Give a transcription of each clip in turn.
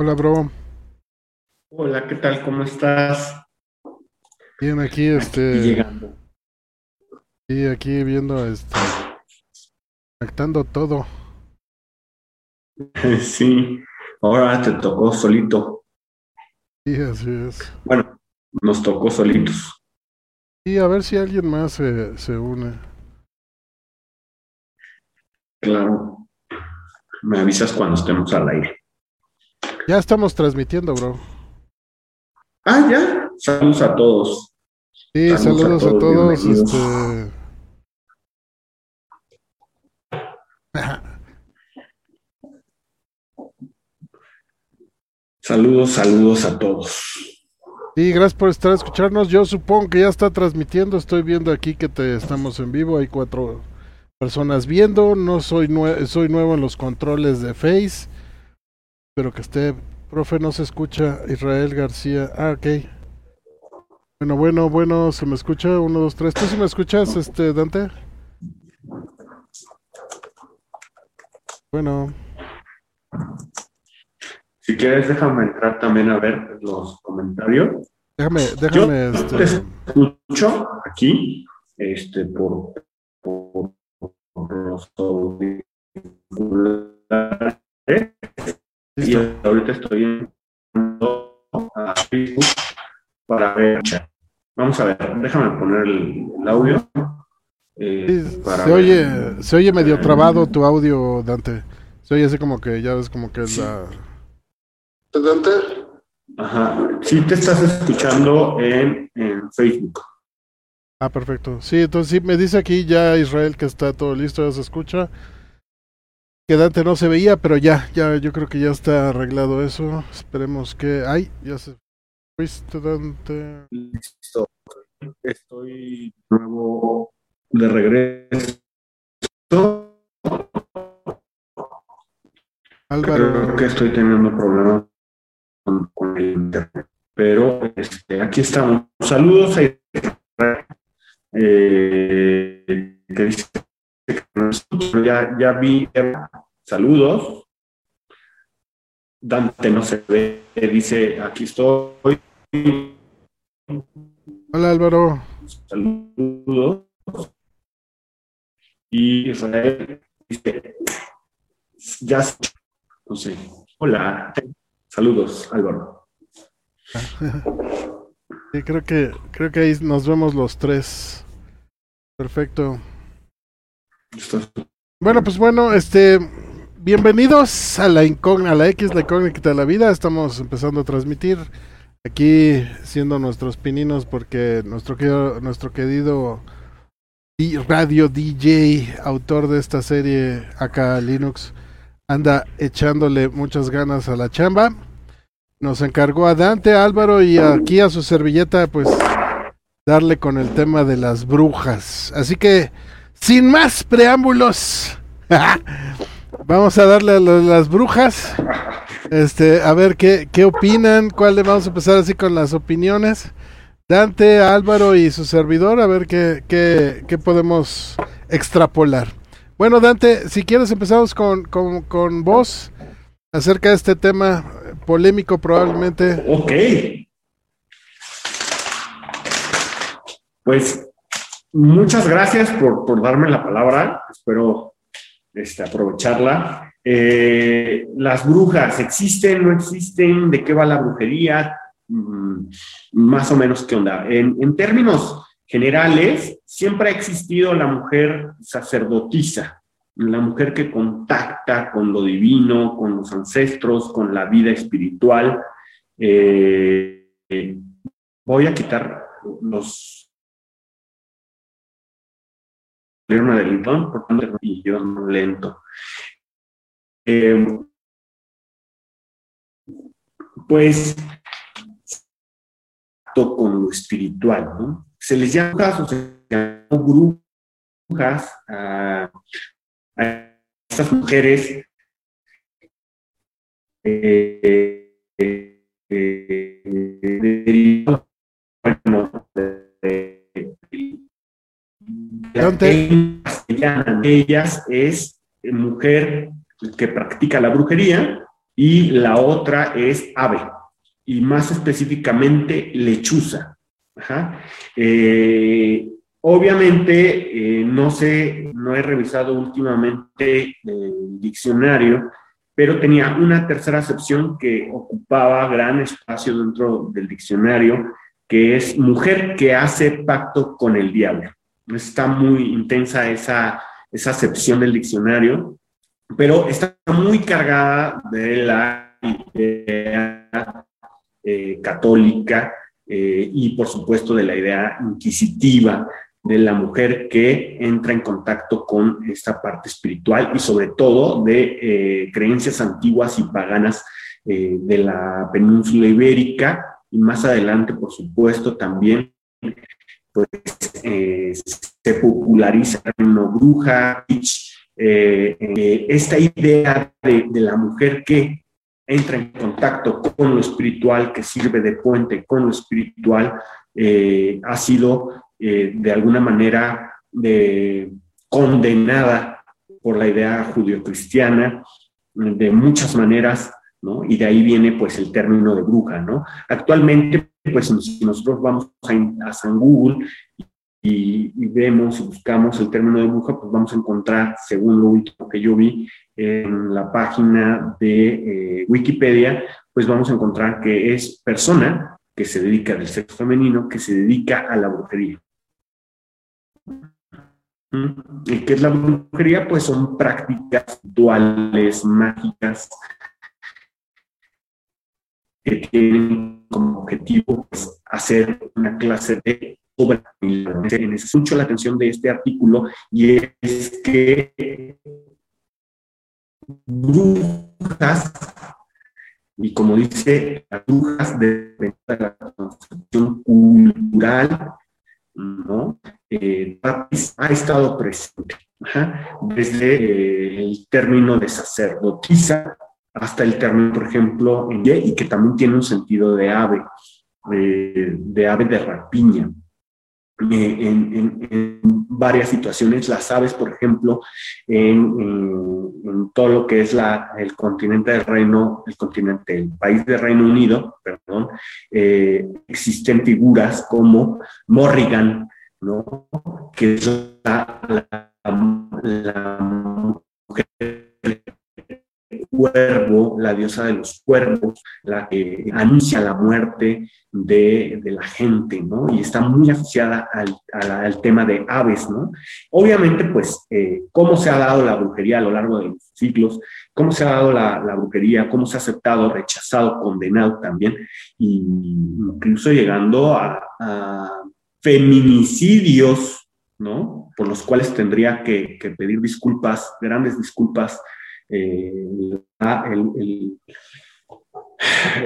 Hola, bro. Hola, ¿qué tal? ¿Cómo estás? Bien, aquí, este, llegando. y aquí viendo, este, conectando todo. Sí, ahora te tocó solito. Sí, así es. Bueno, nos tocó solitos. Y a ver si alguien más se, se une. Claro. Me avisas cuando estemos al aire. Ya estamos transmitiendo, bro. Ah, ya. Saludos a todos. Sí, Saludos saludos a a todos, todos. bienvenidos. Este, Saludos, saludos a todos. sí, gracias por estar escucharnos. Yo supongo que ya está transmitiendo. Estoy viendo aquí que te estamos en vivo. Hay cuatro personas viendo. No soy nue- soy nuevo en los controles de Face. Espero que esté. Profe, no se escucha. Israel García. Ah, ok. Bueno, bueno, bueno, se me escucha. Uno, dos, tres. ¿Tú sí me escuchas, este, Dante? Bueno, Si quieres, déjame entrar también a ver los comentarios. déjame, déjame, Te este. escucho aquí, este, por, por, por los auriculares. Y ahorita estoy a Facebook para ver. Vamos a ver, déjame poner el, el audio. eh, Sí, para se ver. oye, se oye medio trabado tu audio, Dante. Se oye así como que ya ves como que es la. Dante. Ajá, sí te estás escuchando en, en Facebook. Ah, perfecto. Sí, entonces sí, me dice aquí ya Israel que está todo listo, ya se escucha. Que Dante no se veía, pero ya, ya, yo creo que ya está arreglado eso. Esperemos que. ¡Ay! Ya se fuiste, Dante. Listo. Estoy de nuevo de regreso. Álvaro. Creo que estoy teniendo problemas con, con el internet. Pero este, aquí estamos. Saludos a eh, que dice ya, ya vi. Saludos. Dante no se ve, dice aquí estoy. Hola, Álvaro. Saludos. Y Israel dice, ya, no sé, hola, saludos, Álvaro. Sí, creo que, creo que ahí nos vemos los tres. Perfecto. ¿Estás- Bueno, pues bueno, este, bienvenidos a la incógnita, a la X, la incógnita de la vida. Estamos empezando a transmitir aquí, siendo nuestros pininos, porque nuestro querido, nuestro querido di- radio DJ, autor de esta serie acá Linux, anda echándole muchas ganas a la chamba. Nos encargó a Dante, Álvaro y aquí a su servilleta, pues darle con el tema de las brujas. Así que, sin más preámbulos, vamos a darle a las brujas. Este, a ver qué, qué opinan, cuál le vamos a empezar así con las opiniones. Dante, Álvaro y su servidor, a ver qué, qué, qué podemos extrapolar. Bueno, Dante, si quieres empezamos con, con, con vos acerca de este tema polémico probablemente. Ok. Pues muchas gracias por, darme la palabra. Espero este, aprovecharla. Eh, las brujas, ¿existen? ¿No existen? ¿De qué va la brujería? Mm, más o menos, ¿qué onda? En, en términos generales, siempre ha existido la mujer sacerdotisa, la mujer que contacta con lo divino, con los ancestros, con la vida espiritual. Eh, eh, voy a quitar los una del Lincoln, por tanto, y yo no lento. Eh, pues con lo espiritual, ¿no? Se les llama o se llama brujas a, a estas mujeres eh, eh, eh, bueno, de- de- En castellano, ellas es mujer que practica la brujería y la otra es ave, y más específicamente lechuza. Eh, obviamente, eh, no sé, no he revisado últimamente el diccionario, pero tenía una tercera acepción que ocupaba gran espacio dentro del diccionario, que es mujer que hace pacto con el diablo. Está muy intensa esa, esa acepción del diccionario, pero está muy cargada de la idea eh, católica eh, y por supuesto de la idea inquisitiva de la mujer que entra en contacto con esta parte espiritual y sobre todo de eh, creencias antiguas y paganas de la península ibérica. Y más adelante, por supuesto, también pues, eh, se populariza el bruja, esta idea de, la mujer que entra en contacto con lo espiritual, que sirve de puente con lo espiritual, ha sido eh, de alguna manera de, condenada por la idea judio-cristiana de muchas maneras, ¿no? Y de ahí viene pues el término de bruja, ¿no? Actualmente, pues si nosotros vamos a, San Google y, vemos y buscamos el término de bruja, pues vamos a encontrar, según lo último que yo vi en la página de eh, Wikipedia, pues vamos a encontrar que es persona que se dedica del sexo femenino, que se dedica a la brujería. ¿Y qué es la brujería? Pues son prácticas rituales, mágicas, que tienen como objetivo pues, hacer una clase de obra. En ese mucho la atención de este artículo y es que brujas, y como dice, las brujas de la concepción cultural ¿no? Eh, ha estado presente desde eh, el término de sacerdotisa hasta el término, por ejemplo, en y que también tiene un sentido de ave, eh, de ave de rapiña. En, varias situaciones, las aves, por ejemplo, en, todo lo que es la, el continente del Reino, el continente, el país del Reino Unido, perdón, eh, existen figuras como Morrigan, ¿no? que es la mujer cuervo, la diosa de los cuervos, la que anuncia la muerte de, la gente, ¿no? Y está muy asociada al, tema de aves, ¿no? Obviamente, pues, eh, cómo se ha dado la brujería a lo largo de los siglos, cómo se ha dado la, brujería, cómo se ha aceptado, rechazado, condenado también, y incluso llegando a, feminicidios, ¿no? Por los cuales tendría que pedir disculpas, grandes disculpas eh,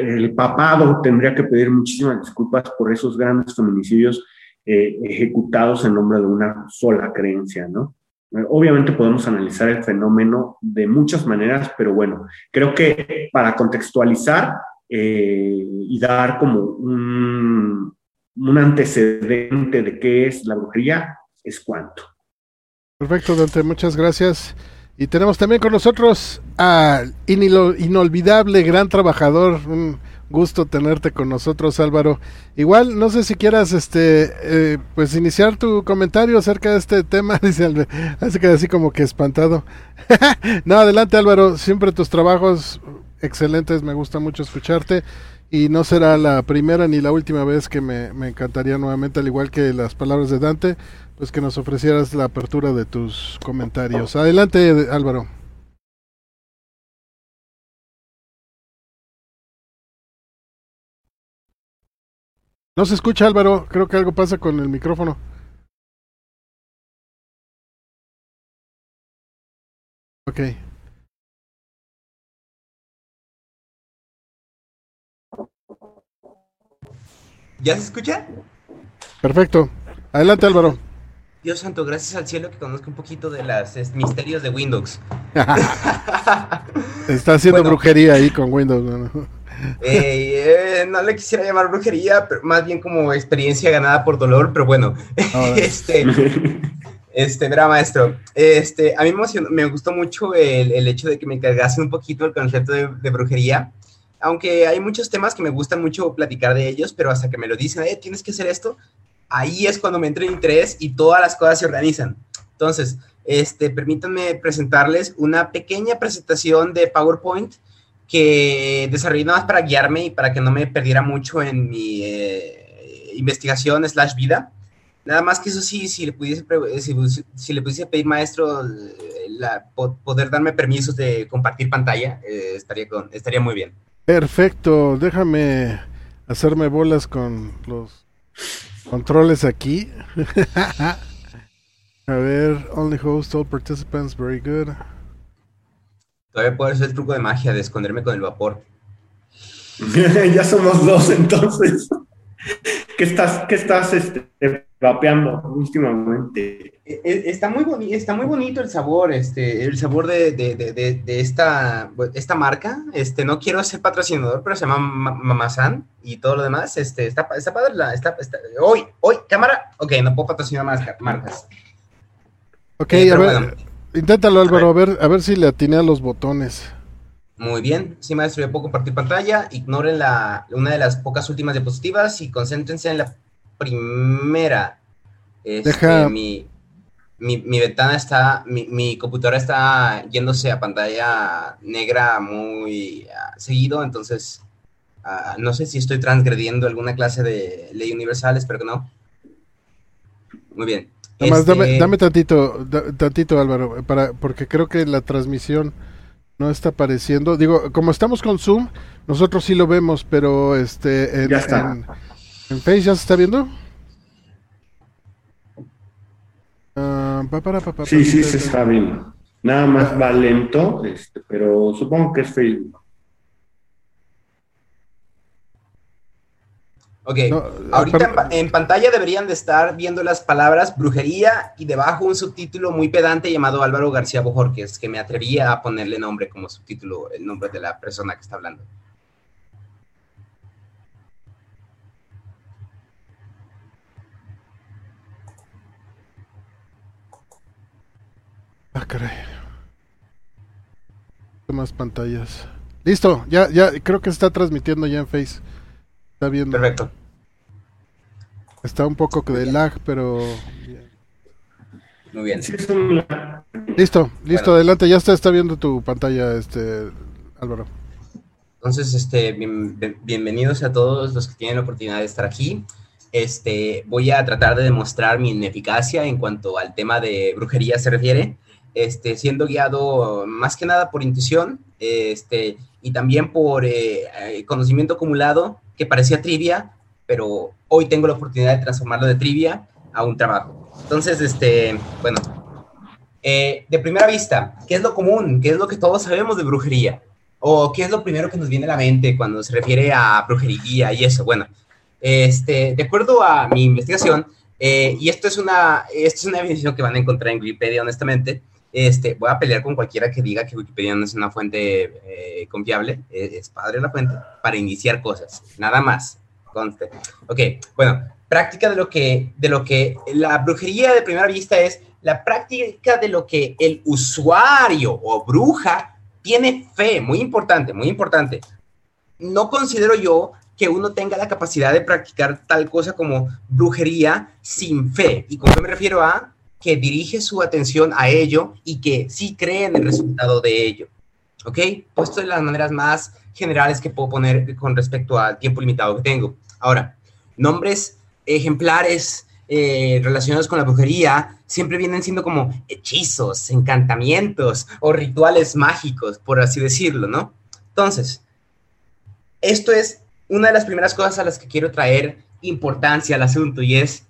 el, papado tendría que pedir muchísimas disculpas por esos grandes feminicidios eh, ejecutados en nombre de una sola creencia, ¿no? Eh, obviamente podemos analizar el fenómeno de muchas maneras, pero bueno, creo que para contextualizar y dar como un, un antecedente de qué es la brujería, es cuanto. Perfecto, Dante, muchas gracias. Y tenemos también con nosotros al inolvidable gran trabajador. Un gusto tenerte con nosotros, Álvaro. Igual, no sé si quieras, este, eh, pues iniciar tu comentario acerca de este tema. Dice, así que así como que espantado. no, adelante, Álvaro. Siempre tus trabajos excelentes. Me gusta mucho escucharte. Y no será la primera ni la última vez que me, me encantaría nuevamente, al igual que las palabras de Dante, pues que nos ofrecieras la apertura de tus comentarios. Adelante, Álvaro. No se escucha, Álvaro. Creo que algo pasa con el micrófono. Ok. ¿Ya se escucha? Perfecto. Adelante, Álvaro. Dios santo, gracias al cielo que conozco un poquito de los misterios de Windows. Está haciendo brujería ahí con Windows. Eh, ¿no? le quisiera llamar brujería, pero más bien como experiencia ganada por dolor, pero bueno. este, Este, verá, maestro, este, a mí me, me gustó mucho el, el, hecho de que me cargase un poquito el concepto de, de, brujería, aunque hay muchos temas que me gustan mucho platicar de ellos, pero hasta que me lo dicen, eh, tienes que hacer esto, ahí es cuando me entra en interés y todas las cosas se organizan. Entonces, este, permítanme presentarles una pequeña presentación de PowerPoint que desarrollé nada más para guiarme y para que no me perdiera mucho en mi eh, investigación slash vida. Nada más que eso sí, si le pudiese, si, si pedir, maestro, la, poder darme permisos de compartir pantalla, eh, estaría, con, estaría muy bien. Perfecto, déjame hacerme bolas con los controles aquí. A ver, only host, all participants, very good. Todavía puedo hacer el truco de magia de esconderme con el vapor. ya somos dos entonces. ¿Qué estás, qué estás este, vapeando últimamente? E, e, está muy, bonito, está muy bonito el sabor, este, el sabor de, de, de, de, esta, esta marca. Este, no quiero ser patrocinador, pero se llama Mamazán y todo lo demás. Este, está, está padre. La, está, está, hoy, hoy, cámara. Ok, no puedo patrocinar más marcas. Ok, eh, a ver, bueno, inténtalo Álvaro, a ver. a ver, a ver si le atiné a los botones. Muy bien, sí maestro, ya puedo compartir pantalla, ignoren la, una de las pocas últimas diapositivas y concéntrense en la primera. Este, Deja... mi, mi, mi, ventana está, mi, mi, computadora está yéndose a pantalla negra muy uh, seguido, entonces uh, no sé si estoy transgrediendo alguna clase de ley universal, espero que no. Muy bien. Además, este... dame, dame, tantito, tantito Álvaro, para, porque creo que la transmisión no está apareciendo. Digo, como estamos con Zoom, nosotros sí lo vemos, pero este en, ya está. en, en Face ya se está viendo. Uh, pa, para, pa, pa, sí, sí se está viendo. Nada más va lento, este, pero supongo que es Facebook. Ok, no, ahorita en, en, pantalla deberían de estar viendo las palabras brujería y debajo un subtítulo muy pedante llamado Álvaro García Bojorquez, que me atrevía a ponerle nombre como subtítulo, el nombre de la persona que está hablando. Ah, caray. Más pantallas. Listo, ya, ya, creo que se está transmitiendo ya en Face. Está viendo. Perfecto. Está un poco de lag, pero. Muy bien. Listo, listo, bueno. adelante. Ya está, está viendo tu pantalla, este Álvaro. Entonces, este, bien, bienvenidos a todos los que tienen la oportunidad de estar aquí. Este, voy a tratar de demostrar mi ineficacia en cuanto al tema de brujería se refiere, este, siendo guiado más que nada por intuición, este, y también por eh, conocimiento acumulado que parecía trivia, pero hoy tengo la oportunidad de transformarlo de trivia a un trabajo. Entonces, este, bueno, eh, de primera vista, ¿qué es lo común? ¿Qué es lo que todos sabemos de brujería? ¿O qué es lo primero que nos viene a la mente cuando se refiere a brujería y eso? Bueno, este, de acuerdo a mi investigación, eh, y esto es, una, esto es una definición que van a encontrar en Wikipedia, honestamente, este, voy a pelear con cualquiera que diga que Wikipedia no es una fuente eh, confiable, es, es padre la fuente, para iniciar cosas, nada más, conste. Ok, bueno, práctica de lo que, de lo que la brujería de primera vista es la práctica de lo que el usuario o bruja tiene fe, muy importante, muy importante. No considero yo que uno tenga la capacidad de practicar tal cosa como brujería sin fe. ¿Y con qué me refiero a? Que dirige su atención a ello y que sí cree en el resultado de ello. ¿Ok? Puesto de las maneras más generales que puedo poner con respecto al tiempo limitado que tengo. Ahora, nombres ejemplares eh, relacionados con la brujería siempre vienen siendo como hechizos, encantamientos o rituales mágicos, por así decirlo, ¿no? Entonces, esto es una de las primeras cosas a las que quiero traer importancia al asunto y es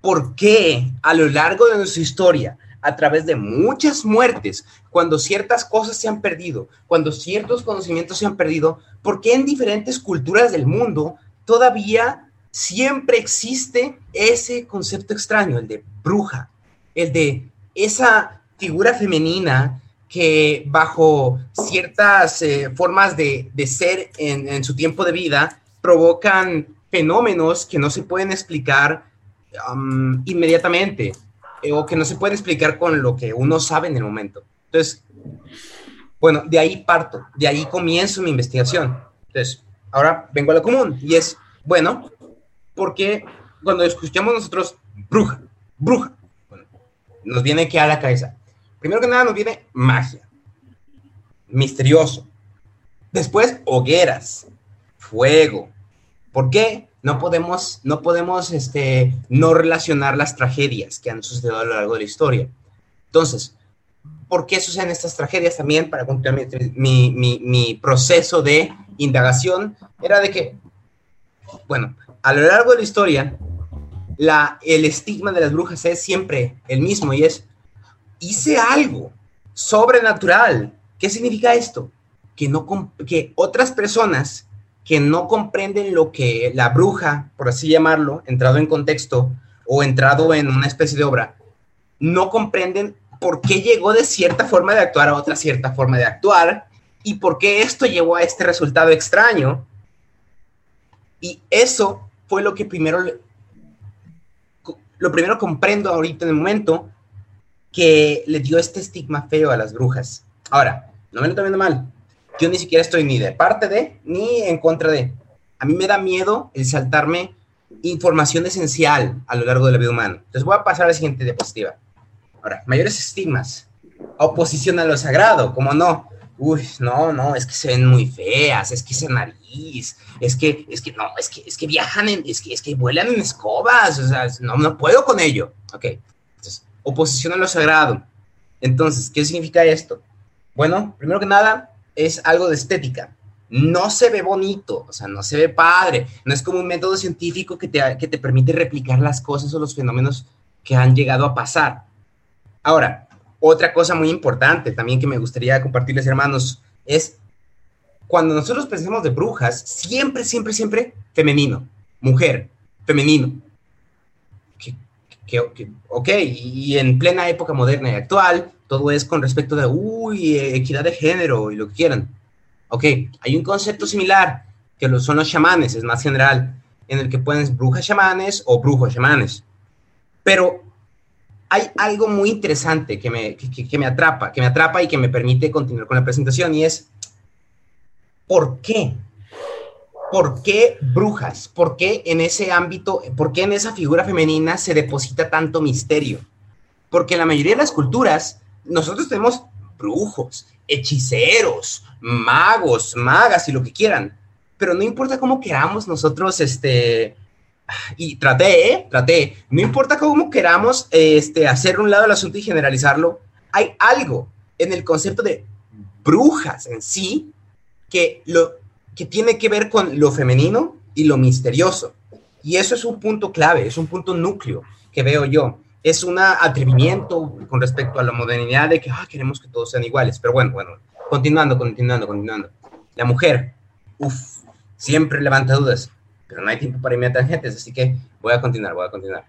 por qué a lo largo de nuestra historia, a través de muchas muertes, cuando ciertas cosas se han perdido, cuando ciertos conocimientos se han perdido, por qué en diferentes culturas del mundo todavía siempre existe ese concepto extraño, el de bruja, el de esa figura femenina que bajo ciertas eh, formas de, de ser en, en, su tiempo de vida provocan fenómenos que no se pueden explicar inmediatamente. eh, o que no se puede explicar con lo que uno sabe en el momento. Entonces, bueno, de ahí parto, de ahí comienzo mi investigación. Entonces, ahora vengo a lo común y es, bueno, porque cuando escuchamos nosotros bruja, bruja, nos viene que a la cabeza. Primero que nada nos viene magia, misterioso. Después, hogueras, fuego. ¿Por qué? No podemos, no podemos este, no relacionar las tragedias que han sucedido a lo largo de la historia. Entonces, ¿por qué suceden estas tragedias también? Para continuar mi, mi, mi proceso de indagación, era de que, bueno, a lo largo de la historia, la, el estigma de las brujas es siempre el mismo y es, hice algo sobrenatural. ¿Qué significa esto? Que, no, que otras personas que no comprenden lo que la bruja, por así llamarlo, entrado en contexto o entrado en una especie de obra, no comprenden por qué llegó de cierta forma de actuar a otra cierta forma de actuar y por qué esto llevó a este resultado extraño. Y eso fue lo que primero, lo primero comprendo ahorita en el momento que le dio este estigma feo a las brujas. Ahora, no me lo tomen mal, yo ni siquiera estoy ni de parte de, ni en contra de. A mí me da miedo el saltarme información esencial a lo largo de la vida humana. Entonces voy a pasar a la siguiente diapositiva. Ahora, mayores estigmas. Oposición a lo sagrado, como no uy, no, no, es que se ven muy feas, es que esa nariz, es que, es que, no, es que, es que viajan en, es que, es que vuelan en escobas, o sea, no, no puedo con ello. Ok, entonces, oposición a lo sagrado. Entonces, ¿qué significa esto? Bueno, primero que nada, es algo de estética. No se ve bonito, o sea, no se ve padre, no es como un método científico que te, que te permite replicar las cosas o los fenómenos que han llegado a pasar. Ahora, otra cosa muy importante también que me gustaría compartirles, hermanos, es cuando nosotros pensamos de brujas, siempre, siempre, siempre femenino, mujer, femenino. ok, y en plena época moderna y actual, todo es con respecto de, uy, equidad de género y lo que quieran. Ok, hay un concepto similar, que lo son los chamanes, es más general, en el que pueden brujas chamanes o brujos chamanes. Pero hay algo muy interesante que me, que, me atrapa, que me atrapa y que me permite continuar con la presentación y es, ¿por qué? ¿Por qué brujas? ¿Por qué en ese ámbito, por qué en esa figura femenina se deposita tanto misterio? Porque en la mayoría de las culturas, nosotros tenemos brujos, hechiceros, magos, magas y lo que quieran, pero no importa cómo queramos nosotros, este, y traté, ¿eh? traté, no importa cómo queramos este, hacer un lado el asunto y generalizarlo, hay algo en el concepto de brujas en sí que, lo, que tiene que ver con lo femenino y lo misterioso. Y eso es un punto clave, es un punto núcleo que veo yo. Es un atrevimiento con respecto a la modernidad de que ah, queremos que todos sean iguales. Pero bueno, bueno, continuando, continuando, continuando. La mujer, uff, siempre levanta dudas pero no hay tiempo para irme a tangentes, así que voy a continuar, voy a continuar.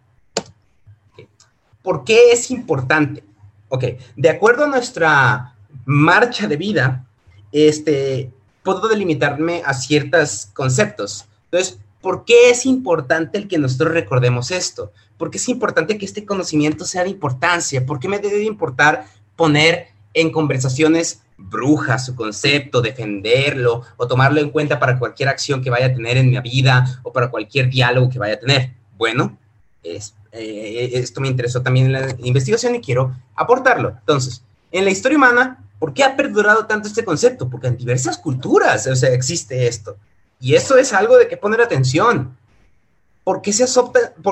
¿Por qué es importante? Ok, de acuerdo a nuestra marcha de vida, este, puedo delimitarme a ciertos conceptos. Entonces, ¿por qué es importante el que nosotros recordemos esto? ¿Por qué es importante que este conocimiento sea de importancia? ¿Por qué me debe importar poner en conversaciones bruja su concepto, defenderlo o tomarlo en cuenta para cualquier acción que vaya a tener en mi vida o para cualquier diálogo que vaya a tener. Bueno, es, eh, esto me interesó también en la investigación y quiero aportarlo. Entonces, en la historia humana, ¿por qué ha perdurado tanto este concepto? Porque en diversas culturas o sea, existe esto. Y eso es algo de que poner atención. ¿Por qué se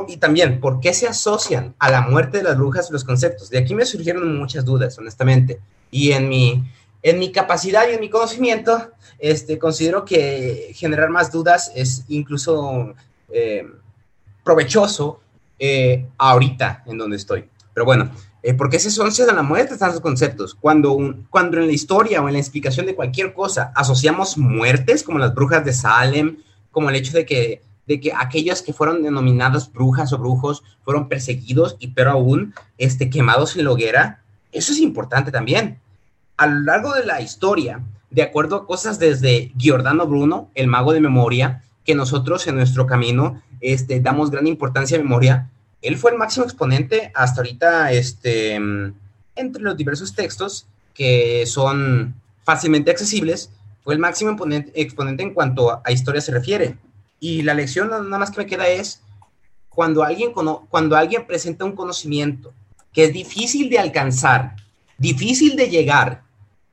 y también, por qué se asocian a la muerte de las brujas los conceptos? De aquí me surgieron muchas dudas, honestamente. Y en mi, en mi capacidad y en mi conocimiento, este, considero que generar más dudas es incluso eh, provechoso eh, ahorita en donde estoy. Pero bueno, eh, ¿por qué se asocian a la muerte están esos conceptos? Cuando, cuando en la historia o en la explicación de cualquier cosa asociamos muertes, como las brujas de Salem, como el hecho de que, de que aquellas que fueron denominadas brujas o brujos fueron perseguidos y pero aún este, quemados en la hoguera, eso es importante también a lo largo de la historia, de acuerdo a cosas desde Giordano Bruno, el mago de memoria, que nosotros en nuestro camino este, damos gran importancia a memoria, él fue el máximo exponente hasta ahorita, este, entre los diversos textos que son fácilmente accesibles, fue el máximo exponente en cuanto a historia se refiere. Y la lección nada más que me queda es, cuando alguien, cuando alguien presenta un conocimiento que es difícil de alcanzar, difícil de llegar,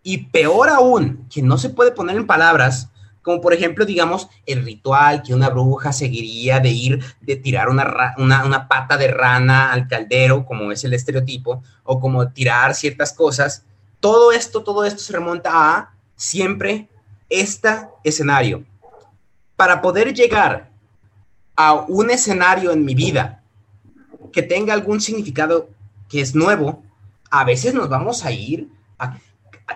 y peor aún, que no se puede poner en palabras, como por ejemplo, digamos, el ritual que una bruja seguiría de ir, de tirar una, una, pata de rana al caldero, como es el estereotipo, o como tirar ciertas cosas. Todo esto, todo esto se remonta a siempre este escenario. Para poder llegar a un escenario en mi vida que tenga algún significado que es nuevo, a veces nos vamos a ir a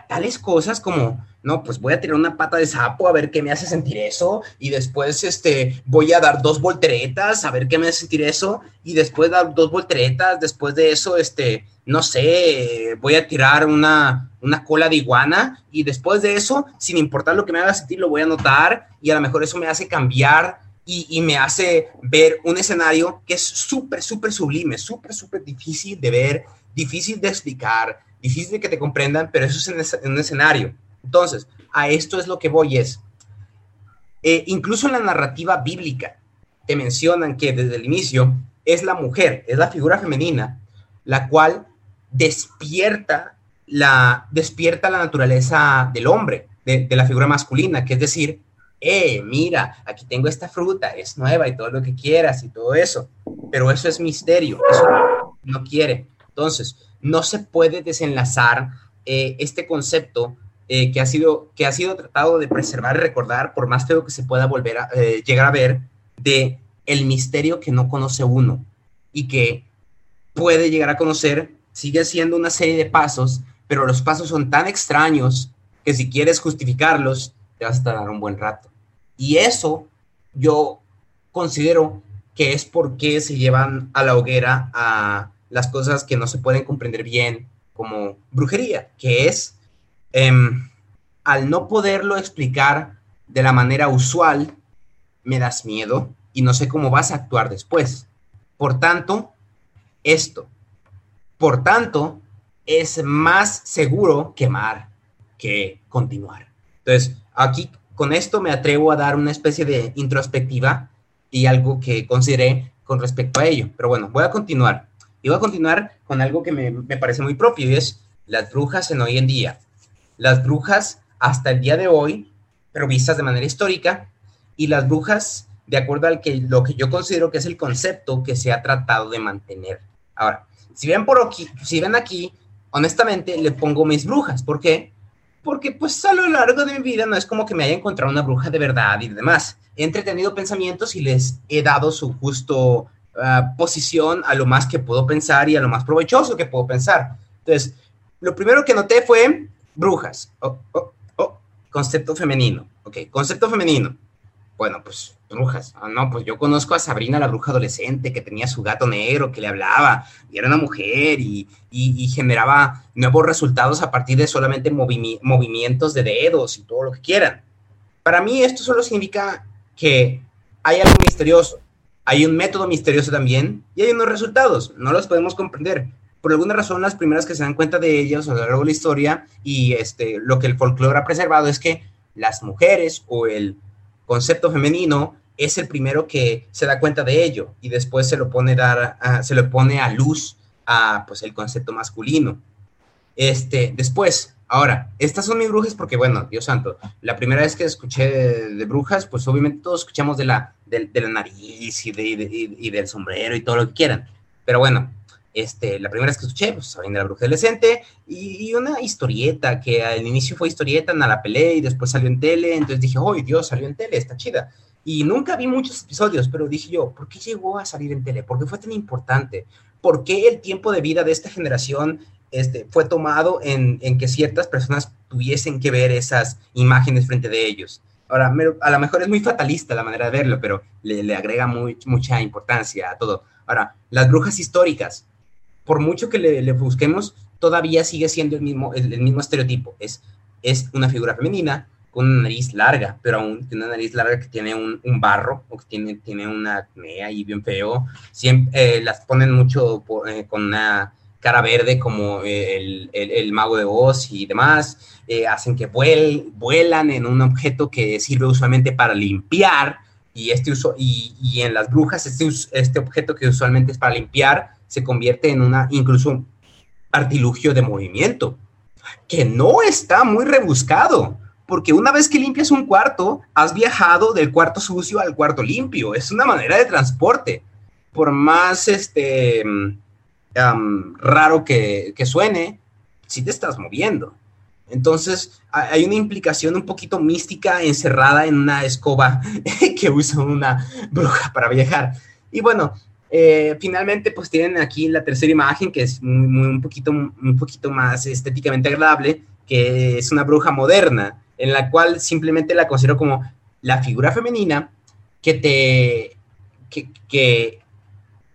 tales cosas como no, pues voy a tirar una pata de sapo a ver qué me hace sentir eso, y después este, voy a dar dos volteretas a ver qué me hace sentir eso, y después dar dos volteretas, después de eso, este, no sé, voy a tirar una, una cola de iguana, y después de eso, sin importar lo que me haga sentir, lo voy a anotar, y a lo mejor eso me hace cambiar y, y, me hace ver un escenario que es súper, súper sublime, súper, súper difícil de ver, difícil de explicar, difícil de que te comprendan, pero eso es un escenario. Entonces, a esto es lo que voy es, eh, incluso en la narrativa bíblica, te mencionan que desde el inicio es la mujer, es la figura femenina, la cual despierta la, despierta la naturaleza del hombre, de, la figura masculina, que es decir, eh, mira, aquí tengo esta fruta, es nueva y todo lo que quieras y todo eso, pero eso es misterio, eso no, quiere. Entonces, no se puede desenlazar eh, este concepto eh, que, ha sido, que ha sido tratado de preservar y recordar, por más feo que se pueda volver a eh, llegar a ver, de el misterio que no conoce uno y que puede llegar a conocer, sigue siendo una serie de pasos, pero los pasos son tan extraños que si quieres justificarlos, te vas a tardar un buen rato. Y eso yo considero que es porque se llevan a la hoguera a las cosas que no se pueden comprender bien, como brujería, que es Em, al no poderlo explicar de la manera usual, me das miedo y no sé cómo vas a actuar después. Por tanto, esto. Por tanto, es más seguro quemar que continuar. Entonces, aquí con esto me atrevo a dar una especie de introspectiva y algo que consideré con respecto a ello. Pero bueno, voy a continuar. Y voy a continuar con algo que me, me parece muy propio y es las brujas en hoy en día las brujas hasta el día de hoy, pero vistas de manera histórica, y las brujas de acuerdo al que lo que yo considero que es el concepto que se ha tratado de mantener. Ahora, si ven por aquí, si ven aquí, honestamente le pongo mis brujas, ¿por qué? Porque pues a lo largo de mi vida no es como que me haya encontrado una bruja de verdad y demás. He entretenido pensamientos y les he dado su justo ah, posición a lo más que puedo pensar y a lo más provechoso que puedo pensar. Entonces, lo primero que noté fue brujas. Oh, oh, oh, concepto femenino. Ok, concepto femenino. Bueno, pues brujas. Ah, no, pues yo conozco a Sabrina, la bruja adolescente, que tenía su gato negro, que le hablaba, y era una mujer, y, generaba nuevos resultados a partir de solamente movimientos de dedos y todo lo que quieran. Para mí esto solo significa que hay algo misterioso, hay un método misterioso también, y hay unos resultados, no los podemos comprender, por alguna razón las primeras que se dan cuenta de ellos a lo largo de la historia y este, lo que el folclore ha preservado es que las mujeres o el concepto femenino es el primero que se da cuenta de ello y después se lo pone, dar, se lo pone a luz a pues, el concepto masculino. Este, después, ahora, estas son mis brujas porque, bueno, Dios santo, la primera vez que escuché de, brujas, pues obviamente todos escuchamos de la, de, la nariz y, y del sombrero y todo lo que quieran. Pero bueno, este, la primera vez que escuché, pues Sabrina la Bruja Adolescente, y, una historieta que al inicio fue historieta, en la pelea y después salió en tele, entonces dije, oh Dios, salió en tele, está chida. Y nunca vi muchos episodios, pero dije yo, ¿por qué llegó a salir en tele? ¿Por qué fue tan importante? ¿Por qué el tiempo de vida de esta generación este, fue tomado en, en que ciertas personas tuviesen que ver esas imágenes frente de ellos? Ahora, a lo mejor es muy fatalista la manera de verlo, pero le, le agrega muy, mucha importancia a todo. Ahora, las brujas históricas, por mucho que le, busquemos, todavía sigue siendo el mismo, el, mismo estereotipo. Es, es una figura femenina con una nariz larga, pero aún tiene una nariz larga que tiene un, barro o que tiene, tiene una acné ahí bien feo. Siempre eh, las ponen mucho eh, con una cara verde como eh, el, mago de Oz y demás. hacen que vuelan en un objeto que sirve usualmente para limpiar y, este uso, y, en las brujas este, este objeto que usualmente es para limpiar se convierte en una incluso artilugio de movimiento que no está muy rebuscado porque una vez que limpias un cuarto, has viajado del cuarto sucio al cuarto limpio. Es una manera de transporte. Por más este, raro que, suene, sí te estás moviendo. Entonces, hay una implicación un poquito mística encerrada en una escoba que usa una bruja para viajar. Y bueno, eh, finalmente, pues tienen aquí la tercera imagen, que es un, poquito, un poquito más estéticamente agradable, que es una bruja moderna en la cual simplemente la considero como la figura femenina que te, que,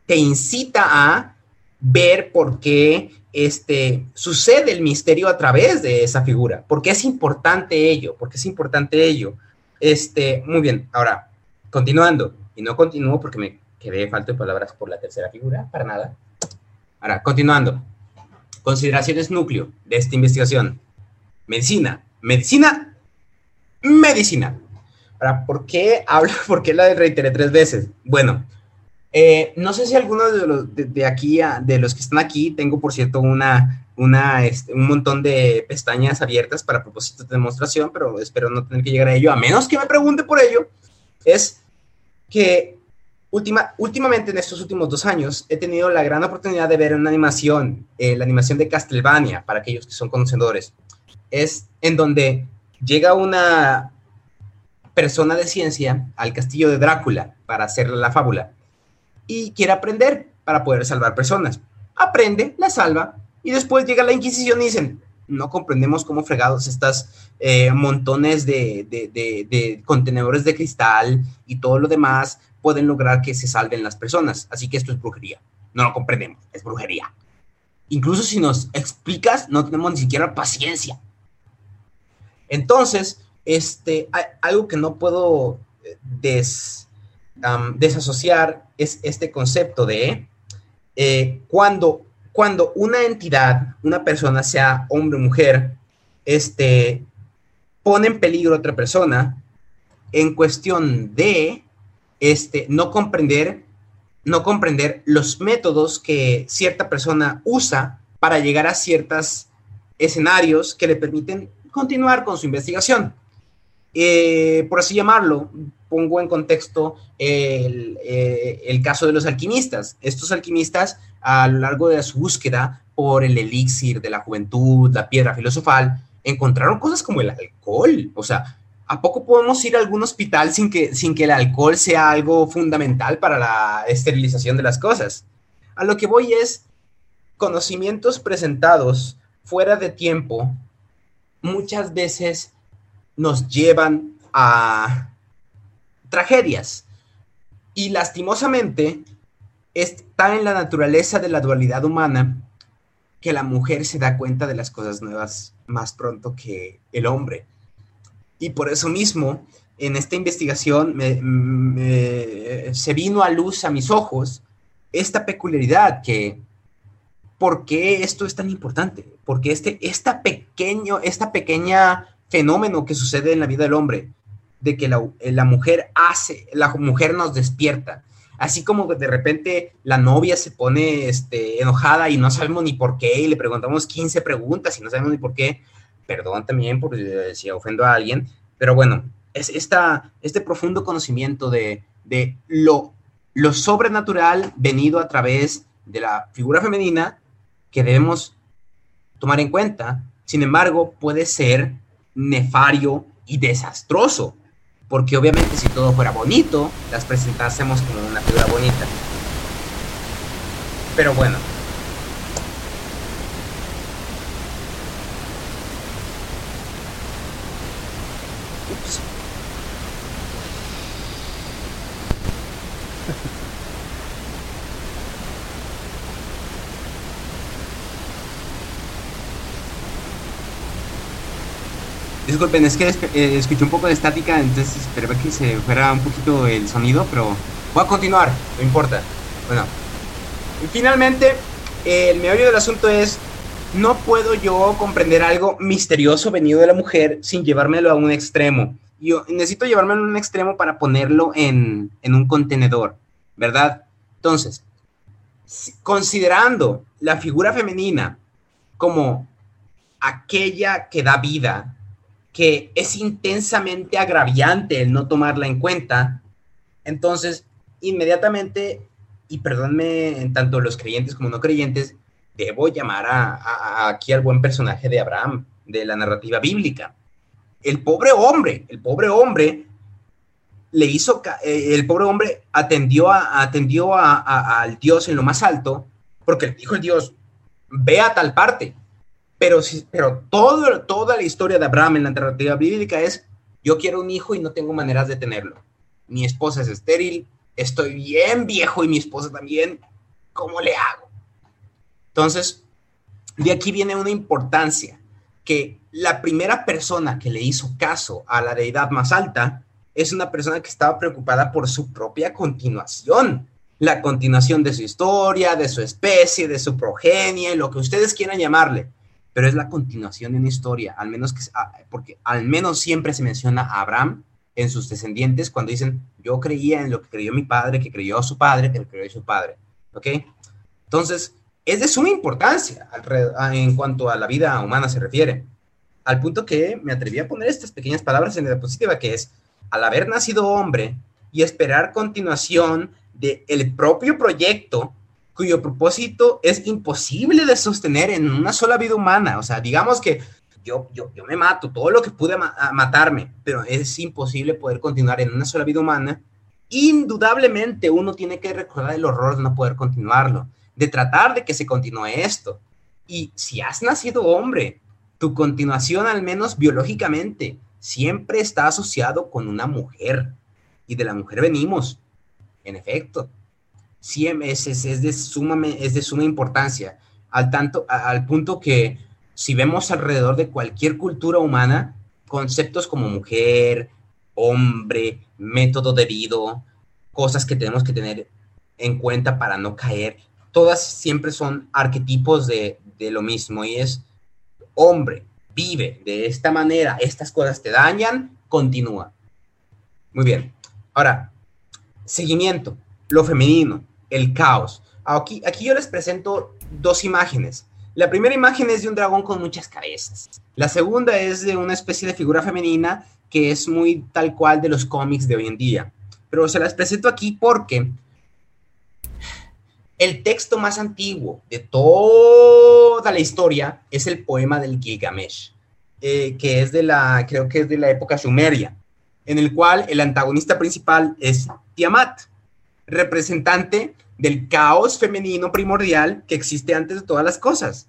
te incita a ver por qué este, sucede el misterio a través de esa figura, porque es importante ello, porque es importante ello. Este, muy bien, ahora, continuando, y no continúo porque me quedé falta de palabras por la tercera figura, para nada. Ahora, continuando. Consideraciones núcleo de esta investigación. Medicina. Medicina medicina. Ahora, ¿por qué hablo? ¿Por qué la reiteré tres veces? Bueno, eh, no sé si algunos de, los, de, aquí, de los que están aquí, tengo por cierto una, una, este, un montón de pestañas abiertas para propósitos de demostración, pero espero no tener que llegar a ello, a menos que me pregunte por ello, es que última, últimamente en estos últimos dos años he tenido la gran oportunidad de ver una animación, eh, la animación de Castlevania, para aquellos que son conocedores, es en donde llega una persona de ciencia al castillo de Drácula para hacer la fábula y quiere aprender para poder salvar personas. Aprende, la salva y después llega la Inquisición y dicen, no comprendemos cómo fregados estas eh, montones de, de, contenedores de cristal y todo lo demás pueden lograr que se salven las personas. Así que esto es brujería. No lo comprendemos, es brujería. Incluso si nos explicas, no tenemos ni siquiera paciencia. Entonces, este, algo que no puedo eh, desasociar es este concepto de eh, cuando, cuando una entidad, una persona, sea hombre o mujer, este, pone en peligro a otra persona en cuestión de este, no comprender no comprender los métodos que cierta persona usa para llegar a ciertos escenarios que le permiten continuar con su investigación. Eh, por así llamarlo, pongo en contexto eh, el, caso de los alquimistas. Estos alquimistas, a lo largo de su búsqueda por el elixir de la juventud, la piedra filosofal, encontraron cosas como el alcohol. O sea, ¿a poco podemos ir a algún hospital sin que, sin que el alcohol sea algo fundamental para la esterilización de las cosas? A lo que voy es conocimientos presentados fuera de tiempo muchas veces nos llevan a tragedias. Y lastimosamente está en la naturaleza de la dualidad humana que la mujer se da cuenta de las cosas nuevas más pronto que el hombre. Y por eso mismo, en esta investigación se vino a luz a mis ojos esta peculiaridad que ¿por qué esto es tan importante? Porque este esta pequeño, esta pequeña fenómeno que sucede en la vida del hombre, de que la, la, mujer hace, la mujer nos despierta. Así como de repente la novia se pone este, enojada y no sabemos ni por qué, y le preguntamos 15 preguntas y no sabemos ni por qué. Perdón también por si ofendo a alguien, pero bueno, es esta, este profundo conocimiento de, de lo, lo sobrenatural venido a través de la figura femenina que debemos tomar en cuenta. Sin embargo, puede ser nefario y desastroso, porque obviamente si todo fuera bonito, las presentásemos como una figura bonita. Pero bueno, Disculpen, es que eh, escuché un poco de estática, entonces esperaba que se fuera un poquito el sonido, pero voy a continuar, no importa. Bueno, finalmente, el meollo del asunto es, no puedo yo comprender algo misterioso venido de la mujer sin llevármelo a un extremo. Yo necesito llevármelo a un extremo para ponerlo en, en un contenedor, ¿verdad? Entonces, considerando la figura femenina como aquella que da vida, que es intensamente agraviante el no tomarla en cuenta, entonces inmediatamente, y perdónme en tanto los creyentes como no creyentes, debo llamar a, aquí al buen personaje de Abraham, de la narrativa bíblica. El pobre hombre, el pobre hombre le hizo, eh, el pobre hombre atendió, a, atendió al Dios en lo más alto, porque dijo el Dios, ve a tal parte. Pero, pero todo, toda la historia de Abraham en la narrativa bíblica es, yo quiero un hijo y no tengo maneras de tenerlo. Mi esposa es estéril, estoy bien viejo y mi esposa también, ¿cómo le hago? Entonces, de aquí viene una importancia, que la primera persona que le hizo caso a la deidad más alta es una persona que estaba preocupada por su propia continuación, la continuación de su historia, de su especie, de su progenie, lo que ustedes quieran llamarle, pero es la continuación de una historia, al menos que, ah, porque al menos siempre se menciona a Abraham en sus descendientes cuando dicen, yo creía en lo que creyó mi padre, que creyó su padre, que creyó su padre, ¿ok? Entonces, es de suma importancia en cuanto a la vida humana se refiere, al punto que me atreví a poner estas pequeñas palabras en la diapositiva, que es, al haber nacido hombre y esperar continuación del el propio proyecto cuyo propósito es imposible de sostener en una sola vida humana. O sea, digamos que yo, yo, yo me mato todo lo que pude matarme, pero es imposible poder continuar en una sola vida humana. Indudablemente uno tiene que recordar el horror de no poder continuarlo de tratar de que se continúe esto. Y si has nacido hombre, tu continuación, al menos biológicamente, siempre está asociado con una mujer. Y de la mujer venimos, en efecto. Siempre es, es, de, suma, es de suma importancia, al, tanto, al punto que si vemos alrededor de cualquier cultura humana, conceptos como mujer, hombre, método debido, cosas que tenemos que tener en cuenta para no caer todas siempre son arquetipos de, lo mismo y es hombre, vive de esta manera, estas cosas te dañan, continúa. Muy bien. Ahora, seguimiento, lo femenino, el caos. Aquí, aquí yo les presento dos imágenes. La primera imagen es de un dragón con muchas cabezas. La segunda es de una especie de figura femenina que es muy tal cual de los cómics de hoy en día. Pero se las presento aquí porque el texto más antiguo de toda la historia es el poema del Gilgamesh, eh, que es de la, creo que es de la época sumeria, en el cual el antagonista principal es Tiamat, representante del caos femenino primordial que existe antes de todas las cosas.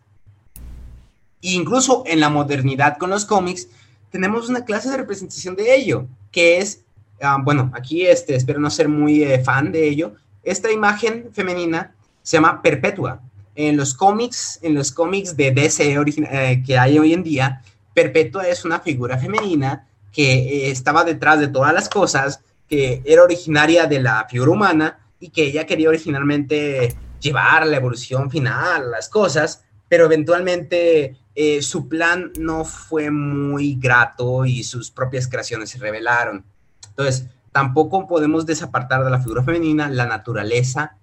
Incluso en la modernidad con los cómics tenemos una clase de representación de ello, que es, ah, bueno, aquí este, espero no ser muy eh, fan de ello, esta imagen femenina se llama Perpetua. En los cómics, en los cómics de DC eh, que hay hoy en día, Perpetua es una figura femenina que eh, estaba detrás de todas las cosas, que era originaria de la figura humana y que ella quería originalmente llevar la evolución final, las cosas, pero eventualmente eh, su plan no fue muy grato y sus propias creaciones se revelaron. Entonces, tampoco podemos desapartar de la figura femenina la naturaleza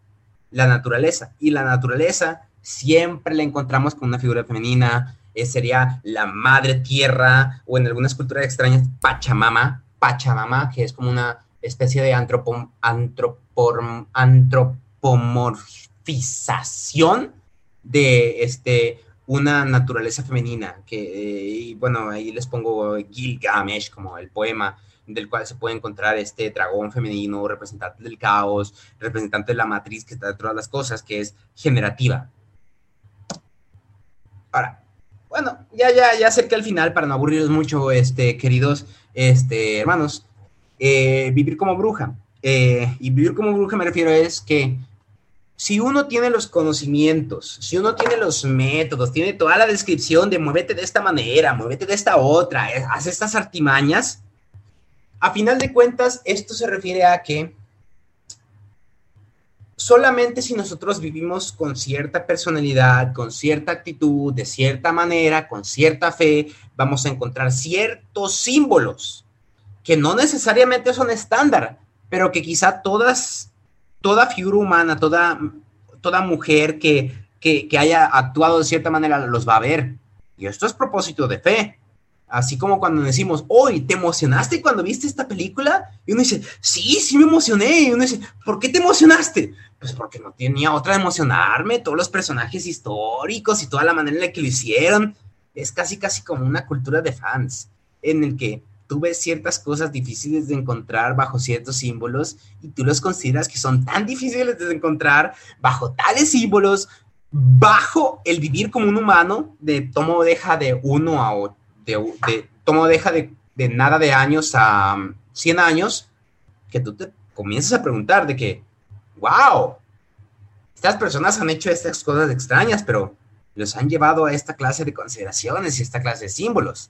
la naturaleza. Y la naturaleza siempre la encontramos con una figura femenina, eh, sería la madre tierra o en algunas culturas extrañas Pachamama, Pachamama, que es como una especie de antropom, antropomorfización de este, una naturaleza femenina, que, eh, bueno, ahí les pongo Gilgamesh como el poema, del cual se puede encontrar este dragón femenino, representante del caos, representante de la matriz que está detrás de las cosas, que es generativa. Ahora, bueno, ya, ya, ya cerca al final, para no aburriros mucho, este, queridos este, hermanos, eh, vivir como bruja. Eh, y vivir como bruja me refiero es que si uno tiene los conocimientos, si uno tiene los métodos, tiene toda la descripción de muévete de esta manera, muévete de esta otra, eh, haz estas artimañas, a final de cuentas, esto se refiere a que solamente si nosotros vivimos con cierta personalidad, con cierta actitud, de cierta manera, con cierta fe, vamos a encontrar ciertos símbolos que no necesariamente son estándar, pero que quizá todas toda figura humana, toda, toda mujer que, que, haya actuado de cierta manera los va a ver. Y esto es propósito de fe. Así como cuando decimos, hoy, ¿te emocionaste cuando viste esta película? Y uno dice, sí, sí me emocioné. Y uno dice, ¿por qué te emocionaste? Pues porque no tenía otra de emocionarme. Todos los personajes históricos y toda la manera en la que lo hicieron. Es casi, casi como una cultura de fans en el que tú ves ciertas cosas difíciles de encontrar bajo ciertos símbolos y tú los consideras que son tan difíciles de encontrar bajo tales símbolos, bajo el vivir como un humano, de tomo deja de uno a de, de tomo deja de, nada de años a 100 um, años, que tú te comienzas a preguntar de que, wow, estas personas han hecho estas cosas extrañas, pero los han llevado a esta clase de consideraciones y esta clase de símbolos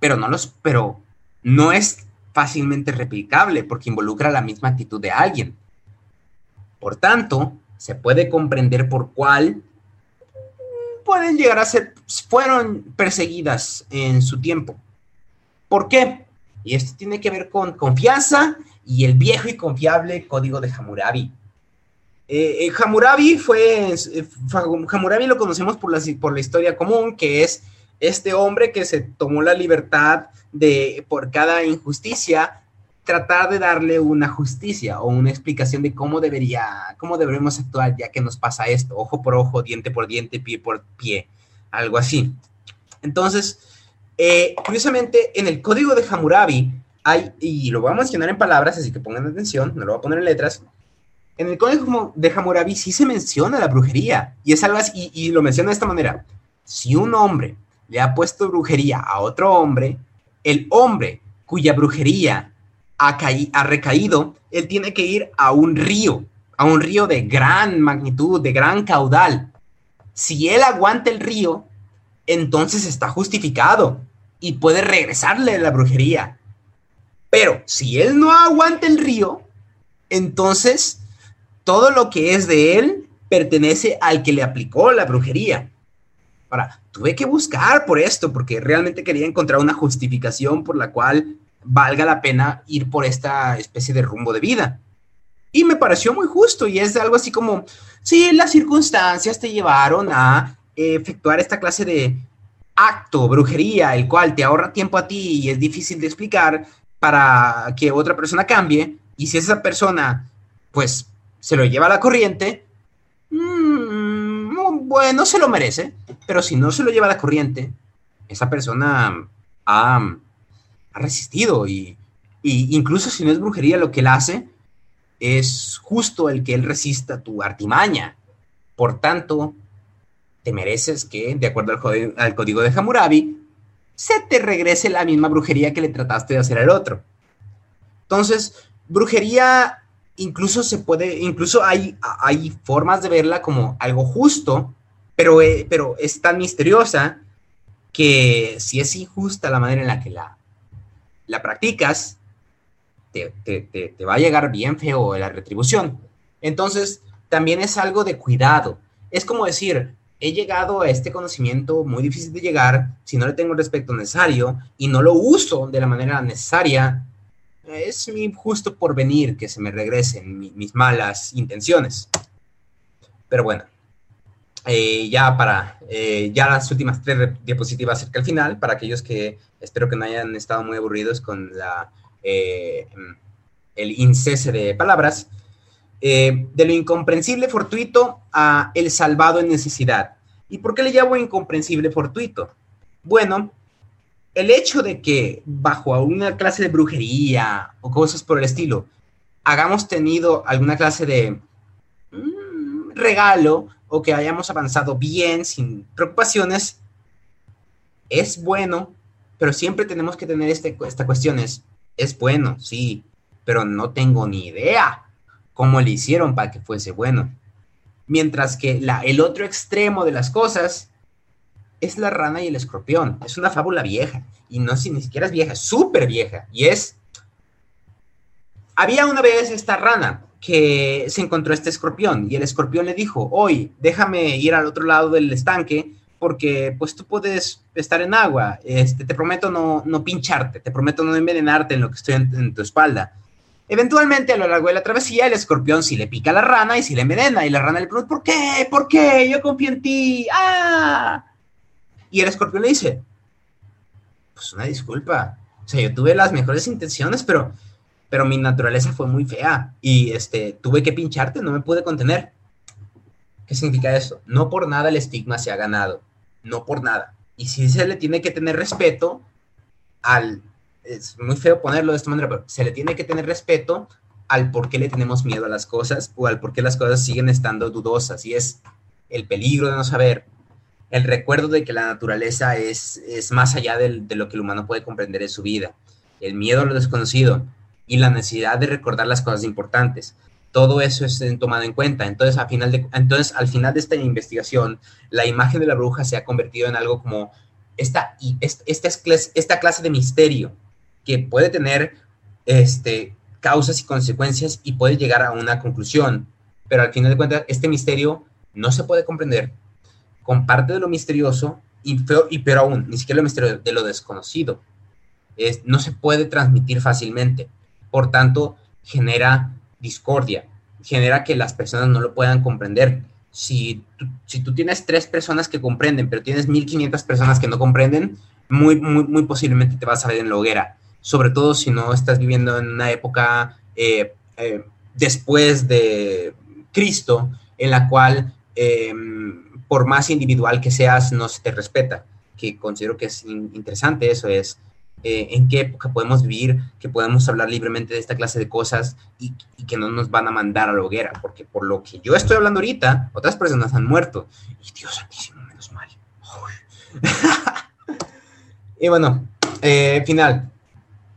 pero no los, pero no es fácilmente replicable porque involucra la misma actitud de alguien. Por tanto, se puede comprender por cuál pueden llegar a ser, fueron perseguidas en su tiempo. ¿Por qué? Y esto tiene que ver con confianza y el viejo y confiable código de Hammurabi. Eh, eh Hammurabi fue, eh, Hammurabi lo conocemos por la, por la historia común, que es este hombre que se tomó la libertad de, por cada injusticia, tratar de darle una justicia o una explicación de cómo debería, cómo deberemos actuar ya que nos pasa esto, ojo por ojo, diente por diente, pie por pie, algo así. Entonces, eh, curiosamente, en el código de Hammurabi hay, y lo voy a mencionar en palabras, así que pongan atención, no lo voy a poner en letras, en el código de Hammurabi sí se menciona la brujería, y es algo así, y lo menciona de esta manera. Si un hombre le ha puesto brujería a otro hombre, el hombre cuya brujería ha, ha recaído, él tiene que ir a un río, a un río de gran magnitud, de gran caudal. Si él aguanta el río, entonces está justificado y puede regresarle la brujería. Pero si él no aguanta el río, entonces todo lo que es de él pertenece al que le aplicó la brujería. Ahora, tuve que buscar por esto, porque realmente quería encontrar una justificación por la cual valga la pena ir por esta especie de rumbo de vida. Y me pareció muy justo, y es algo así como, sí, las circunstancias te llevaron a efectuar esta clase de acto, brujería, el cual te ahorra tiempo a ti y es difícil de explicar para que otra persona cambie, y si esa persona, pues, se lo lleva a la corriente, bueno, se lo merece, pero si no se lo lleva la corriente, esa persona ha, resistido y, incluso si no es brujería, lo que él hace es justo el que él resista tu artimaña. Por tanto, te mereces que, de acuerdo al, al código de Hammurabi, se te regrese la misma brujería que le trataste de hacer al otro. Entonces, brujería incluso se puede, incluso hay, hay formas de verla como algo justo, pero, eh, pero es tan misteriosa que si es injusta la manera en la que la, la practicas, te, te, va a llegar bien feo la retribución. Entonces, también es algo de cuidado. Es como decir, he llegado a este conocimiento muy difícil de llegar, si no le tengo el respeto necesario y no lo uso de la manera necesaria, es mi justo porvenir que se me regresen mis malas intenciones. Pero bueno, eh, ya para eh, ya las últimas tres diapositivas cerca al final, para aquellos que espero que no hayan estado muy aburridos con la, eh, el incese de palabras, de lo incomprensible fortuito a el salvado en necesidad. ¿Y por qué le llamo incomprensible fortuito? Bueno, el hecho de que bajo alguna clase de brujería o cosas por el estilo, hagamos tenido alguna clase de mm, regalo que hayamos avanzado bien, sin preocupaciones, es bueno, pero siempre tenemos que tener este, esta cuestión, es, bueno, sí, pero no tengo ni idea cómo le hicieron para que fuese bueno. Mientras que la, el otro extremo de las cosas es la rana y el escorpión. Es una fábula vieja. Y no si ni siquiera es vieja, súper vieja. Y es... Había una vez esta rana que se encontró este escorpión y el escorpión le dijo, hoy déjame ir al otro lado del estanque porque pues tú puedes estar en agua, este, te prometo no, no pincharte, te prometo no envenenarte en lo que estoy en, tu espalda. Eventualmente a lo largo de la travesía el escorpión sí le pica la rana y sí le envenena y la rana le pregunta, ¿por qué? ¿Por qué? Yo confío en ti. ¡Ah! Y el escorpión le dice, pues una disculpa, o sea, yo tuve las mejores intenciones, pero pero mi naturaleza fue muy fea y este, tuve que pincharte, no me pude contener. ¿Qué significa eso? No por nada el estigma se ha ganado, no por nada. Y si se le tiene que tener respeto al, es muy feo ponerlo de esta manera, pero se le tiene que tener respeto al por qué le tenemos miedo a las cosas o al por qué las cosas siguen estando dudosas. Y es el peligro de no saber, el recuerdo de que la naturaleza es, es más allá de lo que el humano puede comprender en su vida, el miedo a lo desconocido, y la necesidad de recordar las cosas importantes. Todo eso es tomado en cuenta. Entonces, al final de, entonces, al final de esta investigación, la imagen de la bruja se ha convertido en algo como esta, esta, esta clase de misterio que puede tener este, causas y consecuencias y puede llegar a una conclusión. Pero al final de cuentas, este misterio no se puede comprender con parte de lo misterioso y, peor, y peor aún, ni siquiera lo misterio de lo desconocido. Es, no se puede transmitir fácilmente. Por tanto, genera discordia, genera que las personas no lo puedan comprender. Si tú, si tú tienes tres personas que comprenden, pero tienes 1500 personas que no comprenden, muy, muy, muy posiblemente te vas a ver en la hoguera. Sobre todo si no estás viviendo en una época eh, eh, después de Cristo, en la cual em, por más individual que seas, no se te respeta. Que considero que es interesante eso, es eh, en qué época podemos vivir, que podemos hablar libremente de esta clase de cosas y, que no nos van a mandar a la hoguera, porque por lo que yo estoy hablando ahorita, otras personas han muerto. Y Dios santísimo, menos mal. y bueno, eh, final.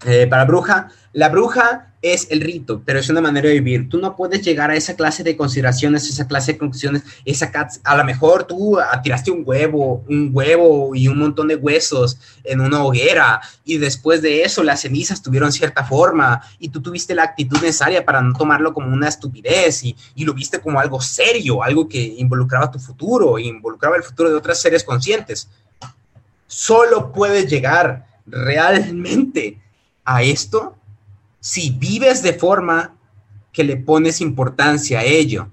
Eh, para bruja, la bruja es el rito, pero es una manera de vivir. Tú no puedes llegar a esa clase de consideraciones, esa clase de conclusiones, esa a lo mejor tú tiraste un huevo, un huevo y un montón de huesos en una hoguera y después de eso las cenizas tuvieron cierta forma y tú tuviste la actitud necesaria para no tomarlo como una estupidez y, y lo viste como algo serio, algo que involucraba tu futuro, involucraba el futuro de otras seres conscientes. Solo puedes llegar realmente a esto si vives de forma que le pones importancia a ello.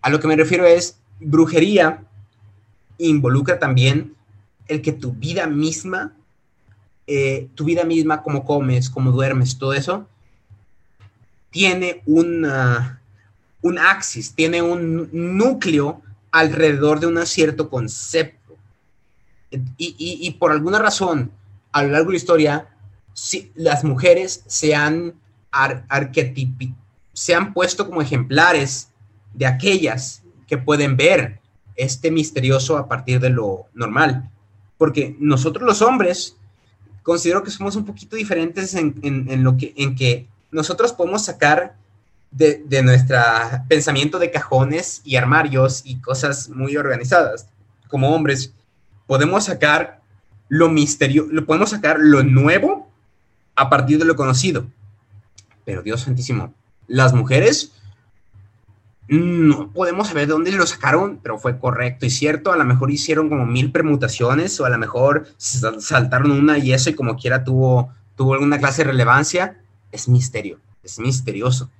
A lo que me refiero es, brujería involucra también el que tu vida misma, eh, tu vida misma, como comes, como duermes, todo eso, tiene una, un axis, tiene un núcleo alrededor de un cierto concepto. y por alguna razón, a lo largo de la historia, si las mujeres se han, se han puesto como ejemplares de aquellas que pueden ver este misterioso a partir de lo normal. Porque nosotros los hombres considero que somos un poquito diferentes en, lo que, en que nosotros podemos sacar de, de nuestro pensamiento de cajones y armarios y cosas muy organizadas. Como hombres, podemos sacar lo misterioso, podemos sacar lo nuevo a partir de lo conocido. Pero Dios santísimo, las mujeres no podemos saber de dónde lo sacaron, pero fue correcto y cierto. A lo mejor hicieron como mil permutaciones o a lo mejor saltaron una y eso y como quiera tuvo, tuvo alguna clase de relevancia. Es misterio, es misterioso.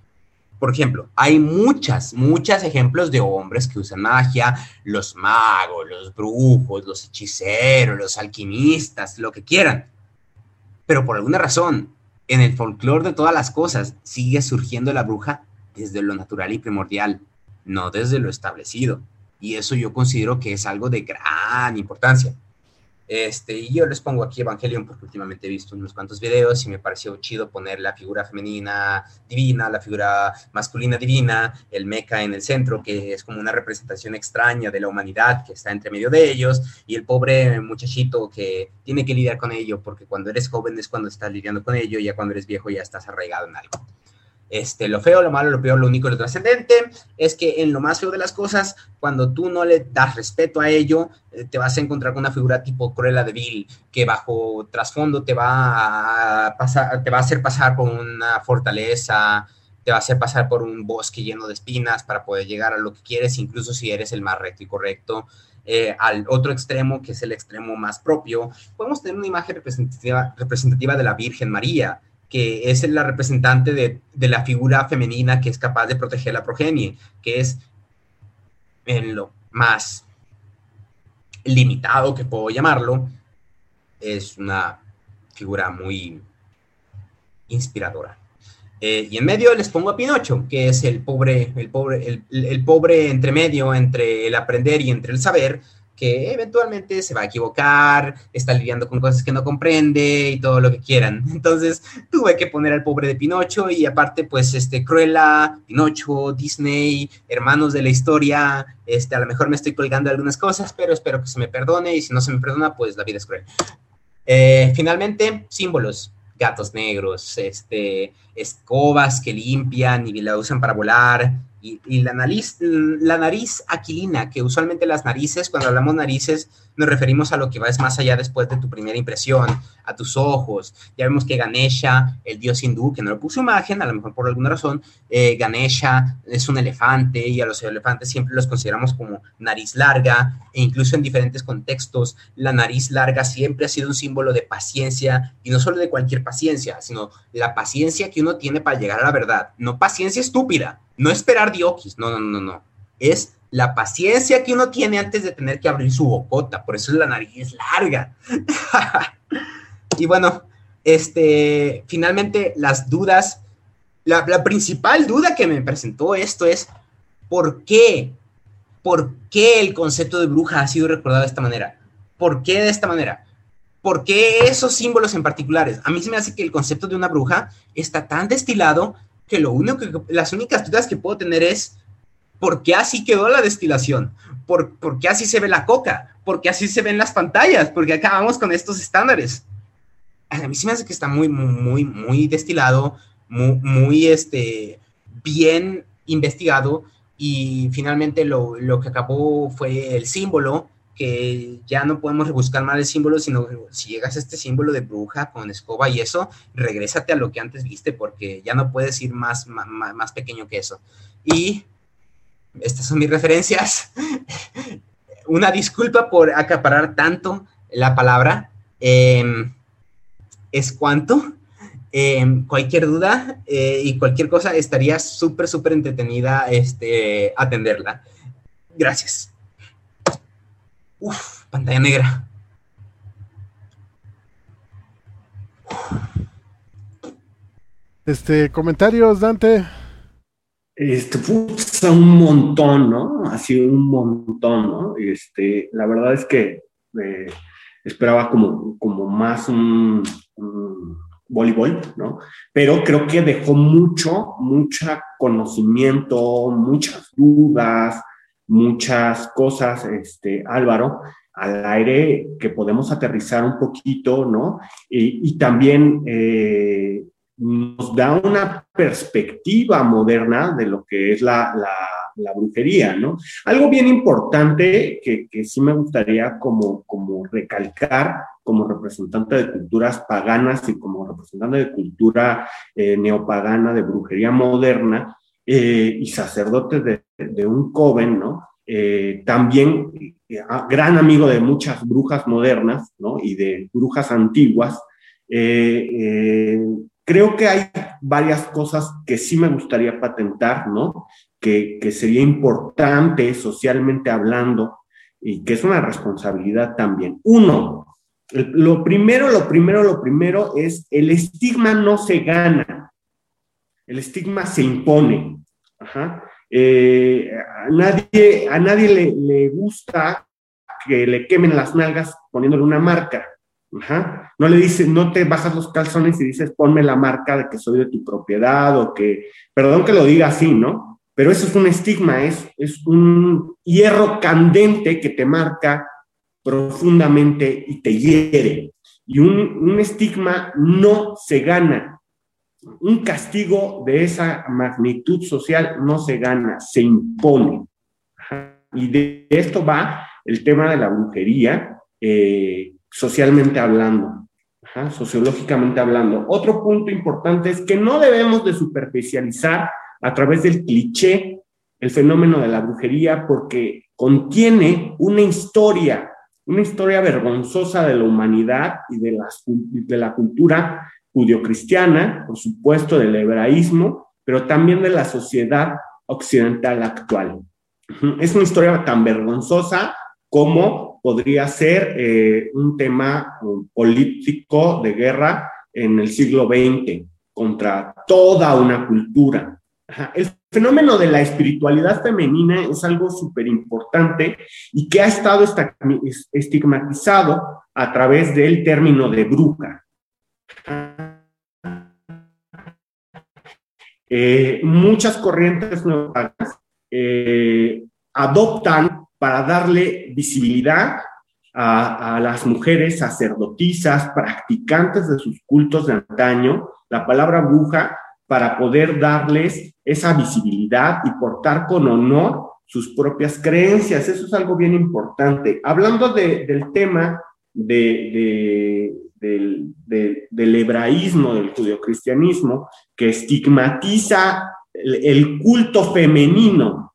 Por ejemplo, hay muchas, muchos ejemplos de hombres que usan magia, los magos, los brujos, los hechiceros, los alquimistas, lo que quieran. Pero por alguna razón, en el folclore de todas las cosas sigue surgiendo la bruja desde lo natural y primordial, no desde lo establecido. Y eso yo considero que es algo de gran importancia. Este, y yo les pongo aquí Evangelion porque últimamente he visto unos cuantos videos y me pareció chido poner la figura femenina divina, la figura masculina divina, el mecha en el centro, que es como una representación extraña de la humanidad que está entre medio de ellos, y el pobre muchachito que tiene que lidiar con ello, porque cuando eres joven es cuando estás lidiando con ello, ya cuando eres viejo ya estás arraigado en algo. Este, lo feo, lo malo, lo peor, lo único lo trascendente es que en lo más feo de las cosas, cuando tú no le das respeto a ello, eh, te vas a encontrar con una figura tipo Cruella de Vil, que bajo trasfondo te va a pasar, te va a hacer pasar por una fortaleza, te va a hacer pasar por un bosque lleno de espinas para poder llegar a lo que quieres, incluso si eres el más recto y correcto. Eh, al otro extremo, que es el extremo más propio, podemos tener una imagen representativa, representativa de la Virgen María, que es la representante de, la figura femenina que es capaz de proteger la progenie, que es en lo más limitado que puedo llamarlo, es una figura muy inspiradora. Eh, y en medio les pongo a Pinocho, que es el pobre, el pobre, el, el pobre entre medio entre el aprender y entre el saber, que eventualmente se va a equivocar, está lidiando con cosas que no comprende y todo lo que quieran. Entonces tuve que poner al pobre de Pinocho y aparte pues este Cruella, Pinocho, Disney, hermanos de la historia, este a lo mejor me estoy colgando algunas cosas, pero espero que se me perdone y si no se me perdona pues la vida es cruel. Eh, finalmente, símbolos, gatos negros, este, escobas que limpian y la usan para volar, y, la, nariz, la nariz aquilina, que usualmente las narices, cuando hablamos narices, nos referimos a lo que va más allá después de tu primera impresión, a tus ojos. Ya vemos que Ganesha, el dios hindú, que no lo puso imagen, a lo mejor por alguna razón, eh, Ganesha es un elefante y a los elefantes siempre los consideramos como nariz larga e incluso en diferentes contextos, la nariz larga siempre ha sido un símbolo de paciencia y no solo de cualquier paciencia, sino la paciencia que uno tiene para llegar a la verdad, no paciencia estúpida, no esperar diokis, no, no, no, no, es la paciencia que uno tiene antes de tener que abrir su bocota, por eso es la nariz larga. y bueno, este, finalmente las dudas, la, la, principal duda que me presentó esto es, ¿por qué? ¿Por qué el concepto de bruja ha sido recordado de esta manera? ¿Por qué de esta manera? ¿Por qué esos símbolos en particulares? A mí se me hace que el concepto de una bruja está tan destilado que lo único que, las únicas dudas que puedo tener es, ¿por qué así quedó la destilación? ¿Por, qué así se ve la coca? ¿Por qué así se ven las pantallas? ¿Por qué acabamos con estos estándares? A mí sí me hace que está muy, muy, muy destilado, muy, muy este, bien investigado y finalmente lo, lo que acabó fue el símbolo que ya no podemos rebuscar más el símbolo, sino si llegas a este símbolo de bruja con escoba y eso, regrésate a lo que antes viste porque ya no puedes ir más, más, más pequeño que eso. Y estas son mis referencias. Una disculpa por acaparar tanto la palabra. Em, es cuanto. Em, cualquier duda eh, y cualquier cosa estaría súper, súper entretenida este, atenderla. Gracias. Uf, pantalla negra. Este, comentarios, Dante. Este, un montón, ¿no? Así un montón, ¿no? Este, la verdad es que eh, esperaba como, como más un, voleibol, ¿no? Pero creo que dejó mucho, mucho conocimiento, muchas dudas, muchas cosas, este, Álvaro, al aire que podemos aterrizar un poquito, ¿no? Y, también eh, nos da una perspectiva moderna de lo que es la, brujería, ¿no? Algo bien importante que, sí me gustaría como, como recalcar como representante de culturas paganas y como representante de cultura eh, neopagana de brujería moderna eh, y sacerdote de, un joven, ¿no? Eh, también gran amigo de muchas brujas modernas, ¿no? Y de brujas antiguas, creo que hay varias cosas que sí me gustaría patentar, ¿no? Que, sería importante socialmente hablando y que es una responsabilidad también. Uno, lo primero, lo primero, lo primero es el estigma no se gana, el estigma se impone. Eh, a nadie, a nadie le, le gusta que le quemen las nalgas poniéndole una marca. No le dices, no te bajas los calzones y dices, ponme la marca de que soy de tu propiedad o que, perdón que lo diga así, ¿no? Pero eso es un estigma, es, es un hierro candente que te marca profundamente y te hiere. Y un, un estigma no se gana, Un castigo de esa magnitud social no se gana, se impone. Y de esto va el tema de la brujería, eh, socialmente hablando, sociológicamente hablando. Otro punto importante es que no debemos de superficializar a través del cliché el fenómeno de la brujería porque contiene una historia, una historia vergonzosa de la humanidad y de de la cultura judio-cristiana, por supuesto del hebraísmo, pero también de la sociedad occidental actual. Es una historia tan vergonzosa como podría ser eh, un tema político de guerra en el siglo XX contra toda una cultura. El fenómeno de la espiritualidad femenina es algo súper importante y que ha estado estigmatizado a través del término de bruja. Eh, muchas corrientes nuevas eh, adoptan para darle visibilidad a, las mujeres sacerdotisas, practicantes de sus cultos de antaño, la palabra bruja, para poder darles esa visibilidad y portar con honor sus propias creencias. Eso es algo bien importante. Hablando del tema de, del, hebraísmo, del judeocristianismo, que estigmatiza el culto femenino,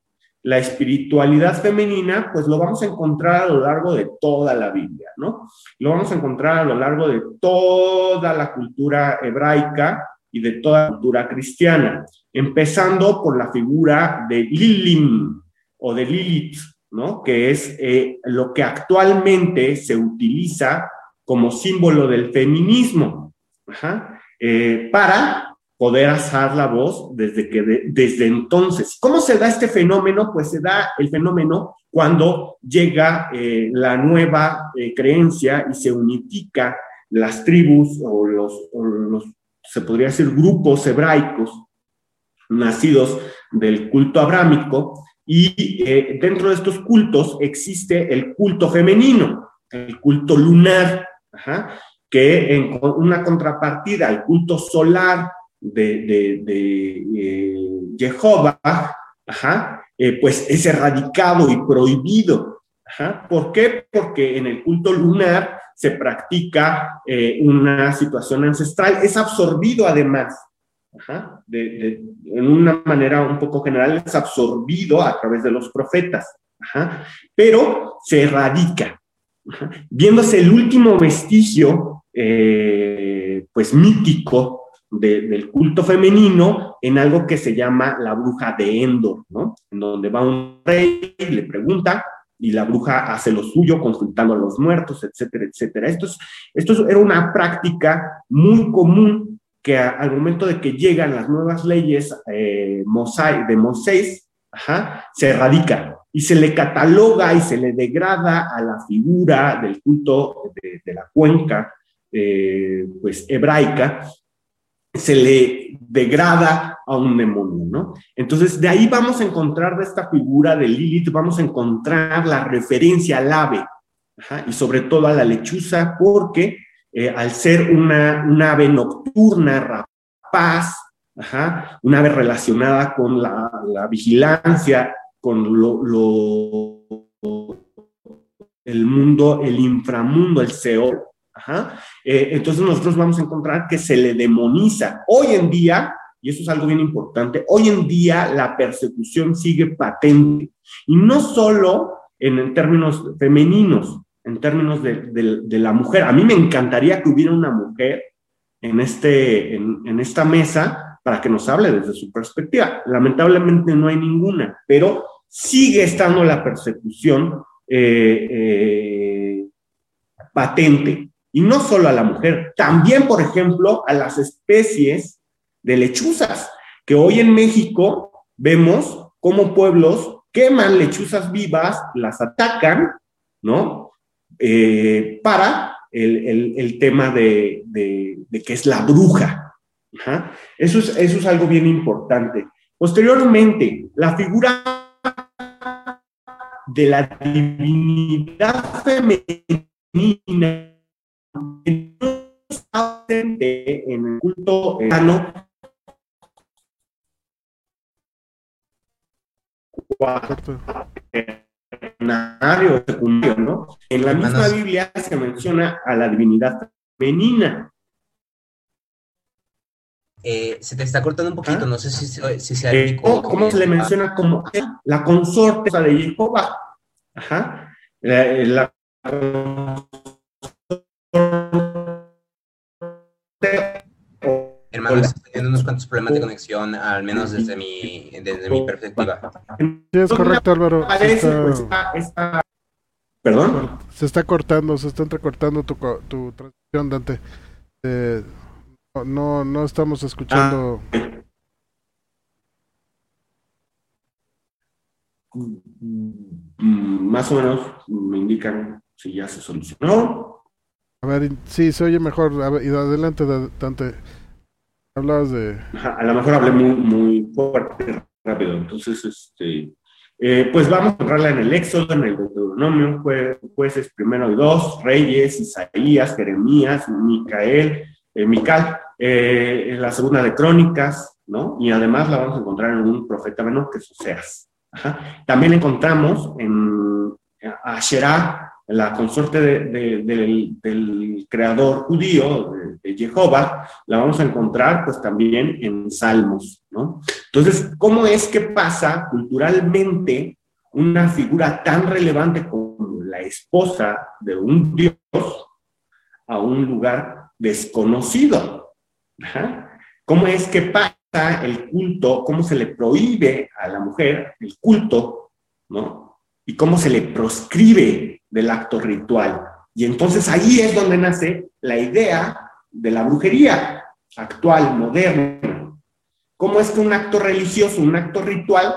la espiritualidad femenina, pues lo vamos a encontrar a lo largo de toda la Biblia, ¿no? Lo vamos a encontrar a lo largo de toda la cultura hebraica y de toda la cultura cristiana, empezando por la figura de Lilim o de Lilith, ¿no? Que es eh, lo que actualmente se utiliza como símbolo del feminismo, eh, para poder alzar la voz desde, que desde entonces. ¿Cómo se da este fenómeno? Pues se da el fenómeno cuando llega eh, la nueva eh, creencia y se unifica las tribus o los, se podría decir, grupos hebraicos nacidos del culto abrámico y eh, dentro de estos cultos existe el culto femenino, el culto lunar, que en una contrapartida al culto solar de, de, eh, Jehová, eh, pues es erradicado y prohibido. ¿Por qué? Porque en el culto lunar se practica eh, una situación ancestral, es absorbido además, en una manera un poco general, es absorbido a través de los profetas, pero se erradica, viéndose el último vestigio, pues mítico del culto femenino en algo que se llama la bruja de Endor, ¿no? En donde va un rey y le pregunta y la bruja hace lo suyo consultando a los muertos, etcétera, etcétera. Esto, esto era una práctica muy común que al momento de que llegan las nuevas leyes eh, de Moisés, se erradica y se le cataloga y se le degrada a la figura del culto de, la cuenca eh, pues hebraica se le degrada a un demonio, ¿no? Entonces, de ahí vamos a encontrar de esta figura de Lilith, vamos a encontrar la referencia al ave, y sobre todo a la lechuza, porque eh, al ser una, ave nocturna, rapaz, una ave relacionada con la, vigilancia, con lo, el mundo, el inframundo, el Seol, eh, entonces nosotros vamos a encontrar que se le demoniza. Hoy en día, y eso es algo bien importante, hoy en día la persecución sigue patente. Y no solo en, términos femeninos, en términos de, la mujer. A mí me encantaría que hubiera una mujer en, este, en, esta mesa para que nos hable desde su perspectiva. Lamentablemente no hay ninguna, pero sigue estando la persecución eh, eh, patente. Y no solo a la mujer, también, por ejemplo, a las especies de lechuzas, que hoy en México vemos cómo pueblos queman lechuzas vivas, las atacan, ¿no? Eh, para el, tema de, que es la bruja. Eso, es, eso es algo bien importante. Posteriormente, la figura de la divinidad femenina en el culto eh, sano, secundario. En la misma Biblia se menciona a la divinidad femenina. Eh, se te está cortando un poquito, ah. no sé si, si sea eh, ¿Cómo se le menciona como la consorte de Jehová? La, la Hermano, estoy teniendo unos cuantos problemas de conexión, al menos desde mi, desde mi perspectiva. Sí, es correcto, Álvaro. Pues, ¿Perdón? Se está cortando, se está entrecortando tu, tu transmisión, Dante. Eh, no, no estamos escuchando. Ah. Más o menos me indican si ya se solucionó. A ver, sí, se oye mejor. y adelante, Dante. Hablabas de... a lo mejor hablé muy, muy fuerte, rápido. Entonces, este, eh, pues vamos a entrarla en el Éxodo, en el Deuteronomio, jueces primero y dos, Reyes, Isaías, Jeremías, Micael, eh, Mical, eh, en la segunda de Crónicas, ¿no? Y además la vamos a encontrar en un profeta menor que es. También encontramos en Asherah, la consorte del, creador judío, de, Jehová, la vamos a encontrar pues también en Salmos, ¿no? Entonces, ¿cómo es que pasa culturalmente una figura tan relevante como la esposa de un dios a un lugar desconocido? ¿Cómo es que pasa el culto, cómo se le prohíbe a la mujer el culto, ¿no? Y cómo se le proscribe del acto ritual. Y entonces ahí es donde nace la idea de la brujería actual, moderna. ¿Cómo es que un acto religioso, un acto ritual,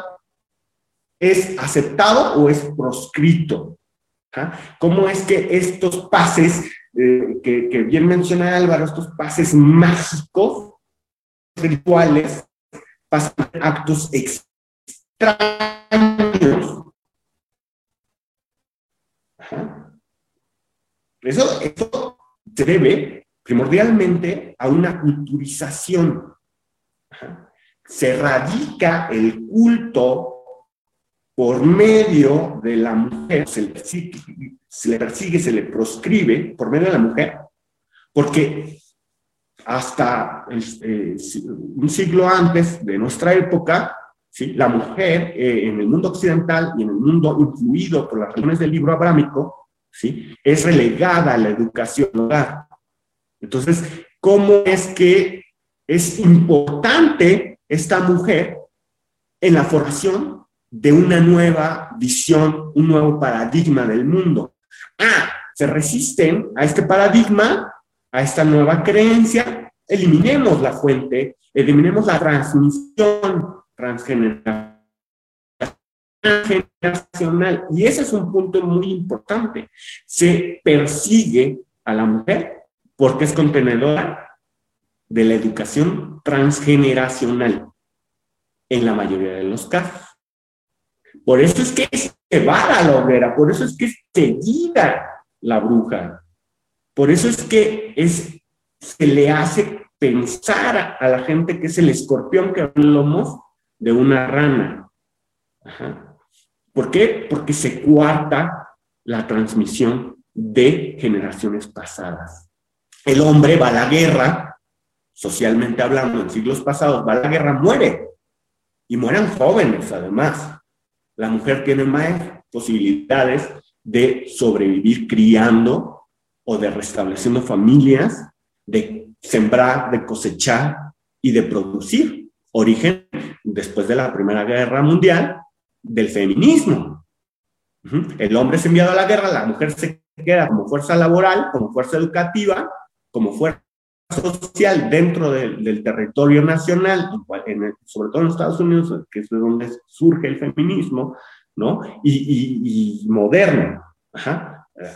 es aceptado o es proscrito? ¿Ah? ¿Cómo es que estos pases, eh, que, que, bien menciona Álvaro, estos pases mágicos, rituales, pasan actos extraños eso, se debe primordialmente a una culturización. Se radica el culto por medio de la mujer, se le, persigue, se le persigue, se le proscribe por medio de la mujer, porque hasta eh, un siglo antes de nuestra época, ¿sí? la mujer eh, en el mundo occidental y en el mundo influido por las religiones del libro abrámico, ¿sí? es relegada a la educación hogar. Entonces, ¿cómo es que es importante esta mujer en la formación de una nueva visión, un nuevo paradigma del mundo? Ah, se resisten a este paradigma, a esta nueva creencia, eliminemos la fuente, eliminemos la transmisión transgeneracional. Y ese es un punto muy importante. Se persigue a la mujer porque es contenedora de la educación transgeneracional en la mayoría de los casos. Por eso es que se va a la hoguera, por eso es que es seguida la bruja, por eso es que se le hace pensar a la gente que es el escorpión que hablamos de una rana. ¿Por qué? Porque se cuarta la transmisión de generaciones pasadas. El hombre va a la guerra, socialmente hablando, en siglos pasados, va a la guerra, muere. Y mueren jóvenes, además. La mujer tiene más posibilidades de sobrevivir criando o de restableciendo familias, de sembrar, de cosechar y de producir. Origen después de la Primera Guerra Mundial, del feminismo. El hombre es enviado a la guerra, la mujer se queda como fuerza laboral, como fuerza educativa, como fuerza social dentro del territorio nacional, sobre todo en Estados Unidos, que es de donde surge el feminismo, ¿no? Y, moderno.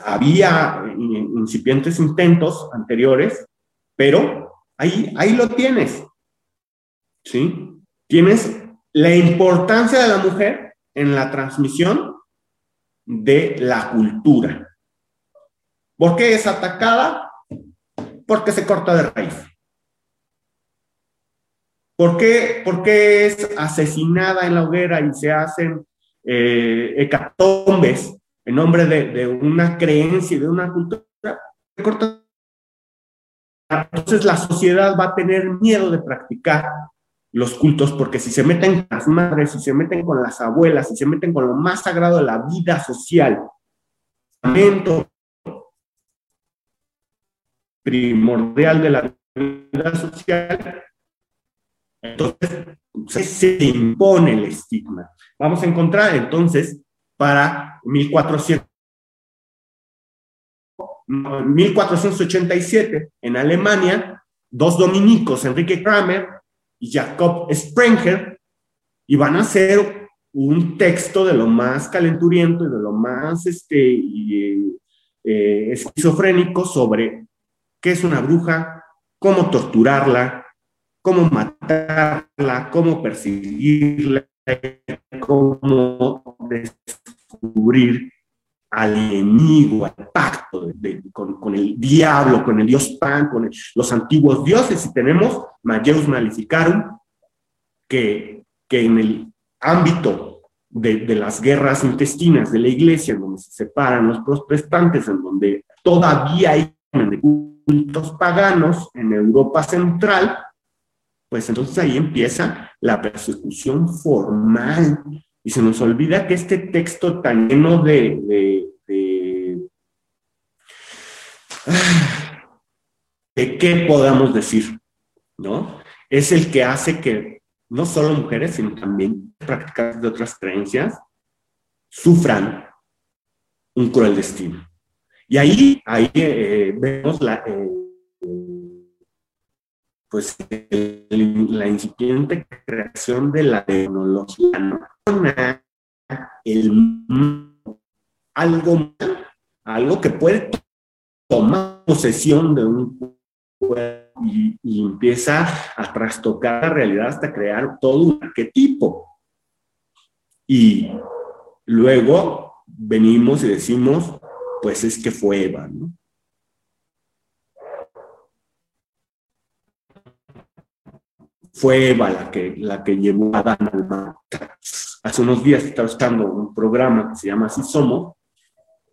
Había incipientes intentos anteriores, pero ahí, ahí lo tienes. ¿Sí? Tienes la importancia de la mujer en la transmisión de la cultura. ¿Por qué es atacada? Porque se corta de raíz. ¿Por qué, es asesinada en la hoguera y se hacen eh, hecatombes en nombre de, una creencia y de una cultura, entonces la sociedad va a tener miedo de practicar los cultos porque si se meten con las madres, si se meten con las abuelas, si se meten con lo más sagrado de la vida social, primordial de la vida social, entonces se impone el estigma. Vamos a encontrar entonces para 1400, 1487 en Alemania, dos dominicos, Enrique Kramer Jacob Sprenger, y van a hacer un texto de lo más calenturiento y de lo más este, eh, esquizofrénico sobre qué es una bruja, cómo torturarla, cómo matarla, cómo perseguirla, cómo descubrir al enemigo, al pacto con, el diablo, con el dios Pan, con los antiguos dioses, y tenemos Majeus Maleficarum, que, que en el ámbito de, de, las guerras intestinas de la iglesia, en donde se separan los protestantes, en donde todavía hay cultos paganos en Europa Central, pues entonces ahí empieza la persecución formal. Y se nos olvida que este texto tan lleno de, de, de, qué podamos decir, ¿no? Es el que hace que no solo mujeres, sino también practicantes de otras creencias sufran un cruel destino. Y ahí, ahí eh, vemos la, eh, pues la incipiente creación de la tecnología, el, algo, algo que puede tomar posesión de un y, y, empieza a trastocar la realidad hasta crear todo un arquetipo. Y luego venimos y decimos, pues es que fue Eva, ¿no? Fue Eva la que, la que llevó a Adán al mar. Hace unos días estaba buscando un programa que se llama Así Somos,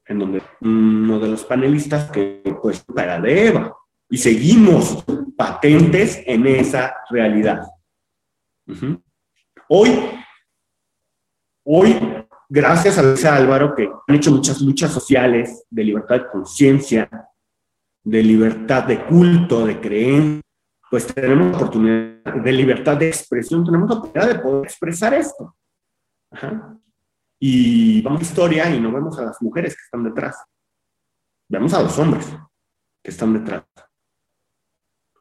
en donde uno de los panelistas que pues era de Eva. Y seguimos patentes en esa realidad. Hoy, hoy, gracias a Álvaro, que han hecho muchas luchas sociales de libertad de conciencia, de libertad de culto, de creencia, pues tenemos oportunidad de libertad de expresión, tenemos la oportunidad de poder expresar esto. Y vamos a historia y no vemos a las mujeres que están detrás. Vemos a los hombres que están detrás.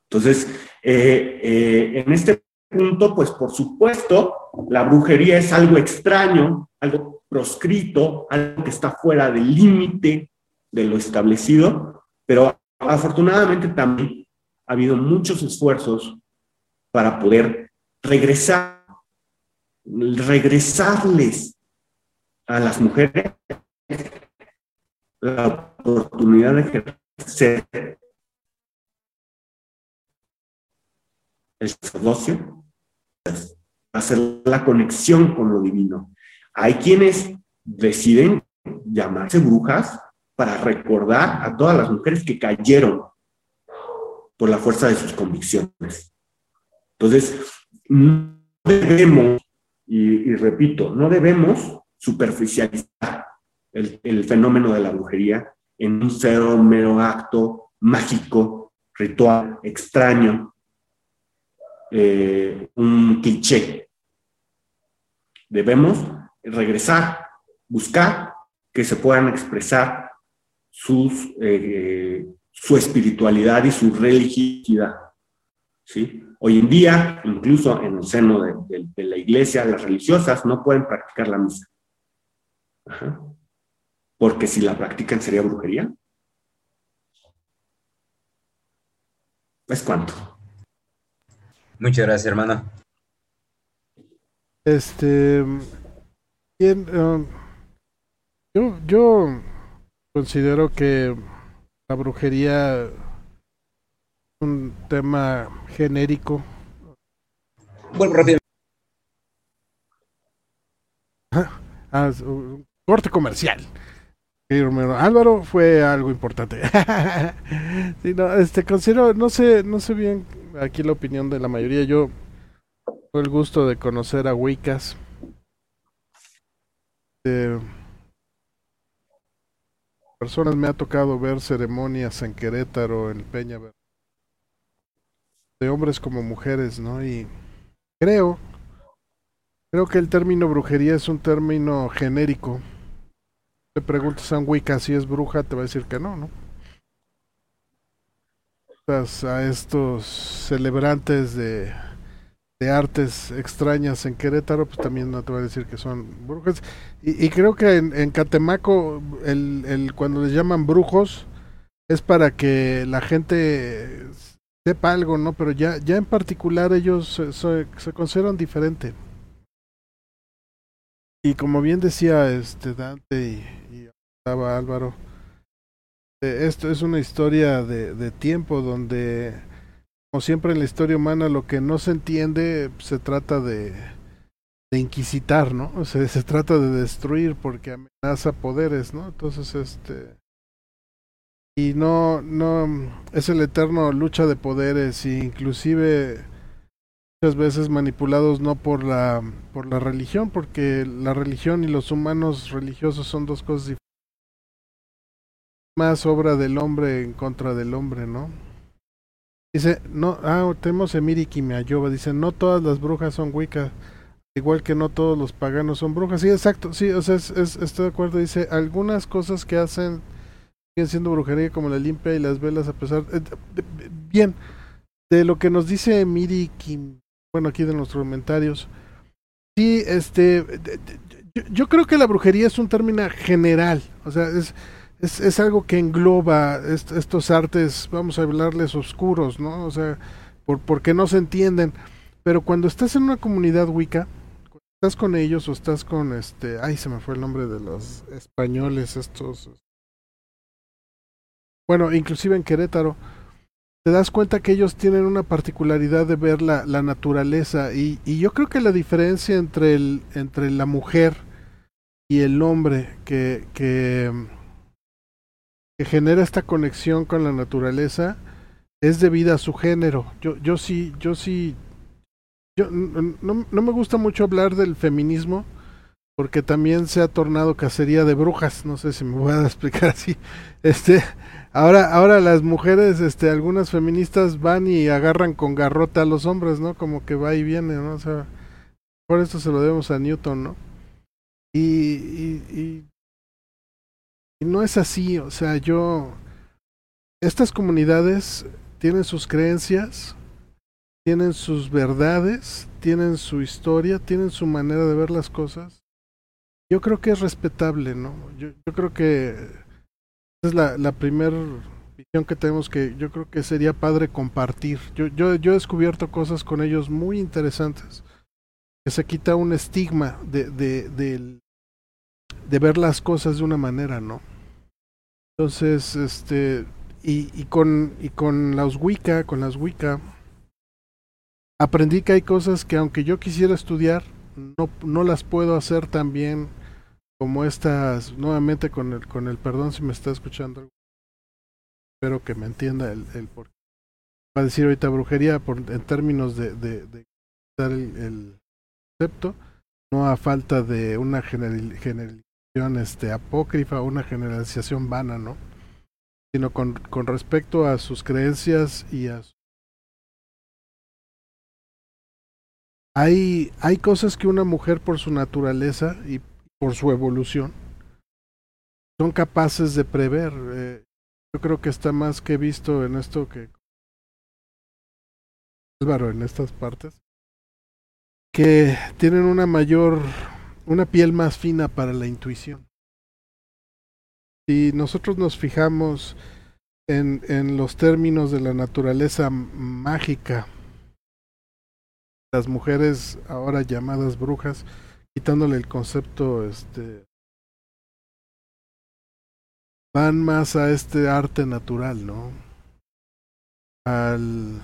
Entonces, eh, eh, en este punto, pues por supuesto, la brujería es algo extraño, algo proscrito, algo que está fuera del límite de lo establecido, pero afortunadamente también ha habido muchos esfuerzos para poder regresar, regresarles a las mujeres la oportunidad de ejercer el sacerdocio, hacer la conexión con lo divino. Hay quienes deciden llamarse brujas para recordar a todas las mujeres que cayeron por la fuerza de sus convicciones. Entonces, no debemos, y, repito, no debemos superficializar el, fenómeno de la brujería en un cero mero acto mágico, ritual, extraño, eh, un cliché. Debemos regresar, buscar que se puedan expresar sus eh, su espiritualidad y su religiosidad. ¿sí? Hoy en día, incluso en el seno de, la iglesia, las religiosas no pueden practicar la misa. Porque si la practican sería brujería. ¿Es cuánto? Muchas gracias, hermano. Este. Bien, um, yo, yo considero que la brujería un tema genérico. Bueno, rápido. Ah, un corte comercial. Álvaro fue algo importante. no, este considero, no sé, no sé bien aquí la opinión de la mayoría. Yo tuve el gusto de conocer a Wiccas. Personas me ha tocado ver ceremonias en Querétaro, en Peña, de hombres como mujeres, ¿no? Y creo, creo que el término brujería es un término genérico le preguntas a un Wicca si es bruja, te va a decir que no, ¿no? A estos celebrantes de, de artes extrañas en Querétaro, pues también no te va a decir que son brujas. Y, creo que en, Catemaco, el, el, cuando les llaman brujos, es para que la gente sepa algo, ¿no? Pero ya, ya en particular ellos se, se consideran diferente. Y como bien decía este Dante y, estaba Álvaro, eh, esto es una historia de, tiempo donde, como siempre en la historia humana, lo que no se entiende se trata de, inquisitar, ¿no? O se trata de destruir porque amenaza poderes, ¿no? Entonces, este y no no es el eterno lucha de poderes e inclusive muchas veces manipulados no por la por la religión, porque la religión y los humanos religiosos son dos cosas diferentes. Más obra del hombre en contra del hombre, ¿no? Dice, no, ah, tenemos Emiri Kimeayoba, dice, no todas las brujas son Wicca, igual que no todos los paganos son brujas. Sí, exacto, sí, o sea, es, estoy de acuerdo, dice, algunas cosas que hacen siguen siendo brujería como la limpia y las velas a pesar... Bien, de lo que nos dice Emiri Kim, bueno, aquí de nuestros comentarios. Sí, este, yo, creo que la brujería es un término general, o sea, es, es, es algo que engloba estos artes, vamos a hablarles oscuros, ¿no? O sea, por, porque no se entienden. Pero cuando estás en una comunidad wicca, estás con ellos o estás con este, ay, se me fue el nombre de los españoles estos. Bueno, inclusive en Querétaro, te das cuenta que ellos tienen una particularidad de ver la, la naturaleza y, y, yo creo que la diferencia entre, el, entre la mujer y el hombre que, que, que genera esta conexión con la naturaleza es debida a su género. Yo, yo sí, yo sí, yo no, no me gusta mucho hablar del feminismo porque también se ha tornado cacería de brujas, no sé si me voy a explicar así. Este, Ahora, ahora las mujeres, este, algunas feministas van y agarran con garrota a los hombres, ¿no? Como que va y viene, ¿no? O sea, por esto se lo debemos a Newton, ¿no? Y, y, y, no es así, o sea, yo, estas comunidades tienen sus creencias, tienen sus verdades, tienen su historia, tienen su manera de ver las cosas. Yo creo que es respetable, ¿no? Yo, yo creo que es la, la primera visión que tenemos que yo creo que sería padre compartir. Yo, yo, yo he descubierto cosas con ellos muy interesantes. Que se quita un estigma de, de, de, de ver las cosas de una manera, ¿no? Entonces, este, y, y con, y con las Wicca, con las Wicca, aprendí que hay cosas que aunque yo quisiera estudiar, no, no las puedo hacer tan bien como estas, nuevamente con el, con el perdón si me está escuchando, espero que me entienda el, el por va a decir ahorita brujería por, en términos de, de, de el, el, concepto, no a falta de una generalización este, apócrifa una generalización vana, ¿no? Sino con, con respecto a sus creencias y a hay, hay cosas que una mujer por su naturaleza y por su evolución, son capaces de prever. Eh, yo creo que está más que visto en esto que Álvaro en estas partes, que tienen una mayor, una piel más fina para la intuición. Si nosotros nos fijamos en, en los términos de la naturaleza mágica, las mujeres ahora llamadas brujas, quitándole el concepto, este, van más a este arte natural, ¿no? Al,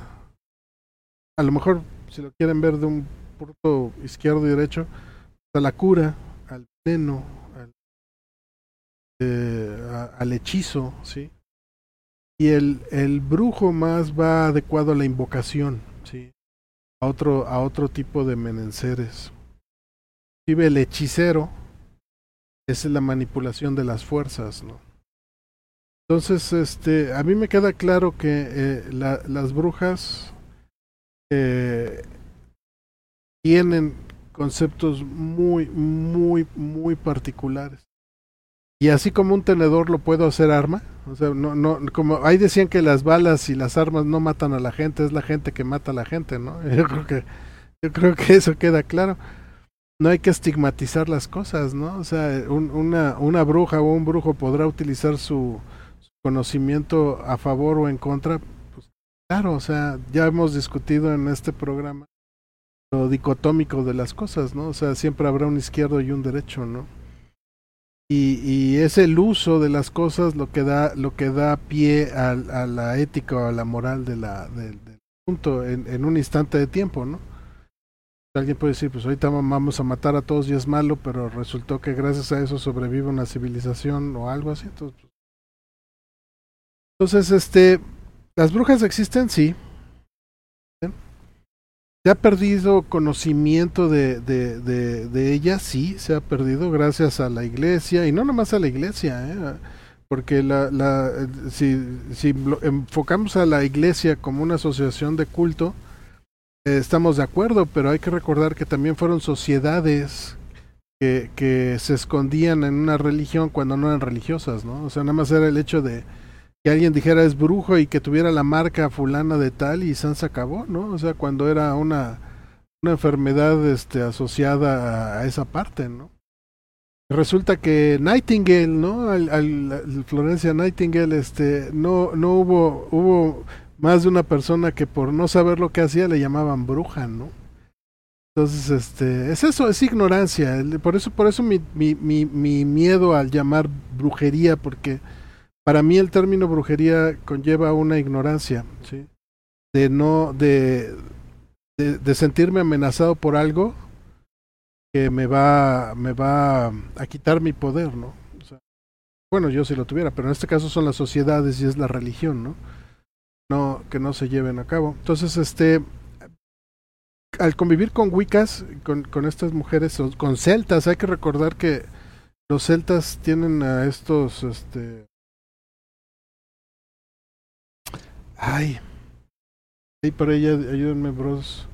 a lo mejor, si lo quieren ver de un punto izquierdo y derecho, a la cura, al veneno, al, eh, al hechizo, ¿sí? Y el, el brujo más va adecuado a la invocación, ¿sí? A otro, a otro tipo de menenceres. Vive el hechicero, es la manipulación de las fuerzas, ¿no? Entonces, este, a mí me queda claro que eh, la, las brujas eh, tienen conceptos muy, muy, muy particulares. Y así como un tenedor lo puedo hacer arma, o sea, no, no, como ahí decían que las balas y las armas no matan a la gente, es la gente que mata a la gente, ¿no? Yo creo que, yo creo que eso queda claro. No hay que estigmatizar las cosas, ¿no? O sea, una, una bruja o un brujo podrá utilizar su, su conocimiento a favor o en contra. Pues, claro, o sea, ya hemos discutido en este programa lo dicotómico de las cosas, ¿no? O sea, siempre habrá un izquierdo y un derecho, ¿no? Y, es el uso de las cosas lo que da lo que da pie a, la ética o a la moral de la del, del punto en, en, un instante de tiempo no alguien puede decir pues ahorita vamos a matar a todos y es malo pero resultó que gracias a eso sobrevive una civilización o algo así entonces, pues entonces este las brujas existen sí ¿Se ha perdido conocimiento de, de, de, ella? Sí, se ha perdido gracias a la iglesia, y no nomás a la iglesia, ¿eh? porque la, la, si, si enfocamos a la iglesia como una asociación de culto, eh, estamos de acuerdo, pero hay que recordar que también fueron sociedades que, que se escondían en una religión cuando no eran religiosas, ¿no? O sea, nada más era el hecho de que alguien dijera es brujo y que tuviera la marca fulana de tal y San se acabó, ¿no? O sea, cuando era una, una enfermedad este, asociada a, esa parte, ¿no? Resulta que Nightingale, ¿no? Al, al, Florencia Nightingale, este, no, no hubo, hubo más de una persona que por no saber lo que hacía le llamaban bruja, ¿no? Entonces, este, es eso, es ignorancia. Por eso, por eso mi, mi, mi, mi miedo al llamar brujería, porque para mí el término brujería conlleva una ignorancia, ¿sí? De no, de, sentirme amenazado por algo que me va, me va a quitar mi poder, ¿no? Bueno, yo si lo tuviera, pero en este caso son las sociedades y es la religión, ¿no? No, que no se lleven a cabo. Entonces, este, al convivir con Wiccas, con, con estas mujeres, con celtas, hay que recordar que los celtas tienen a estos, este, Ay. Sí, por ella, ayúdenme, bros.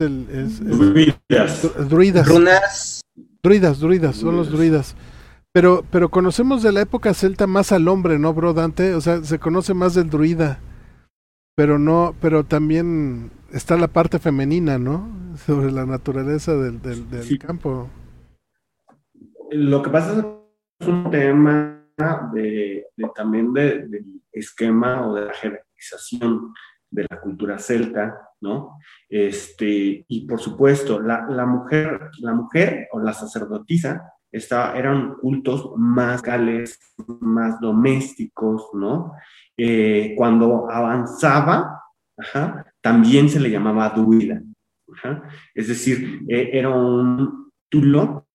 El, es, es, druidas. Druidas. Runas. Druidas, druidas, son los druidas. Pero, pero conocemos de la época celta más al hombre, ¿no, bro Dante? O sea, se conoce más del druida. Pero no, pero también está la parte femenina, ¿no? Sobre la naturaleza del, del, del sí. campo. Lo que pasa es que es un tema de, de también de, del esquema o de la de la cultura celta, ¿no? Este, y por supuesto, la, mujer, la mujer o la sacerdotisa eran cultos más cales, más domésticos, ¿no? Eh, cuando avanzaba, también se le llamaba druida, ajá, es decir, eh, era un título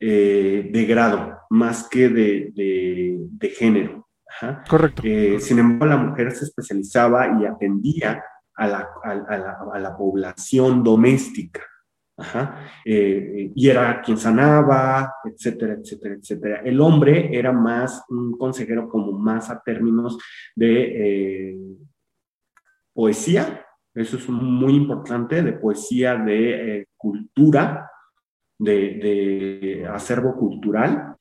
eh, de grado más que de, de género. Ajá. Correcto. Eh, sin embargo, la mujer se especializaba y atendía a la, a, la, a la población doméstica. Ajá. Eh, y era quien sanaba, etcétera, etcétera, etcétera. El hombre era más un consejero como más a términos de eh, poesía, eso es muy importante, de poesía, de eh, cultura, de, de, acervo cultural,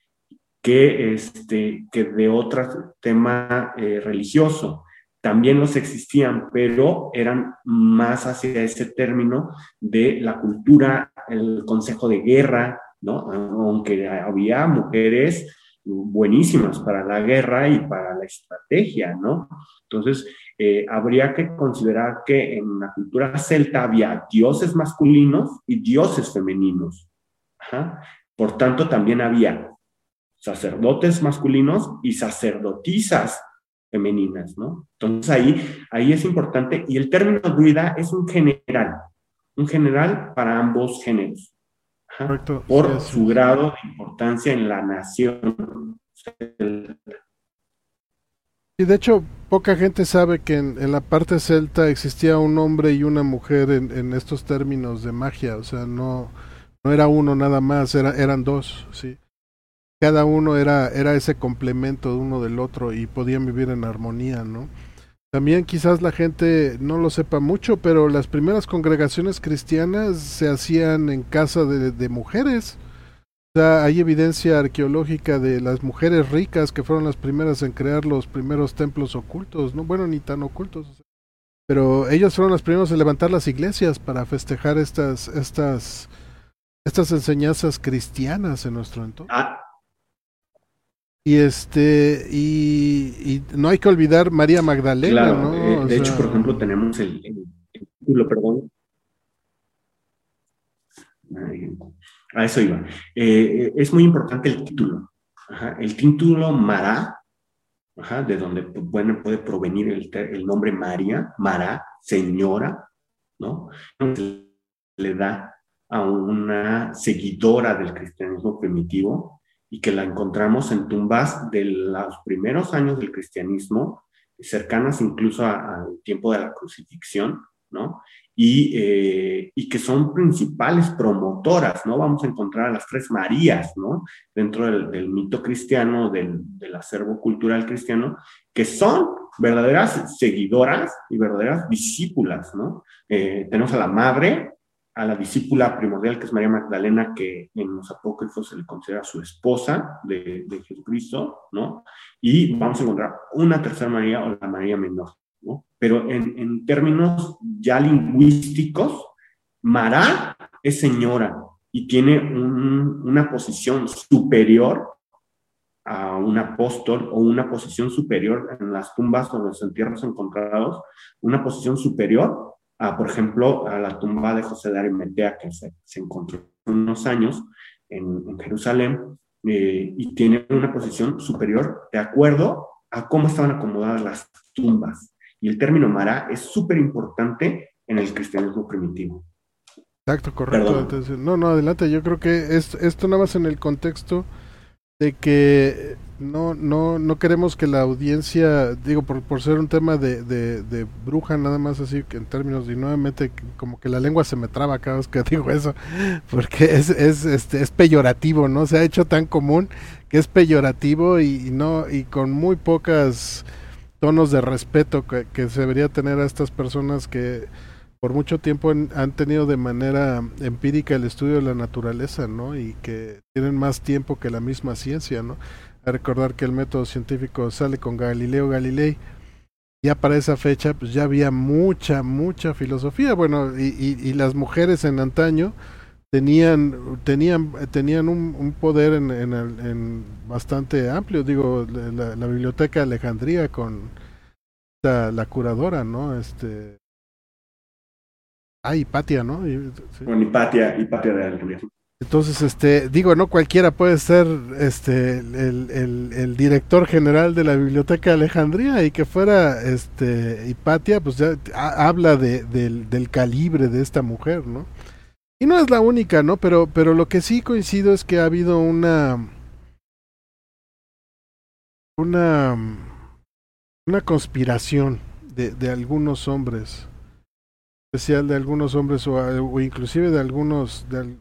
que, este, que de otro tema eh, religioso. También los existían, pero eran más hacia ese término de la cultura, el consejo de guerra, ¿no? Aunque había mujeres buenísimas para la guerra y para la estrategia, ¿no? Entonces, eh, habría que considerar que en la cultura celta había dioses masculinos y dioses femeninos. Por tanto, también había sacerdotes masculinos y sacerdotisas femeninas, ¿no? Entonces ahí, ahí es importante, y el término druida es un general, un general para ambos géneros. por su grado de importancia en la nación. Y de hecho, poca gente sabe que en, la parte celta existía un hombre y una mujer en, estos términos de magia, o sea, no, no era uno nada más, era, eran dos, sí. Cada uno era, era ese complemento de uno del otro y podían vivir en armonía, ¿no? También quizás la gente no lo sepa mucho, pero las primeras congregaciones cristianas se hacían en casa de, mujeres. O sea, hay evidencia arqueológica de las mujeres ricas que fueron las primeras en crear los primeros templos ocultos, no bueno ni tan ocultos, pero ellos fueron los primeros en levantar las iglesias para festejar estas estas estas enseñanzas cristianas en nuestro entorno. Ah, y este, y, no hay que olvidar María Magdalena, ¿no? Eh, de hecho, por ejemplo, tenemos el, título, perdón. A eso iba. Eh, es muy importante el título. El título Mará, de donde bueno, puede provenir el, el nombre María, Mará, señora, ¿no? Le da a una seguidora del cristianismo primitivo y que la encontramos en tumbas de los primeros años del cristianismo, cercanas incluso al tiempo de la crucifixión, ¿no? Y, eh, y, que son principales promotoras, ¿no? Vamos a encontrar a las tres Marías, ¿no? Dentro del, mito cristiano, del, del, acervo cultural cristiano, que son verdaderas seguidoras y verdaderas discípulas, ¿no? Eh, tenemos a la madre, a la discípula primordial, que es María Magdalena, que en los apócrifos se le considera su esposa de, Jesucristo, ¿no? Y vamos a encontrar una tercera María o la María menor, ¿no? Pero en, términos ya lingüísticos, Mará es señora y tiene una posición superior a un apóstol o una posición superior en las tumbas o los entierros encontrados, una posición superior por ejemplo, a la tumba de José de Arimatea, que se, encontró unos años en, Jerusalén, eh, y tiene una posición superior de acuerdo a cómo estaban acomodadas las tumbas. Y el término Mará es súper importante en el cristianismo primitivo. Exacto, correcto. no, no, adelante. Yo creo que es, esto nada más en el contexto de que no, no, no queremos que la audiencia, digo, por, por ser un tema de, de, bruja, nada más así en términos de nuevamente, como que la lengua se me traba cada vez que digo eso, porque es, es, este, es peyorativo, ¿no? Se ha hecho tan común que es peyorativo y, no, y con muy pocas tonos de respeto que, que se debería tener a estas personas que por mucho tiempo han tenido de manera empírica el estudio de la naturaleza, ¿no? Y que tienen más tiempo que la misma ciencia, ¿no? A recordar que el método científico sale con Galileo Galilei. Ya para esa fecha, pues ya había mucha, mucha filosofía. Bueno, y, y, las mujeres en antaño tenían, tenían, tenían un, poder en, en, bastante amplio. Digo, la, biblioteca de Alejandría con la curadora, ¿no? Este, Ah, Hipatia, ¿no? Con Hipatia, Hipatia de Alejandría. Entonces, este, digo, no cualquiera puede ser este, el, director general de la Biblioteca de Alejandría y que fuera este, Hipatia, pues ya habla de, del, del, calibre de esta mujer, ¿no? Y no es la única, ¿no? Pero, pero lo que sí coincido es que ha habido una. una. una conspiración de, de algunos hombres especial de algunos hombres o, inclusive de algunos de,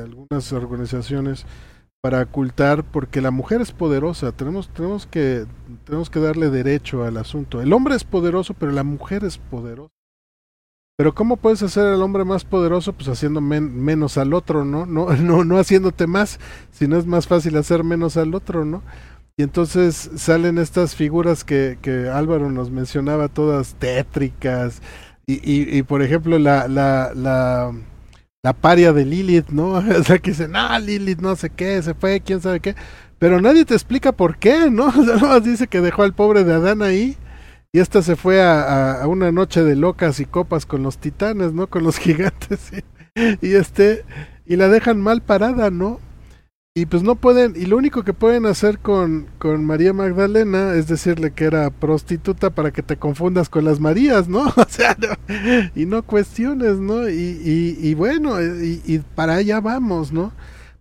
algunas organizaciones para ocultar porque la mujer es poderosa tenemos tenemos que tenemos que darle derecho al asunto. El hombre es poderoso pero la mujer es poderosa. Pero cómo puedes hacer al hombre más poderoso pues haciendo menos al otro no no no no haciéndote más sino es más fácil hacer menos al otro no y entonces salen estas figuras que, que Álvaro nos mencionaba todas tétricas y, y, por ejemplo, la, la, la, la paria de Lilith, ¿no? O sea, que dicen, ah, Lilith no sé qué, se fue, quién sabe qué. Pero nadie te explica por qué, ¿no? O sea, más dice que dejó al pobre de Adán ahí. Y esta se fue a, a, una noche de locas y copas con los titanes, ¿no? Con los gigantes. Y, y este, y la dejan mal parada, ¿no? Y pues no pueden, y lo único que pueden hacer con, con María Magdalena es decirle que era prostituta para que te confundas con las Marías, ¿no? O sea, y no cuestiones, ¿no? Y, y, y bueno, y, y, para allá vamos, ¿no?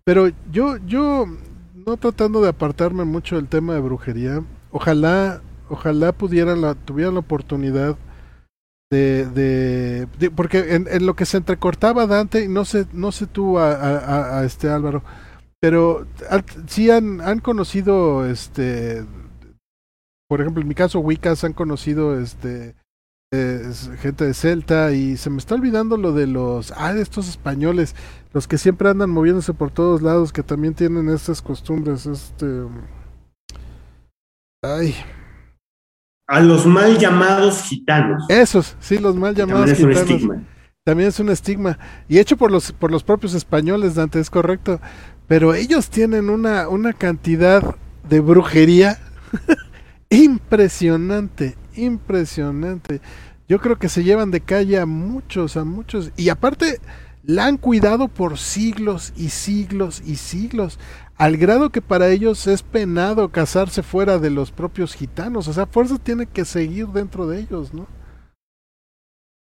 Pero yo, yo, no tratando de apartarme mucho del tema de brujería, ojalá, ojalá pudieran, la, tuvieran la oportunidad de, de, porque en, en, lo que se entrecortaba Dante, no sé, no sé tú a, a este Álvaro, pero sí han, han conocido, este, por ejemplo, en mi caso, Wiccas han conocido, este, gente de Celta y se me está olvidando lo de los, ah, de estos españoles, los que siempre andan moviéndose por todos lados, que también tienen estas costumbres, este, ay. A los mal llamados gitanos. Esos, sí, los mal llamados también gitanos. Es un estigma. También es un estigma. Y hecho por los, por los propios españoles, Dante, es correcto pero ellos tienen una, una cantidad de brujería impresionante, impresionante. Yo creo que se llevan de calle a muchos, a muchos. Y aparte, la han cuidado por siglos y siglos y siglos. Al grado que para ellos es penado casarse fuera de los propios gitanos. O sea, fuerza tiene que seguir dentro de ellos, ¿no?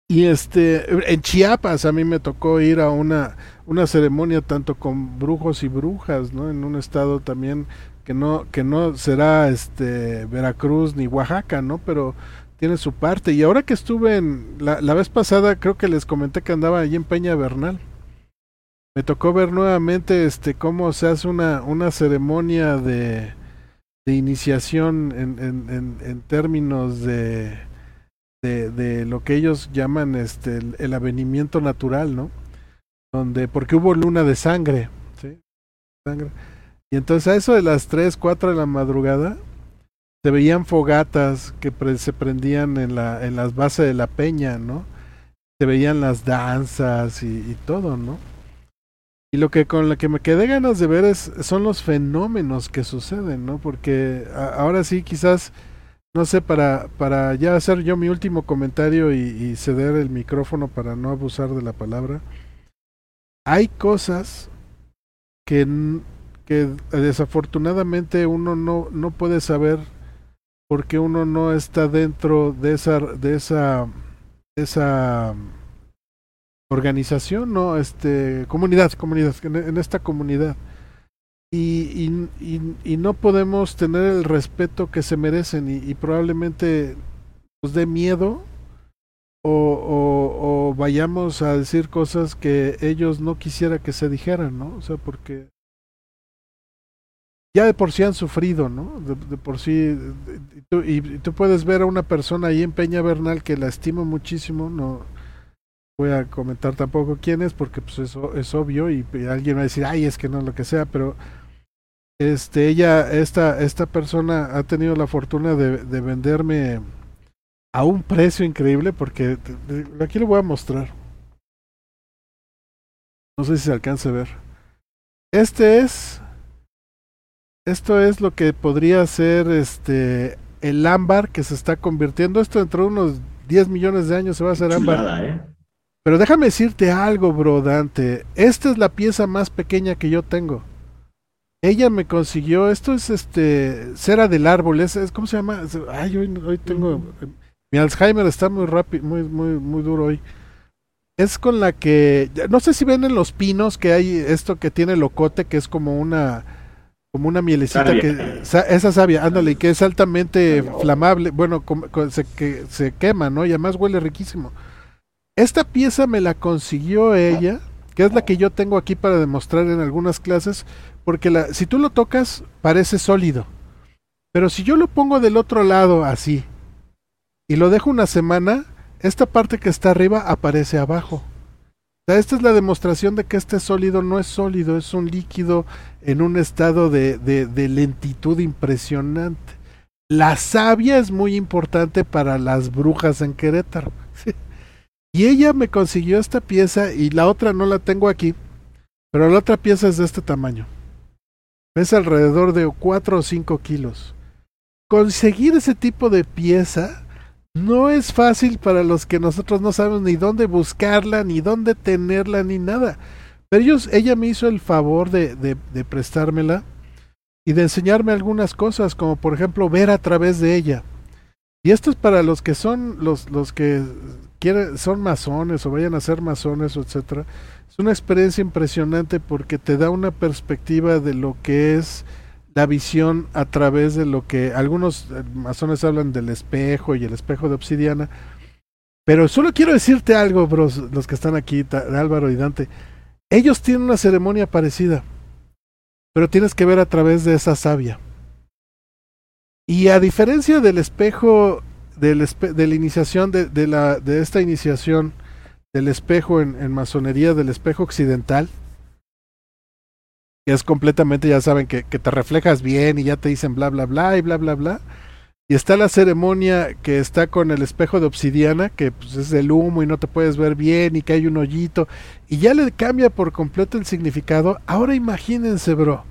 Y este, en Chiapas a mí me tocó ir a una, una ceremonia tanto con brujos y brujas, ¿no? En un estado también que no, que no será este Veracruz ni Oaxaca, ¿no? Pero tiene su parte. Y ahora que estuve en, la, la vez pasada creo que les comenté que andaba allí en Peña Bernal. Me tocó ver nuevamente este cómo se hace una, una ceremonia de, de iniciación en, en, en, en términos de de, lo que ellos llaman este el, avenimiento natural, ¿no? Donde, porque hubo luna de sangre, ¿sí? Sangre. Y entonces a eso de las 3, 4 de la madrugada se veían fogatas que se prendían en, la, en las bases de la peña, ¿no? Se veían las danzas y, todo, ¿no? Y lo que con lo que me quedé ganas de ver es, son los fenómenos que suceden, ¿no? Porque ahora sí quizás no sé, para, para ya hacer yo mi último comentario y, ceder el micrófono para no abusar de la palabra, hay cosas que, que desafortunadamente uno no, no puede saber porque uno no está dentro de esa, de esa, de esa organización, no, este, comunidad, comunidad, en esta comunidad. Y, y, y, no podemos tener el respeto que se merecen y, probablemente nos dé miedo o, o, vayamos a decir cosas que ellos no quisiera que se dijeran, ¿no? O sea, porque ya de por sí han sufrido, ¿no? De, por sí, tú, y tú puedes ver a una persona ahí en Peña Bernal que la estimo muchísimo, no voy a comentar tampoco quién es porque pues eso es obvio y, alguien va a decir ay es que no lo que sea pero este ella esta esta persona ha tenido la fortuna de, de venderme a un precio increíble porque aquí lo voy a mostrar. No sé si se alcanza a ver. Este es esto es lo que podría ser este el ámbar que se está convirtiendo. Esto dentro de unos 10 millones de años se va a hacer ámbar. ¿eh? Pero déjame decirte algo, bro, Dante. Esta es la pieza más pequeña que yo tengo. Ella me consiguió, esto es este cera del árbol, es, es ¿cómo se llama? Ay, hoy, hoy tengo mi Alzheimer está muy rápido, muy muy muy duro hoy. Es con la que no sé si ven en los pinos que hay esto que tiene locote que es como una como una mielecita Sabia. que esa sabia, ándale, que es altamente flamable, bueno, se que se quema, ¿no? Y además huele riquísimo. Esta pieza me la consiguió ella, que es la que yo tengo aquí para demostrar en algunas clases, porque la, si tú lo tocas parece sólido. Pero si yo lo pongo del otro lado así y lo dejo una semana, esta parte que está arriba aparece abajo. O sea, esta es la demostración de que este sólido no es sólido, es un líquido en un estado de, de, de lentitud impresionante. La savia es muy importante para las brujas en Querétaro. Y ella me consiguió esta pieza y la otra no la tengo aquí, pero la otra pieza es de este tamaño. Es alrededor de 4 o 5 kilos. Conseguir ese tipo de pieza no es fácil para los que nosotros no sabemos ni dónde buscarla, ni dónde tenerla, ni nada. Pero ellos, ella me hizo el favor de, prestármela y de enseñarme algunas cosas, como por ejemplo ver a través de ella. Y esto es para los que son los, los que quieren, son masones o vayan a ser masones, etcétera. Es una experiencia impresionante porque te da una perspectiva de lo que es la visión a través de lo que algunos eh, masones hablan del espejo y el espejo de obsidiana. Pero solo quiero decirte algo, bros, los que están aquí, Álvaro y Dante. Ellos tienen una ceremonia parecida, pero tienes que ver a través de esa savia. Y a diferencia del espejo, del de la iniciación, de, de, la, de esta iniciación del espejo en, masonería, del espejo occidental, que es completamente, ya saben, que, te reflejas bien y ya te dicen bla, bla, bla y bla, bla, bla. Y está la ceremonia que está con el espejo de obsidiana, que pues, es del humo y no te puedes ver bien y que hay un hoyito. Y ya le cambia por completo el significado. Ahora imagínense, bro.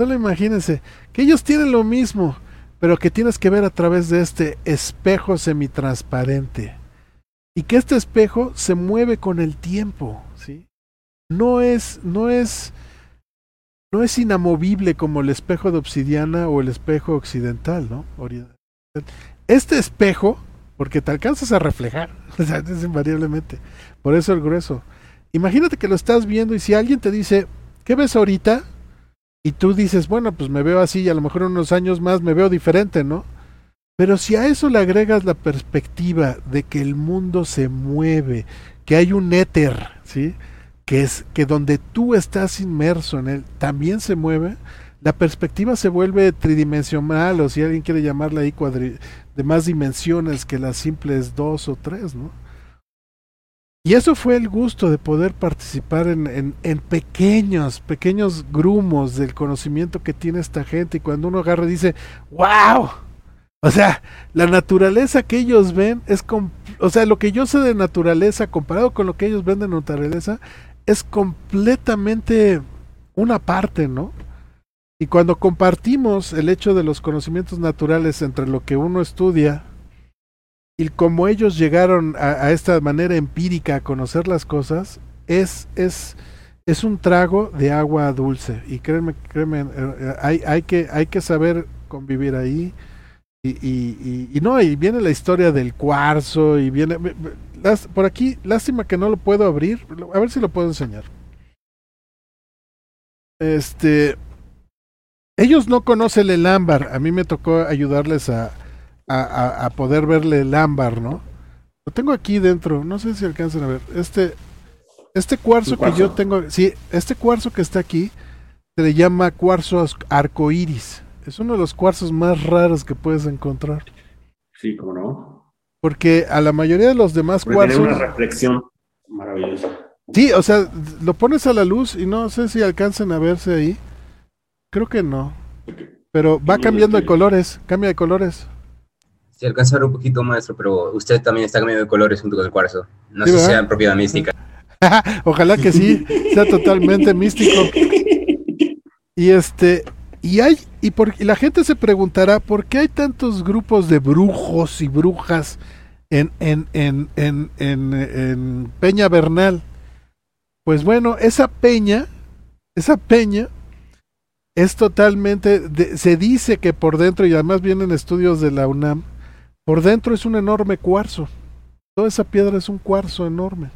Solo imagínense que ellos tienen lo mismo, pero que tienes que ver a través de este espejo semitransparente. Y que este espejo se mueve con el tiempo, ¿sí? No es, no es, no es inamovible como el espejo de obsidiana o el espejo occidental, ¿no? Este espejo, porque te alcanzas a reflejar, es invariablemente, por eso el grueso. Imagínate que lo estás viendo y si alguien te dice, ¿qué ves ahorita? Y tú dices, bueno, pues me veo así y a lo mejor en unos años más me veo diferente, ¿no? Pero si a eso le agregas la perspectiva de que el mundo se mueve, que hay un éter, ¿sí? Que es que donde tú estás inmerso en él también se mueve, la perspectiva se vuelve tridimensional, o si alguien quiere llamarla ahí cuadri de más dimensiones que las simples dos o tres, ¿no? Y eso fue el gusto de poder participar en, en, en, pequeños, pequeños grumos del conocimiento que tiene esta gente. Y cuando uno agarra y dice, wow, o sea, la naturaleza que ellos ven es, o sea, lo que yo sé de naturaleza comparado con lo que ellos ven de naturaleza es completamente una parte, ¿no? Y cuando compartimos el hecho de los conocimientos naturales entre lo que uno estudia y como ellos llegaron a, esta manera empírica a conocer las cosas, es, es, es un trago de agua dulce. Y créeme, créeme, eh, hay, hay, que, hay que saber convivir ahí. Y, y, y, y, no, y viene la historia del cuarzo, y viene. Por aquí, lástima que no lo puedo abrir. A ver si lo puedo enseñar. Este ellos no conocen el ámbar. A mí me tocó ayudarles a, a, a, poder verle el ámbar, ¿no? Lo tengo aquí dentro. No sé si alcanzan a ver. Este, este cuarzo, cuarzo, que yo tengo, sí, este cuarzo que está aquí se le llama cuarzo arcoíris. Es uno de los cuarzos más raros que puedes encontrar. Sí, cómo no. Porque a la mayoría de los demás Porque cuarzos. Tiene una reflexión maravillosa. Sí, o sea, lo pones a la luz y no sé si alcanzan a verse ahí. Creo que no. Pero va cambiando de colores, cambia de colores. Sí, alcanza a ver un poquito, maestro, pero usted también está cambiando de colores junto con el cuarzo. No sí, sé si sea en propiedad mística. Ojalá que sí, sea totalmente místico. Y este, y hay, y, por, y la gente se preguntará por qué hay tantos grupos de brujos y brujas en, en, en, en, en, en Peña Bernal. Pues bueno, esa peña, esa peña es totalmente, de, se dice que por dentro, y además vienen estudios de la UNAM, por dentro es un enorme cuarzo. Toda esa piedra es un cuarzo enorme.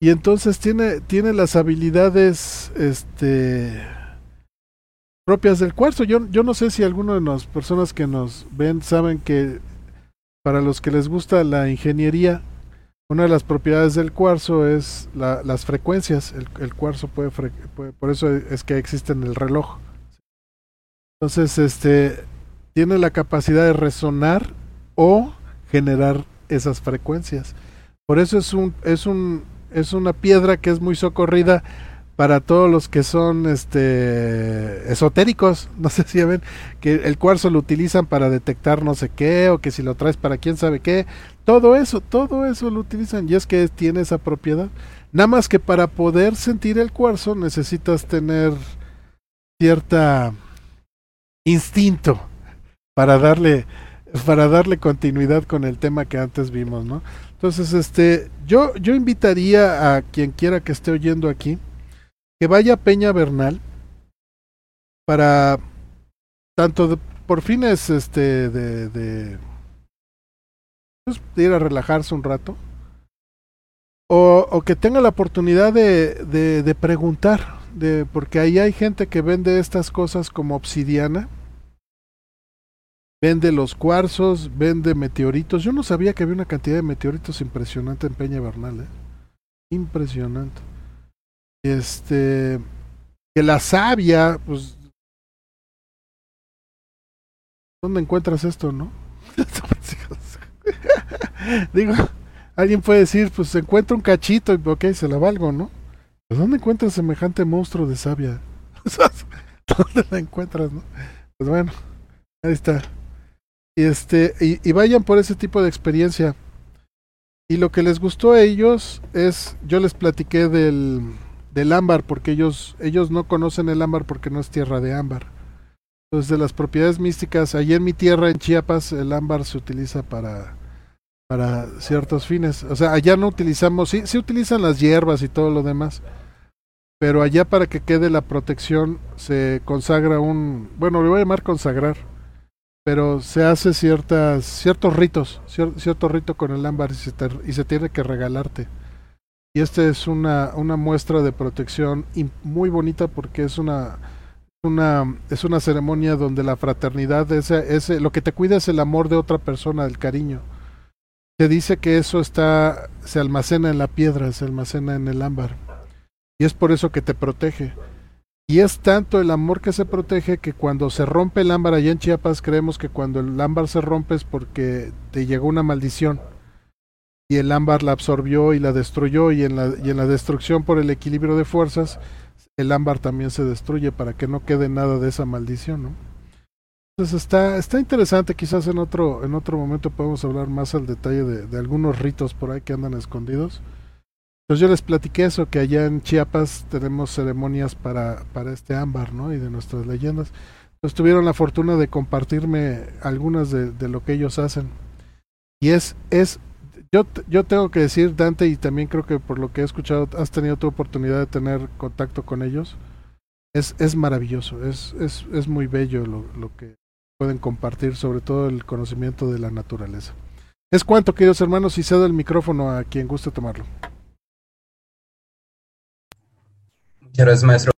Y entonces tiene, tiene las habilidades este, propias del cuarzo. Yo, yo no sé si alguno de las personas que nos ven saben que para los que les gusta la ingeniería, una de las propiedades del cuarzo es la, las frecuencias. El, cuarzo puede, puede, por eso es que existe en el reloj. Entonces, este tiene la capacidad de resonar o generar esas frecuencias. Por eso es un es un es una piedra que es muy socorrida para todos los que son este esotéricos, no sé si ven que el cuarzo lo utilizan para detectar no sé qué o que si lo traes para quién sabe qué, todo eso, todo eso lo utilizan y es que tiene esa propiedad. Nada más que para poder sentir el cuarzo necesitas tener cierta instinto para darle para darle continuidad con el tema que antes vimos, ¿no? Entonces, este, yo, yo invitaría a quien quiera que esté oyendo aquí que vaya a Peña Bernal para tanto por fines este de, de, pues, de, ir a relajarse un rato o, o que tenga la oportunidad de, de, de preguntar de porque ahí hay gente que vende estas cosas como obsidiana vende los cuarzos, vende meteoritos. Yo no sabía que había una cantidad de meteoritos impresionante en Peña Bernal, ¿eh? Impresionante. Este, que la savia, pues, ¿dónde encuentras esto, no? Digo, alguien puede decir, pues se encuentra un cachito y ok, se la valgo, ¿no? Pues ¿dónde encuentras semejante monstruo de savia? ¿Dónde la encuentras, no? Pues bueno, ahí está. Y este, y, vayan por ese tipo de experiencia. Y lo que les gustó a ellos es, yo les platiqué del, del ámbar, porque ellos, ellos no conocen el ámbar porque no es tierra de ámbar. Entonces, de las propiedades místicas, allí en mi tierra, en Chiapas, el ámbar se utiliza para, para ciertos fines. O sea, allá no utilizamos, sí, sí utilizan las hierbas y todo lo demás, pero allá para que quede la protección se consagra un, bueno, le voy a llamar consagrar, pero se hace ciertas, ciertos ritos, cier, cierto rito con el ámbar y se, tiene que regalarte. Y esta es una, una muestra de protección muy bonita porque es una, una, es una ceremonia donde la fraternidad, ese, ese, lo que te cuida es el amor de otra persona, el cariño. Se dice que eso está, se almacena en la piedra, se almacena en el ámbar. Y es por eso que te protege. Y es tanto el amor que se protege que cuando se rompe el ámbar allá en Chiapas, creemos que cuando el ámbar se rompe es porque te llegó una maldición y el ámbar la absorbió y la destruyó y en la, y en la destrucción por el equilibrio de fuerzas el ámbar también se destruye para que no quede nada de esa maldición, ¿no? Entonces está, está interesante, quizás en otro, en otro momento podemos hablar más al detalle de, de algunos ritos por ahí que andan escondidos. Entonces yo les platiqué eso, que allá en Chiapas tenemos ceremonias para, para este ámbar, ¿no? Y de nuestras leyendas. Entonces tuvieron la fortuna de compartirme algunas de, de lo que ellos hacen. Y es, es yo, yo tengo que decir, Dante, y también creo que por lo que he escuchado, has tenido tu oportunidad de tener contacto con ellos. Es, es maravilloso, es, es, es muy bello lo, lo que pueden compartir, sobre todo el conocimiento de la naturaleza. Es cuanto, queridos hermanos, y cedo el micrófono a quien guste tomarlo. Muchas gracias, maestro.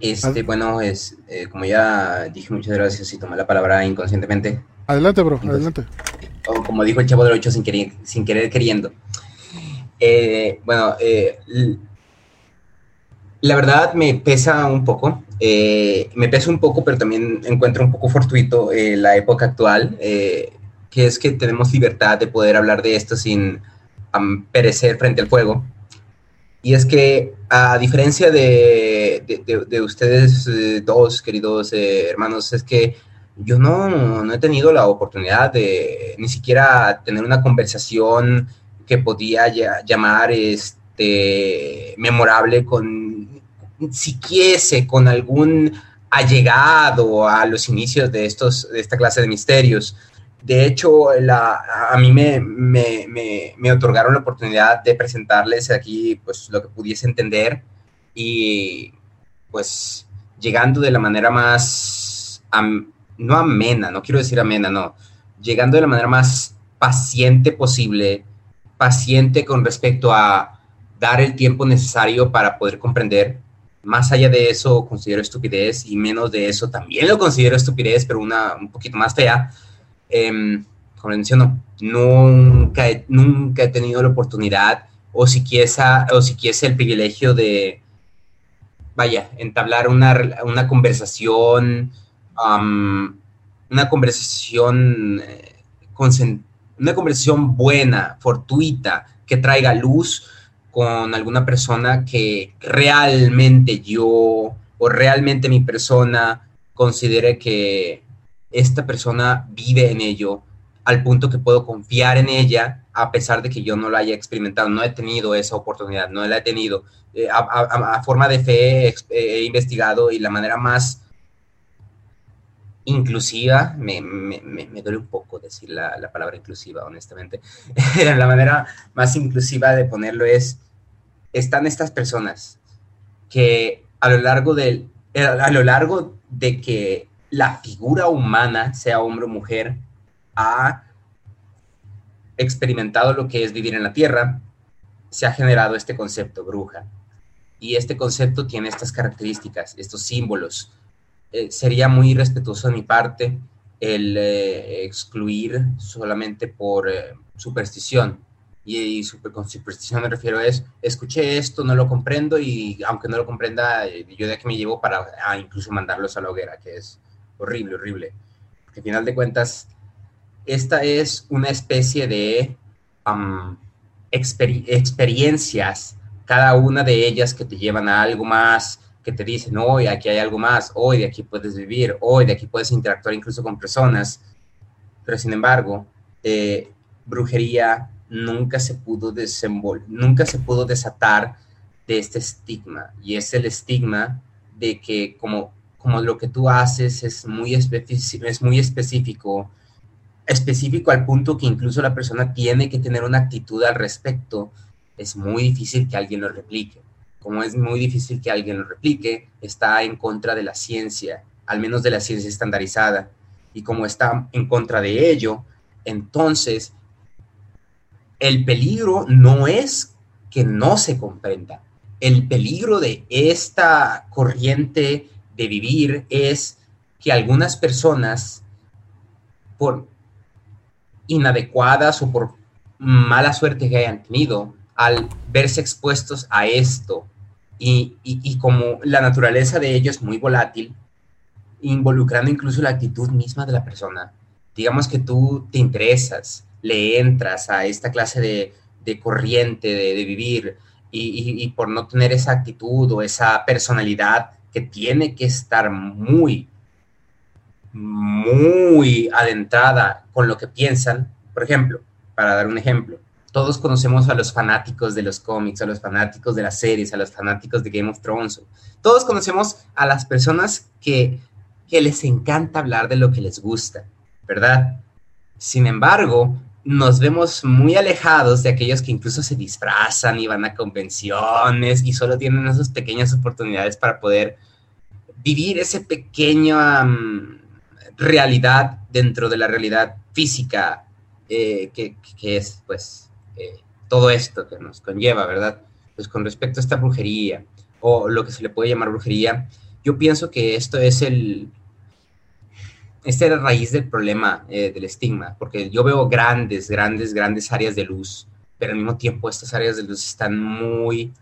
Este, bueno, es, eh, como ya dije, muchas gracias y tomé la palabra inconscientemente. Adelante, bro, adelante. O como dijo el chavo del 8, sin querer, sin querer queriendo. Eh, bueno, eh, la verdad me pesa un poco. Eh, me pesa un poco, pero también encuentro un poco fortuito eh, la época actual, que es que tenemos libertad de poder hablar de esto sin um, perecer frente al fuego. Y es que, a diferencia de, de, de, de ustedes dos, queridos hermanos, es que yo no, no, he tenido la oportunidad de ni siquiera tener una conversación que podía llamar este, memorable con, si quiese, con algún allegado a los inicios de, estos, de esta clase de misterios. De hecho, la, a mí me, me, me, me, otorgaron la oportunidad de presentarles aquí pues, lo que pudiese entender y pues llegando de la manera más no amena, no quiero decir amena, no, llegando de la manera más paciente posible, paciente con respecto a dar el tiempo necesario para poder comprender. Más allá de eso, considero estupidez y menos de eso también lo considero estupidez, pero una un poquito más fea. Eh, como menciono, nunca he, nunca he tenido la oportunidad o siquiera, o siquiera el privilegio de, vaya, entablar una, una conversación una conversación, eh, una conversación buena, fortuita, que traiga luz con alguna persona que realmente yo o realmente mi persona considere que esta persona vive en ello al punto que puedo confiar en ella a pesar de que yo no la haya experimentado, no he tenido esa oportunidad, no la he tenido. Eh, a, forma de fe he, he investigado y la manera más inclusiva, me, duele un poco decir la, la palabra inclusiva, honestamente. la manera más inclusiva de ponerlo es, están estas personas que a lo largo del, a lo largo de que la figura humana, sea hombre o mujer, ha experimentado lo que es vivir en la tierra, se ha generado este concepto bruja. Y este concepto tiene estas características, estos símbolos. Eh, sería muy irrespetuoso de mi parte el eh, excluir solamente por eh, superstición. Y, con superstición me refiero a es, escuché esto, no lo comprendo y aunque no lo comprenda, yo de aquí me llevo para incluso mandarlos a la hoguera, que es horrible, horrible. Porque al final de cuentas, esta es una especie de experiencias, cada una de ellas que te llevan a algo más, que te dicen, hoy aquí hay algo más, hoy de aquí puedes vivir, hoy de aquí puedes interactuar incluso con personas. Pero sin embargo, eh, brujería nunca se pudo nunca se pudo desatar de este estigma. Y es el estigma de que como, como lo que tú haces es muy, es muy específico, específico al punto que incluso la persona tiene que tener una actitud al respecto, es muy difícil que alguien lo replique. Como es muy difícil que alguien lo replique, está en contra de la ciencia, al menos de la ciencia estandarizada. Y como está en contra de ello, entonces el peligro no es que no se comprenda. El peligro de esta corriente de vivir es que algunas personas, por inadecuadas o por mala suerte que hayan tenido al verse expuestos a esto y, como la naturaleza de ellos es muy volátil, involucrando incluso la actitud misma de la persona. Digamos que tú te interesas, le entras a esta clase de, corriente de, vivir y, y, por no tener esa actitud o esa personalidad que tiene que estar muy muy adentrada con lo que piensan. Por ejemplo, para dar un ejemplo, todos conocemos a los fanáticos de los cómics, a los fanáticos de las series, a los fanáticos de Game of Thrones. Todos conocemos a las personas que, que les encanta hablar de lo que les gusta, ¿verdad? Sin embargo, nos vemos muy alejados de aquellos que incluso se disfrazan y van a convenciones y solo tienen esas pequeñas oportunidades para poder vivir ese pequeño realidad dentro de la realidad física eh, que, es pues eh, todo esto que nos conlleva, ¿verdad? Pues con respecto a esta brujería o lo que se le puede llamar brujería, yo pienso que esto es el... Esta es la raíz del problema eh, del estigma, porque yo veo grandes, grandes, grandes áreas de luz, pero al mismo tiempo estas áreas de luz están muy,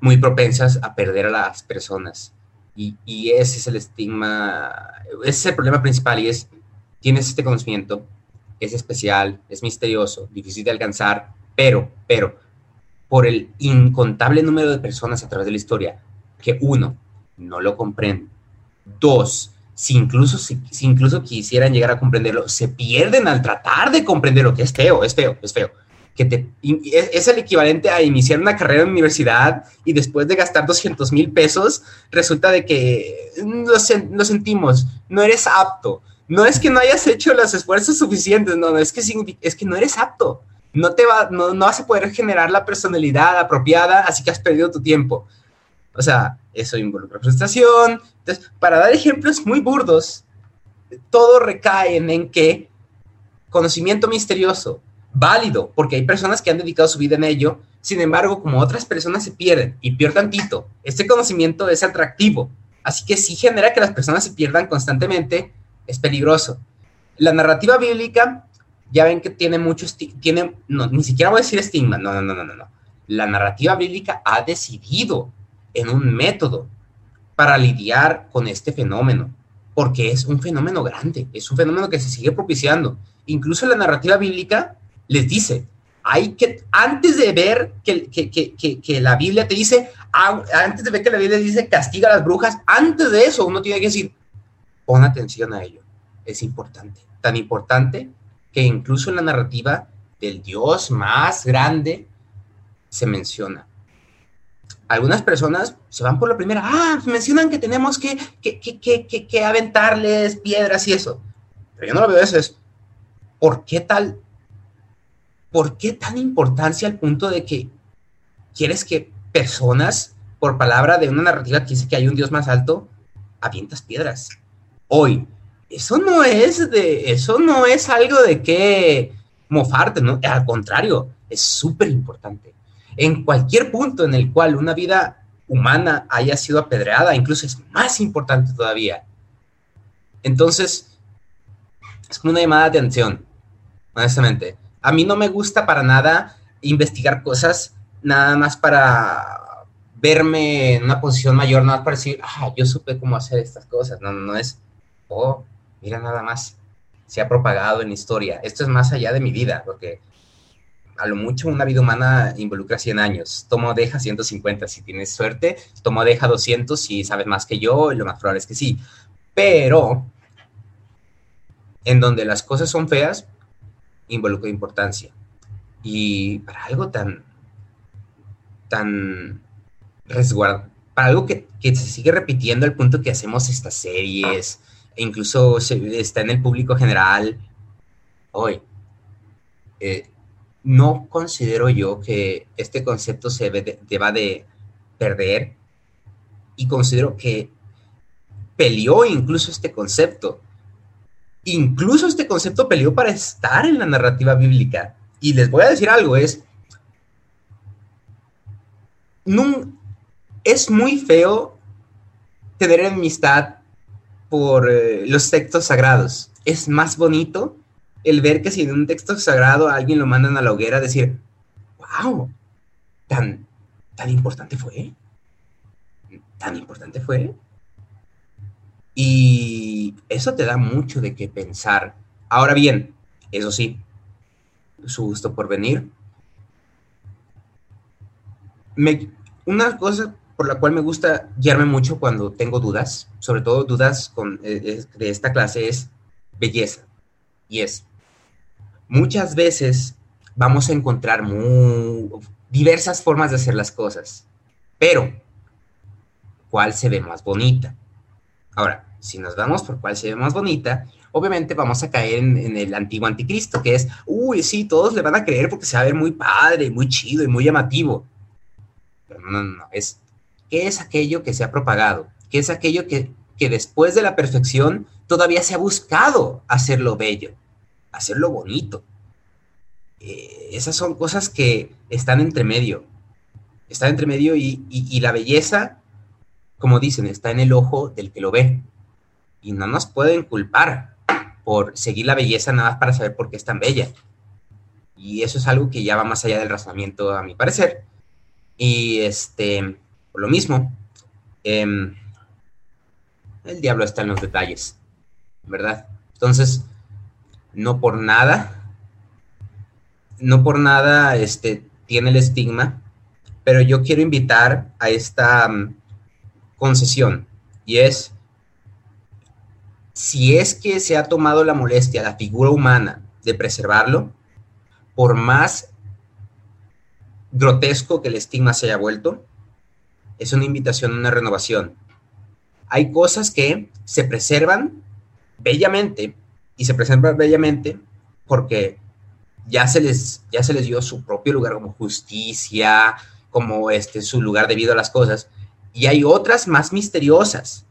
muy propensas a perder a las personas. Y, ese es el estigma, ese es el problema principal y es, tienes este conocimiento, es especial, es misterioso, difícil de alcanzar, pero, pero, por el incontable número de personas a través de la historia que uno, no lo comprende, dos, si incluso, si, incluso quisieran llegar a comprenderlo, se pierden al tratar de comprender lo que es feo, es feo, es feo que te, es, el equivalente a iniciar una carrera en universidad y después de gastar 200 mil pesos, resulta de que lo, sentimos, no eres apto. No es que no hayas hecho los esfuerzos suficientes, no, es que, es que no eres apto. No, te va, no, no vas a poder generar la personalidad apropiada, así que has perdido tu tiempo. O sea, eso involucra frustración. Entonces, para dar ejemplos muy burdos, todo recae en que conocimiento misterioso, válido, porque hay personas que han dedicado su vida en ello, sin embargo, como otras personas se pierden, y peor tantito, este conocimiento es atractivo, así que si genera que las personas se pierdan constantemente, es peligroso. La narrativa bíblica, ya ven que tiene mucho, tiene, no, ni siquiera voy a decir estigma, no, no, no, no, no. La narrativa bíblica ha decidido en un método para lidiar con este fenómeno, porque es un fenómeno grande, es un fenómeno que se sigue propiciando. Incluso la narrativa bíblica les dice, hay que, antes de ver que, que, la Biblia te dice, antes de ver que la Biblia dice castiga a las brujas, antes de eso uno tiene que decir, pon atención a ello, es importante, tan importante que incluso en la narrativa del Dios más grande se menciona. Algunas personas se van por la primera, ah, mencionan que tenemos que, que, que, que, aventarles piedras y eso. Pero yo no lo veo eso, es, ¿por qué tal? ¿Por qué tan importancia al punto de que quieres que personas, por palabra de una narrativa que dice que hay un Dios más alto, avientas piedras? Hoy, eso no es de, eso no es algo de que mofarte, ¿no? Al contrario, es súper importante en cualquier punto en el cual una vida humana haya sido apedreada, incluso es más importante todavía. Entonces, es como una llamada de atención, honestamente. A mí no me gusta para nada investigar cosas nada más para verme en una posición mayor, nada más para decir, ah, yo supe cómo hacer estas cosas. No, no es, oh, mira nada más, se ha propagado en historia. Esto es más allá de mi vida, porque a lo mucho una vida humana involucra 100 años. Tomo deja 150 si tienes suerte, tomo deja 200 si sabes más que yo, lo más probable es que sí. Pero en donde las cosas son feas, involucra importancia. Y para algo tan, tan resguardado, para algo que, se sigue repitiendo al punto que hacemos estas series, e incluso está en el público general, hoy, eh, no considero yo que este concepto se deba de perder y considero que peleó incluso este concepto. Incluso este concepto peleó para estar en la narrativa bíblica. Y les voy a decir algo, es... es muy feo tener enemistad por eh, los textos sagrados. Es más bonito el ver que si en un texto sagrado alguien lo mandan a la hoguera, decir, wow, tan, tan importante fue, tan importante fue. Y eso te da mucho de qué pensar. Ahora bien, eso sí, su gusto por venir. Me, una cosa por la cual me gusta guiarme mucho cuando tengo dudas, sobre todo dudas con, eh, de esta clase, es belleza. Y es, muchas veces vamos a encontrar diversas formas de hacer las cosas, pero ¿cuál se ve más bonita? Ahora, si nos vamos por cuál se ve más bonita, obviamente vamos a caer en, el antiguo anticristo, que es, uy, sí, todos le van a creer porque se va a ver muy padre, muy chido y muy llamativo. Pero no, no, no, es, ¿qué es aquello que se ha propagado? ¿Qué es aquello que, que después de la perfección todavía se ha buscado hacerlo bello? Hacerlo bonito. Eh, esas son cosas que están entre medio. Están entre medio y, la belleza, como dicen, está en el ojo del que lo ve. Y no nos pueden culpar por seguir la belleza nada más para saber por qué es tan bella. Y eso es algo que ya va más allá del razonamiento, a mi parecer. Y este, por lo mismo, em, el diablo está en los detalles, ¿verdad? Entonces, no por nada, no por nada este, tiene el estigma, pero yo quiero invitar a esta mm, concesión y es, si es que se ha tomado la molestia, la figura humana, de preservarlo, por más grotesco que el estigma se haya vuelto, es una invitación a una renovación. Hay cosas que se preservan bellamente y se presentan bellamente porque ya se les, ya se les dio su propio lugar como justicia, como este, su lugar debido a las cosas. Y hay otras más misteriosas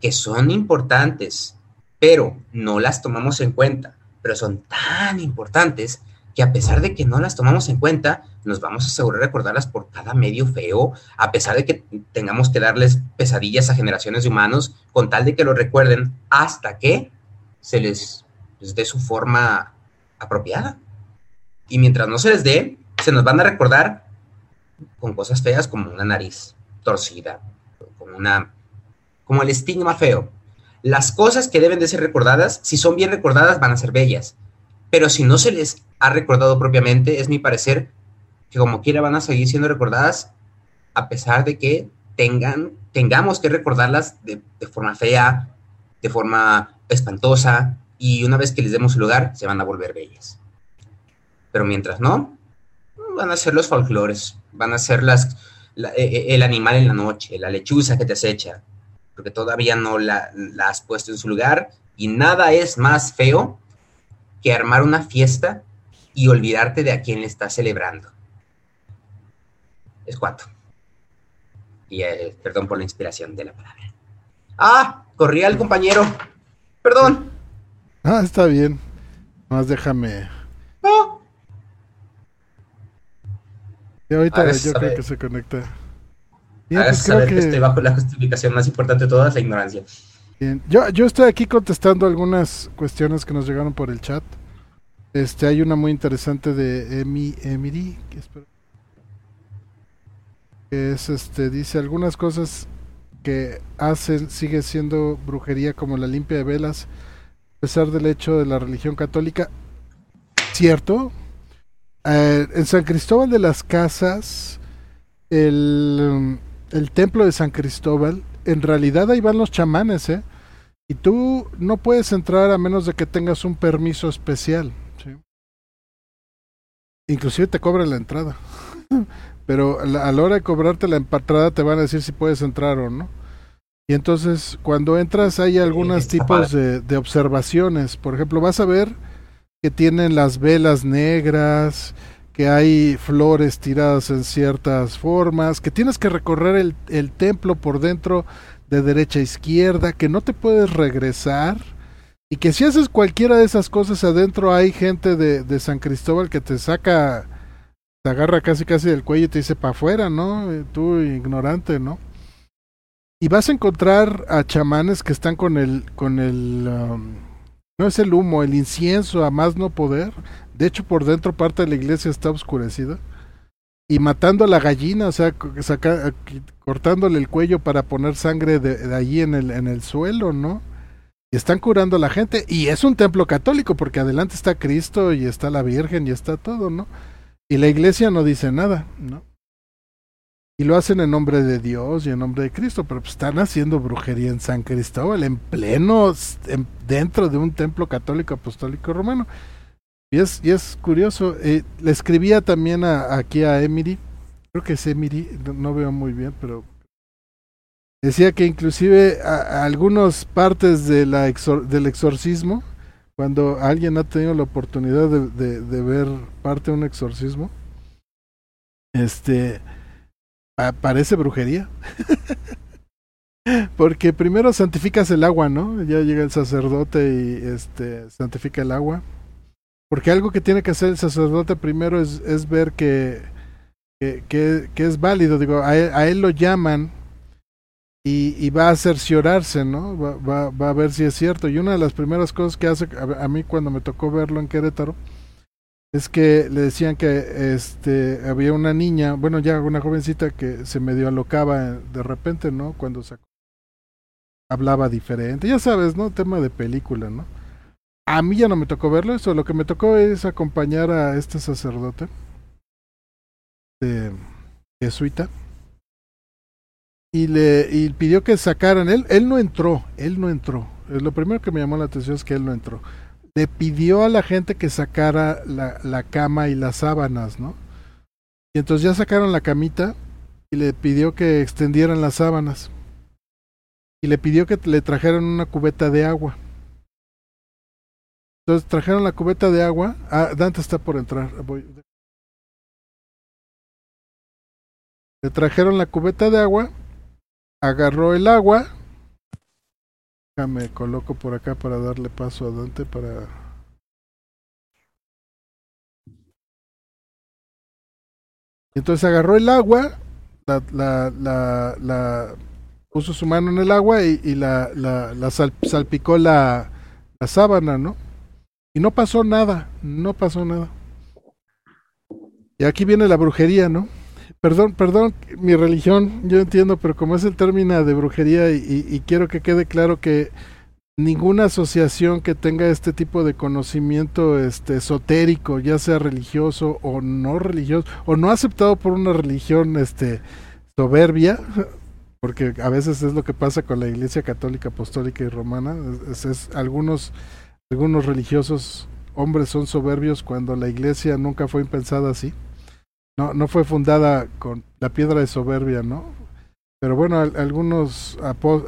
que son importantes, pero no las tomamos en cuenta, pero son tan importantes que a pesar de que no las tomamos en cuenta, nos vamos a asegurar recordarlas por cada medio feo, a pesar de que tengamos que darles pesadillas a generaciones de humanos, con tal de que lo recuerden hasta que se les, dé su forma apropiada. Y mientras no se les dé, se nos van a recordar con cosas feas como una nariz torcida, como, una, como el estigma feo. Las cosas que deben de ser recordadas, si son bien recordadas, van a ser bellas. Pero si no se les ha recordado propiamente, es mi parecer que como quiera van a seguir siendo recordadas a pesar de que tengan, tengamos que recordarlas de, de forma fea, de forma espantosa y una vez que les demos su lugar se van a volver bellas. Pero mientras no, van a ser los folclores, van a ser las, el animal en la noche, la lechuza que te acecha, porque todavía no la, la has puesto en su lugar y nada es más feo que armar una fiesta y olvidarte de a quién le estás celebrando. Es cuatro. Y eh, perdón por la inspiración de la palabra. Ah, corría el compañero. Perdón. Ah, está bien. Más déjame. No. Y ahorita yo creo que se conecta. Bien, pues saber que... estoy bajo la justificación más importante de todas, la ignorancia. Bien. Yo, yo estoy aquí contestando algunas cuestiones que nos llegaron por el chat. Este, hay una muy interesante de Emi, Emiri, que, que es este, dice algunas cosas que hacen, sigue siendo brujería como la limpia de velas, a pesar del hecho de la religión católica. ¿Cierto? Eh, en San Cristóbal de las Casas, el, el templo de San Cristóbal, en realidad ahí van los chamanes, ¿eh? Y tú no puedes entrar a menos de que tengas un permiso especial. Inclusive te cobran la entrada. Pero a la, hora de cobrarte la entrada te van a decir si puedes entrar o no. Y entonces cuando entras hay algunos tipos de, de, observaciones. Por ejemplo, vas a ver que tienen las velas negras, que hay flores tiradas en ciertas formas, que tienes que recorrer el, el templo por dentro de derecha a izquierda, que no te puedes regresar y que si haces cualquiera de esas cosas adentro hay gente de, de San Cristóbal que te saca, te agarra casi casi del cuello y te dice para afuera, ¿no? Eh, tú ignorante, ¿no? Y vas a encontrar a chamanes que están con el, con el, um, no es el humo, el incienso a más no poder. De hecho, por dentro parte de la iglesia está oscurecida. Y matando a la gallina, o sea, cortándole el cuello para poner sangre de, de allí en el, en el suelo, ¿no? y están curando a la gente y es un templo católico porque adelante está Cristo y está la Virgen y está todo, ¿no? Y la iglesia no dice nada, ¿no? Y lo hacen en nombre de Dios y en nombre de Cristo, pero pues están haciendo brujería en San Cristóbal, en pleno, dentro de un templo católico apostólico romano. Y es, y es curioso, eh, le escribía también a, aquí a Emily, creo que es Emily, no veo muy bien, pero Decía que inclusive a, algunas partes de la del exorcismo, cuando alguien ha tenido la oportunidad de, ver parte de un exorcismo, este parece brujería. Porque primero santificas el agua, ¿no? Ya llega el sacerdote y este santifica el agua. Porque algo que tiene que hacer el sacerdote primero es, ver que, que, que, es válido. Digo, a a él lo llaman y, va a cerciorarse, ¿no? Va, va, a ver si es cierto. Y una de las primeras cosas que hace a, mí cuando me tocó verlo en Querétaro es que le decían que este había una niña, bueno, ya una jovencita que se medio alocaba de repente, ¿no? Cuando se hablaba diferente. Ya sabes, ¿no? Tema de película, ¿no? A mí ya no me tocó verlo, eso lo que me tocó es acompañar a este sacerdote de jesuita y le pidió que sacaran él él no entró él no entró. Lo primero que me llamó la atención es que él no entró. Le pidió a la gente que sacara la, la cama y las sábanas no y entonces ya sacaron la camita y le pidió que extendieran las sábanas. Y le pidió que le trajeran una cubeta de agua. Entonces trajeron la cubeta de agua. Ah, Dante está por entrar. Voy. le trajeron la cubeta de agua agarró el agua. Me coloco por acá para darle paso a Dante para... Entonces agarró el agua, la, la, la, la puso su mano en el agua y, y la, la, la salpicó la, la sábana, ¿no? Y no pasó nada, no pasó nada. Y aquí viene la brujería, ¿no? Perdón, perdón, mi religión, yo entiendo, pero como es el término de brujería y, quiero que quede claro que ninguna asociación que tenga este tipo de conocimiento este esotérico, ya sea religioso o no religioso, o no aceptado por una religión este soberbia, porque a veces es lo que pasa con la Iglesia Católica Apostólica y Romana, es, algunos algunos religiosos hombres son soberbios cuando la Iglesia nunca fue pensada así no, no fue fundada con la piedra de soberbia, ¿no? Pero bueno, algunos,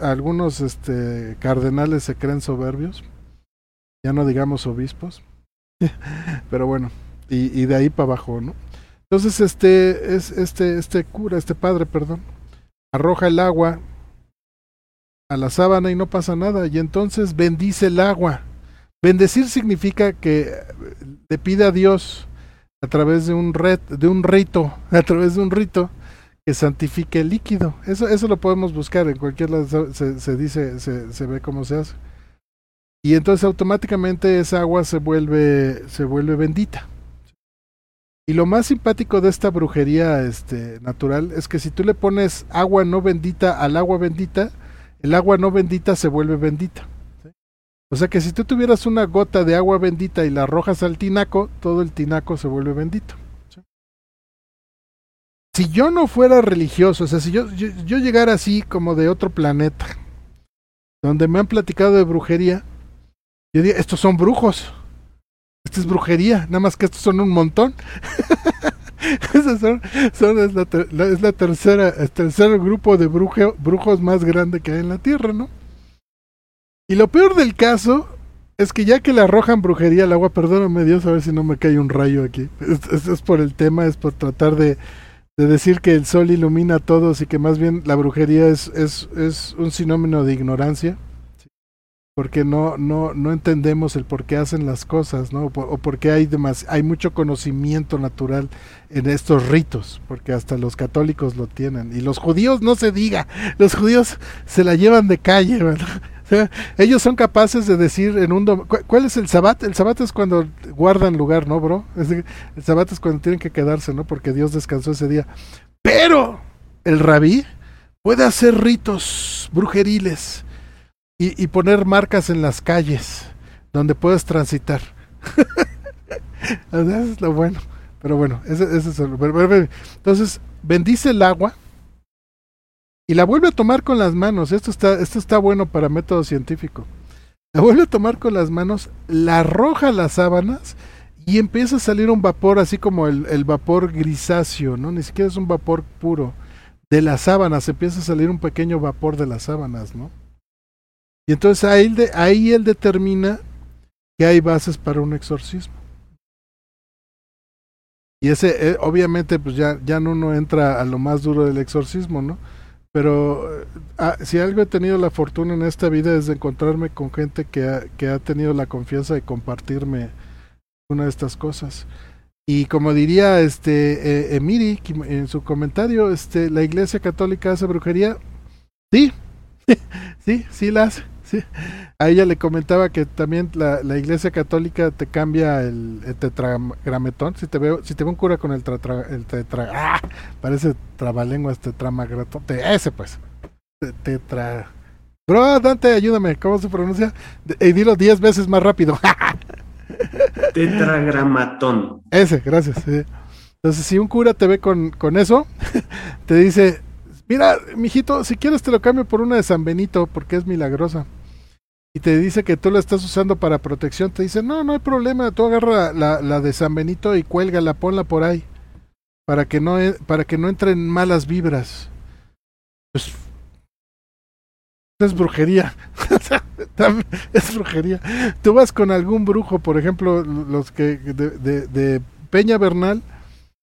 algunos este, cardenales se creen soberbios, ya no digamos obispos, pero bueno, y, y de ahí para abajo, ¿no? Entonces este, es, este, este cura, este padre, perdón, arroja el agua a la sábana y no pasa nada, y entonces bendice el agua. Bendecir significa que le pide a Dios a través de un, red, de un rito, a través de un rito, que santifique el líquido. Eso, eso lo podemos buscar en cualquier lado, se, dice, se, se, ve cómo se hace. Y entonces automáticamente esa agua se vuelve, se vuelve bendita. Y lo más simpático de esta brujería este, natural es que si tú le pones agua no bendita al agua bendita, el agua no bendita se vuelve bendita. O sea que si tú tuvieras una gota de agua bendita y la arrojas al tinaco, todo el tinaco se vuelve bendito. Si yo no fuera religioso, o sea, si yo, yo, llegara así como de otro planeta, donde me han platicado de brujería, yo diría, estos son brujos. Esta es brujería, nada más que estos son un montón. son, son, es, la, es la tercera, el tercer grupo de brujos más grande que hay en la Tierra, ¿no? Y lo peor del caso es que ya que le arrojan brujería al agua, perdóname Dios, a ver si no me cae un rayo aquí. Es, es, por el tema, es por tratar de, de, decir que el sol ilumina a todos y que más bien la brujería es, es, un sinónimo de ignorancia. Porque no, no, no entendemos el por qué hacen las cosas, ¿no? O, porque hay, hay mucho conocimiento natural en estos ritos, porque hasta los católicos lo tienen. Y los judíos no se diga, los judíos se la llevan de calle, ¿verdad? ellos son capaces de decir en un... ¿Cuál es el sabbat? El sabbat es cuando guardan lugar, ¿no, bro? el sabbat es cuando tienen que quedarse, ¿no? Porque Dios descansó ese día. Pero el rabí puede hacer ritos brujeriles y, poner marcas en las calles donde puedes transitar. eso es lo bueno. Pero bueno, ese, es el... Entonces, bendice el agua y la vuelve a tomar con las manos. Esto está, esto está bueno para método científico. La vuelve a tomar con las manos, la arroja las sábanas y empieza a salir un vapor así como el, el, vapor grisáceo, ¿no? Ni siquiera es un vapor puro. De las sábanas empieza a salir un pequeño vapor de las sábanas, ¿no? Y entonces ahí, ahí él determina que hay bases para un exorcismo. Y ese, eh, obviamente, pues ya, ya no uno entra a lo más duro del exorcismo, ¿no? Pero ah, si algo he tenido la fortuna en esta vida es de encontrarme con gente que ha, que ha tenido la confianza de compartirme una de estas cosas. Y como diría este eh, Emiri en su comentario, este, la Iglesia Católica hace brujería. Sí, sí, sí la hace. A ella le comentaba que también la, la iglesia católica te cambia el, tetragrametón. Si te veo, si te veo un cura con el, tetra, el tetra, ¡ah! parece trabalenguas tetragrametón. ese pues. Tetra. Bro, Dante, ayúdame, ¿cómo se pronuncia? Y dilo diez veces más rápido. Tetragramatón. Ese, gracias. Entonces, si un cura te ve con, con eso, te dice, mira, mijito, si quieres te lo cambio por una de San Benito, porque es milagrosa y te dice que tú la estás usando para protección, te dice, no, no hay problema, tú agarra la, de San Benito y cuélgala, ponla por ahí, para que no, para que no entren malas vibras. Pues es brujería. es brujería. Tú vas con algún brujo, por ejemplo, los que de, Peña Bernal,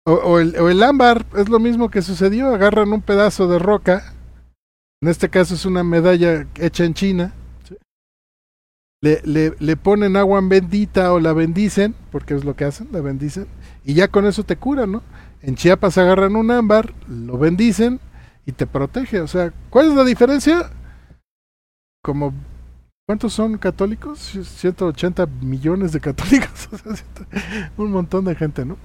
o, el, o el ámbar, es lo mismo que sucedió, agarran un pedazo de roca, en este caso es una medalla hecha en China, le, le, le, ponen agua bendita o la bendicen, porque es lo que hacen, la bendicen, y ya con eso te curan, ¿no? En Chiapas agarran un ámbar, lo bendicen y te protege. O sea, ¿cuál es la diferencia? Como, ¿cuántos son católicos? 180 millones de católicos, un montón de gente, ¿no?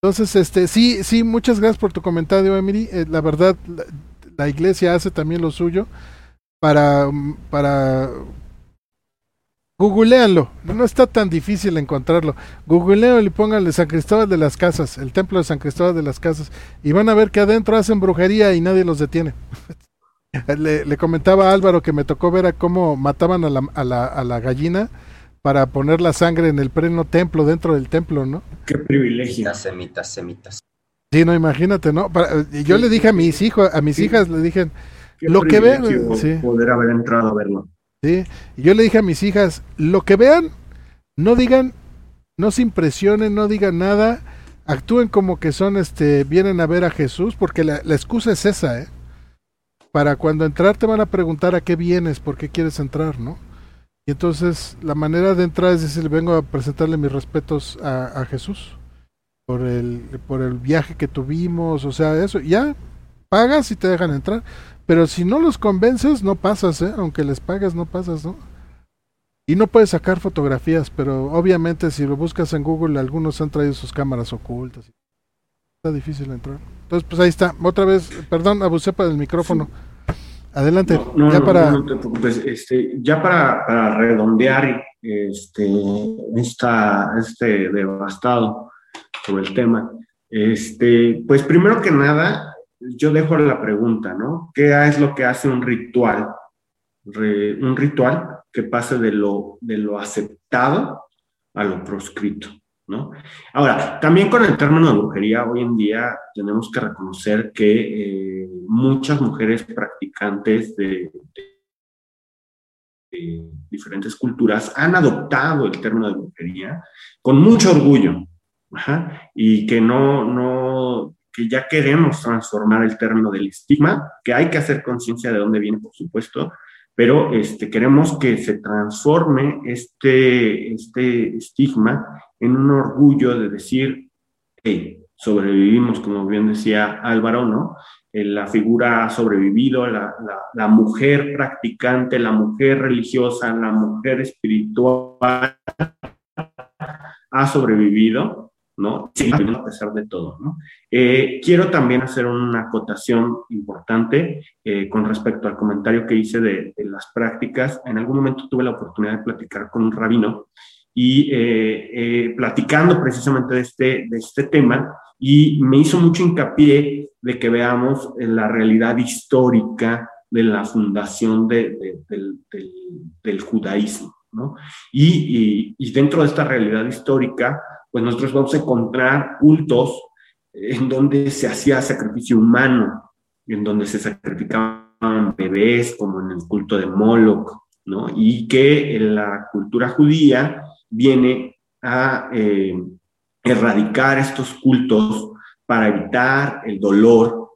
Entonces, este, sí, sí, muchas gracias por tu comentario, Emily. Eh, la verdad, la, la iglesia hace también lo suyo para, para Googleanlo, no está tan difícil encontrarlo. Googleanlo y pónganle San Cristóbal de las Casas, el templo de San Cristóbal de las Casas, y van a ver que adentro hacen brujería y nadie los detiene. le, comentaba a Álvaro que me tocó ver a cómo mataban a la, a, la, a la gallina para poner la sangre en el pleno templo, dentro del templo, ¿no? Qué privilegio. Semitas, semitas. Sí, no, imagínate, ¿no? yo le dije a mis hijos, a mis hijas, le dije, lo que vean, poder haber entrado a verlo. Sí, y yo le dije a mis hijas, lo que vean, no digan, no se impresionen, no digan nada, actúen como que son, este, vienen a ver a Jesús, porque la, excusa es esa, ¿eh? Para cuando entrar te van a preguntar a qué vienes, por qué quieres entrar, ¿no? Y entonces la manera de entrar es decir, vengo a presentarle mis respetos a, Jesús por el, por el viaje que tuvimos, o sea, eso, ya pagas y te dejan entrar, pero si no los convences, no pasas, ¿eh? aunque les pagas, no pasas, ¿no? Y no puedes sacar fotografías, pero obviamente si lo buscas en Google, algunos han traído sus cámaras ocultas. Está difícil entrar. Entonces, pues ahí está. Otra vez, perdón, abusé para el micrófono. Adelante. ya para... Este, ya para, redondear este, esta, este devastado sobre el tema, este, pues primero que nada, yo dejo la pregunta, ¿no? ¿Qué es lo que hace un ritual? un ritual que pase de lo, de lo aceptado a lo proscrito. ¿no? Ahora, también con el término de brujería, hoy en día tenemos que reconocer que eh, muchas mujeres practicantes de, diferentes culturas han adoptado el término de brujería con mucho orgullo, y que no, no, que ya queremos transformar el término del estigma, que hay que hacer conciencia de dónde viene, por supuesto, pero este, queremos que se transforme este, este estigma en un orgullo de decir, hey, sobrevivimos, como bien decía Álvaro, ¿no? Eh, la figura ha sobrevivido, la, la, mujer practicante, la mujer religiosa, la mujer espiritual ha sobrevivido ¿no? Sí, a pesar de todo, ¿no? Eh, quiero también hacer una acotación importante eh, con respecto al comentario que hice de, las prácticas. En algún momento tuve la oportunidad de platicar con un rabino y eh, platicando precisamente de este, de este tema y me hizo mucho hincapié de que veamos la realidad histórica de la fundación de, del, del, judaísmo, ¿no? Y, y, y dentro de esta realidad histórica, pues nosotros vamos a encontrar cultos en donde se hacía sacrificio humano, en donde se sacrificaban bebés, como en el culto de Moloch, ¿no? Y que la cultura judía viene a eh, erradicar estos cultos para evitar el dolor,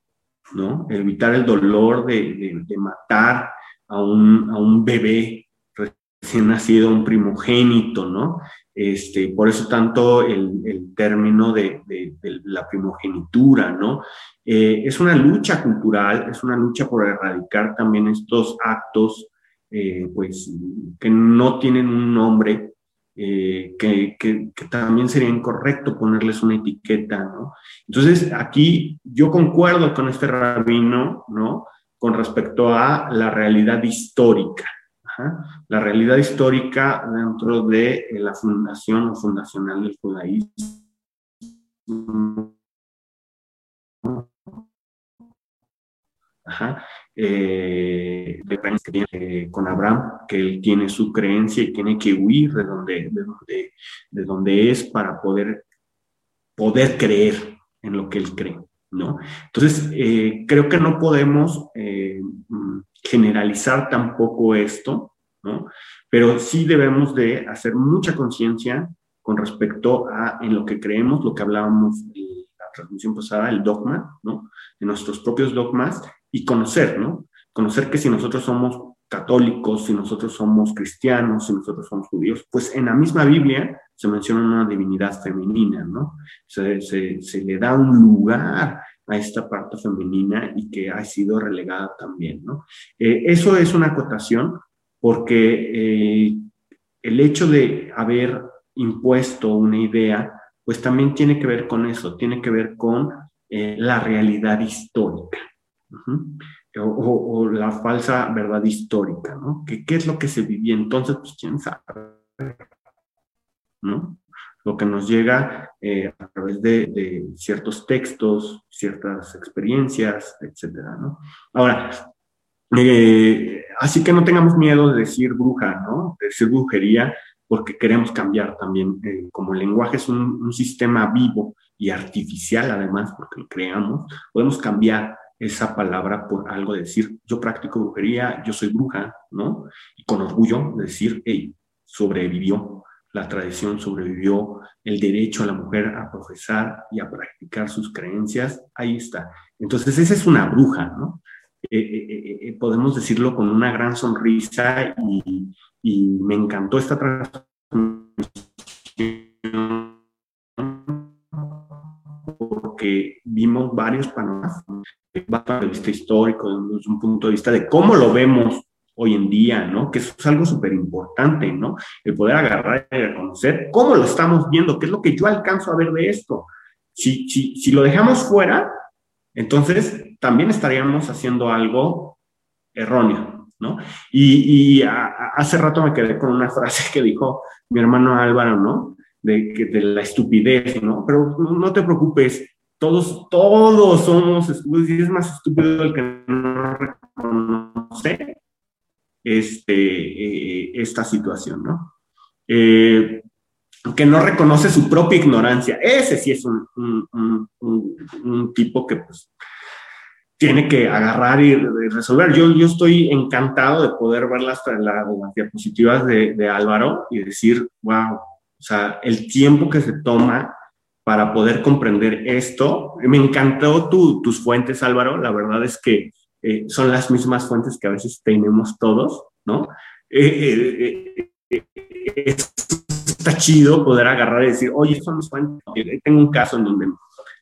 ¿no? Evitar el dolor de, matar a un, a un bebé recién nacido, un primogénito, ¿no? Este, por eso tanto el, término de, la primogenitura, ¿no? Eh, es una lucha cultural, es una lucha por erradicar también estos actos, eh, pues, que no tienen un nombre, eh, que, que, también sería incorrecto ponerles una etiqueta, ¿no? Entonces, aquí yo concuerdo con este rabino, ¿no? Con respecto a la realidad histórica, la realidad histórica dentro de eh, la fundación o fundacional del judaísmo. Ajá. Eh, con Abraham, que él tiene su creencia y tiene que huir de donde, de donde, es para poder, poder creer en lo que él cree, ¿no? Entonces, eh, creo que no podemos mm, generalizar tampoco esto, ¿no? Pero sí debemos de hacer mucha conciencia con respecto a en lo que creemos, lo que hablábamos en la transmisión pasada, el dogma, ¿no? De nuestros propios dogmas y conocer, ¿no? Conocer que si nosotros somos católicos, si nosotros somos cristianos, si nosotros somos judíos, pues en la misma Biblia se menciona una divinidad femenina, ¿no? Se, se, se le da un lugar a esta parte femenina y que ha sido relegada también, ¿no? Eh, eso es una acotación porque eh, el hecho de haber impuesto una idea, pues también tiene que ver con eso, tiene que ver con eh, la realidad histórica. o, la falsa verdad histórica, ¿no? ¿Qué, ¿Qué es lo que se vivía entonces? Pues quién sabe, ¿no? lo que nos llega eh, a través de, ciertos textos, ciertas experiencias, etcétera, ¿no? Ahora, así que no tengamos miedo de decir bruja, ¿no? De decir brujería, porque queremos cambiar también, eh, como el lenguaje es un, un, sistema vivo y artificial además, porque lo creamos, podemos cambiar esa palabra por algo de decir, yo practico brujería, yo soy bruja, ¿no? Y con orgullo decir, hey, sobrevivió, la tradición sobrevivió, el derecho a la mujer a profesar y a practicar sus creencias, ahí está. Entonces, esa es una bruja, ¿no? Eh, eh, eh, podemos decirlo con una gran sonrisa y, y me encantó esta transformación porque vimos varios panoramas, desde un punto de vista histórico, desde un punto de vista de cómo lo vemos hoy en día, ¿no? Que eso es algo súper importante, ¿no? El poder agarrar y reconocer cómo lo estamos viendo, qué es lo que yo alcanzo a ver de esto. Si, si, si lo dejamos fuera, entonces también estaríamos haciendo algo erróneo, ¿no? Y, hace rato me quedé con una frase que dijo mi hermano Álvaro, ¿no? De, de la estupidez, ¿no? Pero no te preocupes, todos, todos somos estúpidos y es más estúpido el que no reconoce este, eh, esta situación, ¿no? Eh, que no reconoce su propia ignorancia. Ese sí es un, tipo que pues, tiene que agarrar y resolver. Yo, yo estoy encantado de poder ver las, las, diapositivas de, Álvaro y decir, wow, o sea, el tiempo que se toma para poder comprender esto. Me encantó tu, tus fuentes, Álvaro. La verdad es que eh, son las mismas fuentes que a veces tenemos todos, ¿no? Eh, eh, está chido poder agarrar y decir, oye, son mis fuentes. Tengo un caso en donde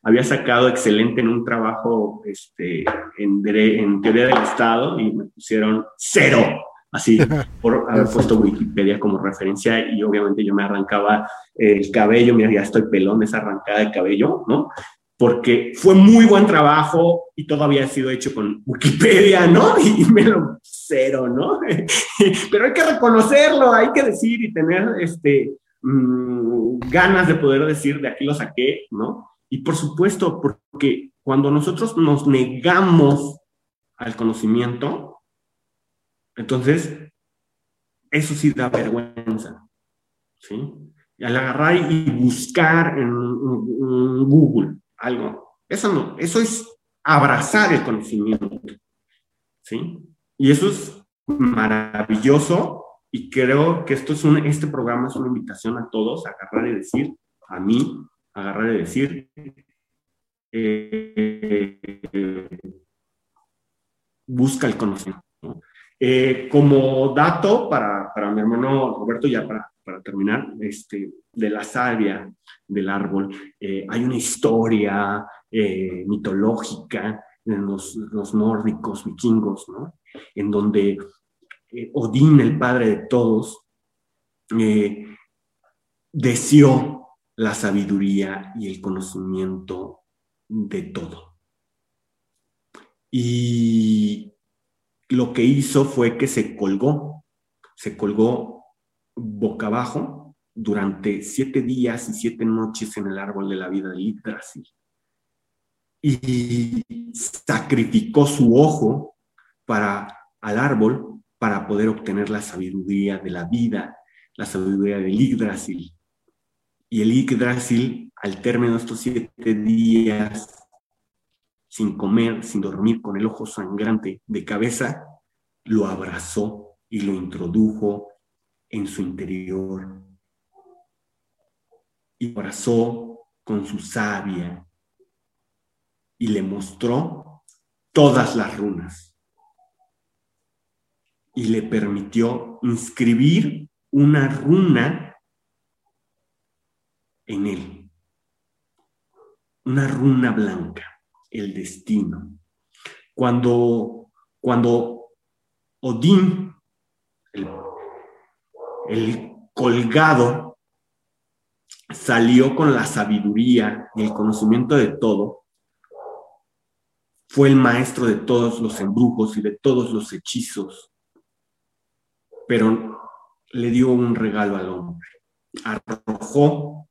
había sacado excelente en un trabajo este, en, en teoría del Estado y me pusieron cero, así, por haber puesto Wikipedia como referencia y obviamente yo me arrancaba el cabello, mira, ya estoy pelón esa arrancada de cabello, ¿no? porque fue muy buen trabajo y todo había sido hecho con Wikipedia, ¿no? Y me lo cero, ¿no? Pero hay que reconocerlo, hay que decir y tener este, mmm, ganas de poder decir de aquí lo saqué, ¿no? Y por supuesto, porque cuando nosotros nos negamos al conocimiento, entonces eso sí da vergüenza, ¿sí? Y al agarrar y buscar en, en Google, algo. Eso no, eso es abrazar el conocimiento. ¿Sí? Y eso es maravilloso y creo que esto es un, este programa es una invitación a todos a agarrar y decir, a mí, agarrar y decir, eh, busca el conocimiento. Eh, como dato para, para, mi hermano Roberto, ya para, para terminar, este, de la savia del árbol, eh, hay una historia mitológica en los, los, nórdicos vikingos, ¿no? En donde eh, Odín, el padre de todos, deseó la sabiduría y el conocimiento de todo. Y lo que hizo fue que se colgó, se colgó boca abajo durante siete días y siete noches en el árbol de la vida de Yggdrasil. Y sacrificó su ojo para, al árbol para poder obtener la sabiduría de la vida, la sabiduría del Yggdrasil. Y el Yggdrasil, al término de estos siete días, sin comer, sin dormir, con el ojo sangrante de cabeza, lo abrazó y lo introdujo en su interior y abrazó con su savia y le mostró todas las runas y le permitió inscribir una runa en él, una runa blanca, el destino. Cuando, cuando Odín, el, el colgado, salió con la sabiduría y el conocimiento de todo, fue el maestro de todos los embrujos y de todos los hechizos, pero le dio un regalo al hombre. Arrojó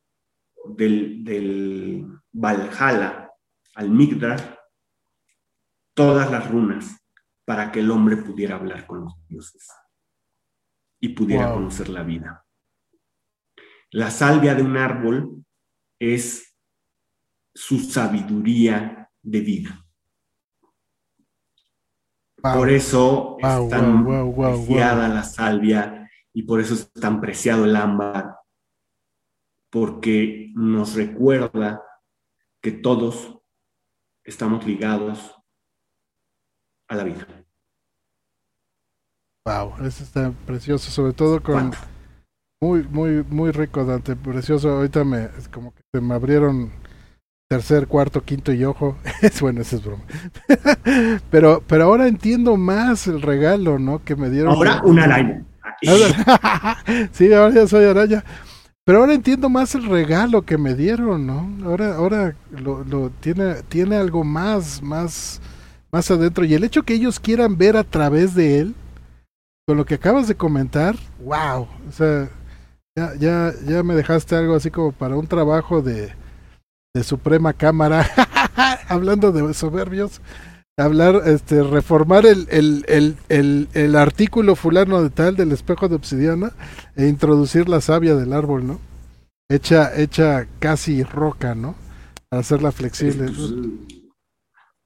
del, del Valhalla al Migdar todas las runas para que el hombre pudiera hablar con los dioses y pudiera wow. conocer la vida. La salvia de un árbol es su sabiduría de vida. Por eso es tan preciada la salvia y por eso es tan preciado el ámbar, porque nos recuerda que todos estamos ligados a la vida. Wow, eso está precioso, sobre todo con muy, muy, muy rico, Dante, precioso. Ahorita me, es como que se me abrieron tercer, cuarto, quinto y ojo. Es bueno, eso es broma. pero, pero ahora entiendo más el regalo, ¿no? Que me dieron. Ahora una araña. sí, ahora ya soy araña. Pero ahora entiendo más el regalo que me dieron, ¿no? Ahora, ahora lo, lo tiene, tiene algo más, más, más adentro. Y el hecho que ellos quieran ver a través de él, con lo que acabas de comentar, wow. O sea, ya, ya, ya me dejaste algo así como para un trabajo de, de Suprema Cámara, hablando de soberbios, hablar, este, reformar el, el, el, el, el artículo fulano de tal del espejo de obsidiana e introducir la savia del árbol, ¿no? Hecha, hecha casi roca, ¿no? Para hacerla flexible. Pues,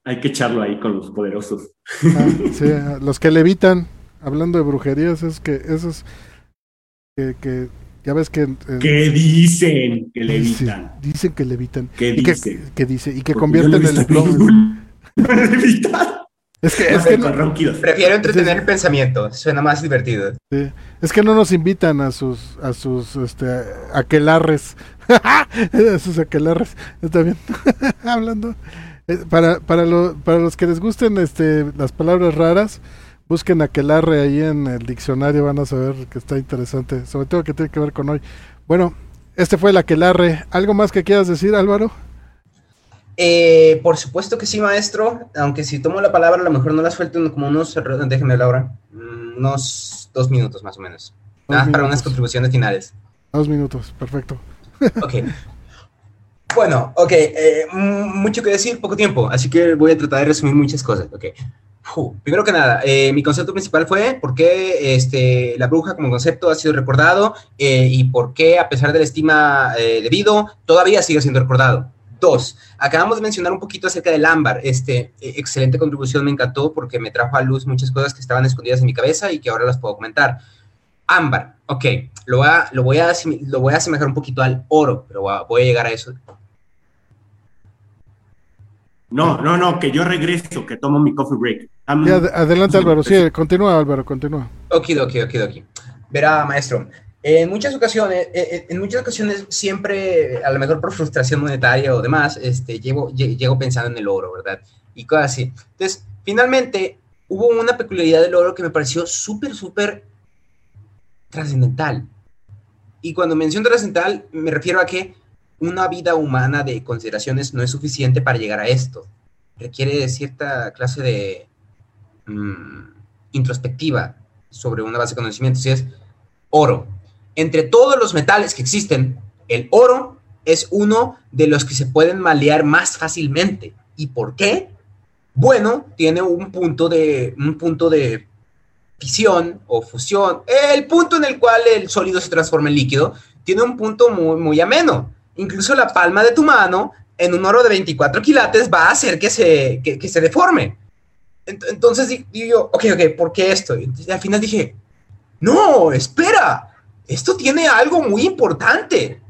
hay que echarlo ahí con los poderosos. Ah, sí, los que levitan, hablando de brujerías, es que esos que, que ya ves que. ¿Qué dicen que levitan? Dicen, que levitan. ¿Qué y dicen? Que, dice, y que convierten el plomo. es que, es que no, prefiero entretener el pensamiento, suena más divertido. Sí. Es que no nos invitan a sus a sus este aquelarres. a sus aquelarres. Está bien. Hablando eh, para para lo, para los que les gusten este las palabras raras, busquen aquelarre ahí en el diccionario, van a saber que está interesante, sobre todo que tiene que ver con hoy. Bueno, este fue el aquelarre. ¿Algo más que quieras decir, Álvaro? Eh, por supuesto que sí, maestro, aunque si tomo la palabra a lo mejor no la suelto como unos, déjenme Laura, mm, unos dos minutos más o menos. para unas contribuciones finales. Dos minutos, perfecto. Ok. Bueno, ok, eh, mucho que decir, poco tiempo, así que voy a tratar de resumir muchas cosas. Ok primero que nada, eh, mi concepto principal fue por qué este, la bruja como concepto ha sido recordado eh, y por qué, a pesar de la estima eh, debido, todavía sigue siendo recordado. Dos, acabamos de mencionar un poquito acerca del ámbar. Este, excelente contribución, me encantó porque me trajo a luz muchas cosas que estaban escondidas en mi cabeza y que ahora las puedo comentar. Ámbar, ok, lo voy a, lo voy a asemejar un poquito al oro, pero voy a llegar a eso no, no, no, que yo regreso, que tomo mi coffee break. adelante Álvaro, sí, continúa Álvaro, continúa. Ok, ok, ok, ok. Verá, maestro, en muchas ocasiones, eh, eh, en muchas ocasiones siempre, a lo mejor por frustración monetaria o demás, este, llego, llego pensando en el oro, ¿verdad? Y cosas así. Entonces, finalmente, hubo una peculiaridad del oro que me pareció súper, súper trascendental. Y cuando menciono trascendental, me refiero a que una vida humana de consideraciones no es suficiente para llegar a esto. Requiere cierta clase de mm, introspectiva sobre una base de conocimientos y es oro. Entre todos los metales que existen, el oro es uno de los que se pueden malear más fácilmente. ¿Y por qué? Bueno, tiene un punto de, un punto de fisión o fusión, el punto en el cual el sólido se transforma en líquido, tiene un punto muy, muy ameno incluso la palma de tu mano en un oro de 24 quilates va a hacer que se, que, se deforme. Entonces digo yo, ok, ok, ¿por qué esto? Y al final dije, no, espera, esto tiene algo muy importante.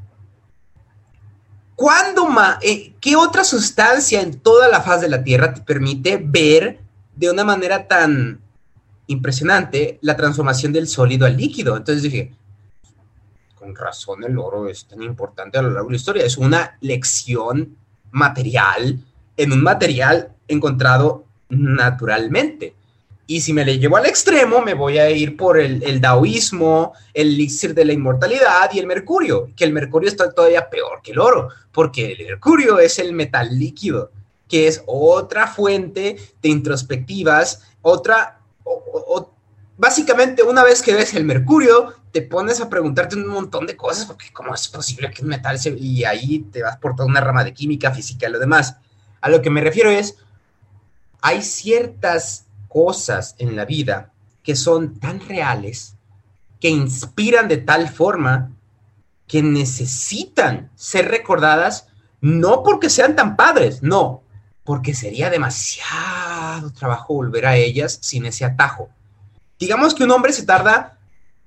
¿Cuándo más, eh, qué otra sustancia en toda la faz de la Tierra te permite ver de una manera tan impresionante la transformación del sólido al líquido? Entonces dije, con razón el oro es tan importante a lo largo de la historia. Es una lección material en un material encontrado naturalmente. Y si me le llevo al extremo, me voy a ir por el, el daoísmo, el elixir de la inmortalidad y el mercurio, que el mercurio está todavía peor que el oro, porque el mercurio es el metal líquido, que es otra fuente de introspectivas, otra, básicamente una vez que ves el mercurio, te pones a preguntarte un montón de cosas, porque cómo es posible que un metal se... y ahí te vas por toda una rama de química, física y lo demás. A lo que me refiero es, hay ciertas cosas en la vida que son tan reales, que inspiran de tal forma que necesitan ser recordadas no porque sean tan padres, no, porque sería demasiado trabajo volver a ellas sin ese atajo. Digamos que un hombre se tarda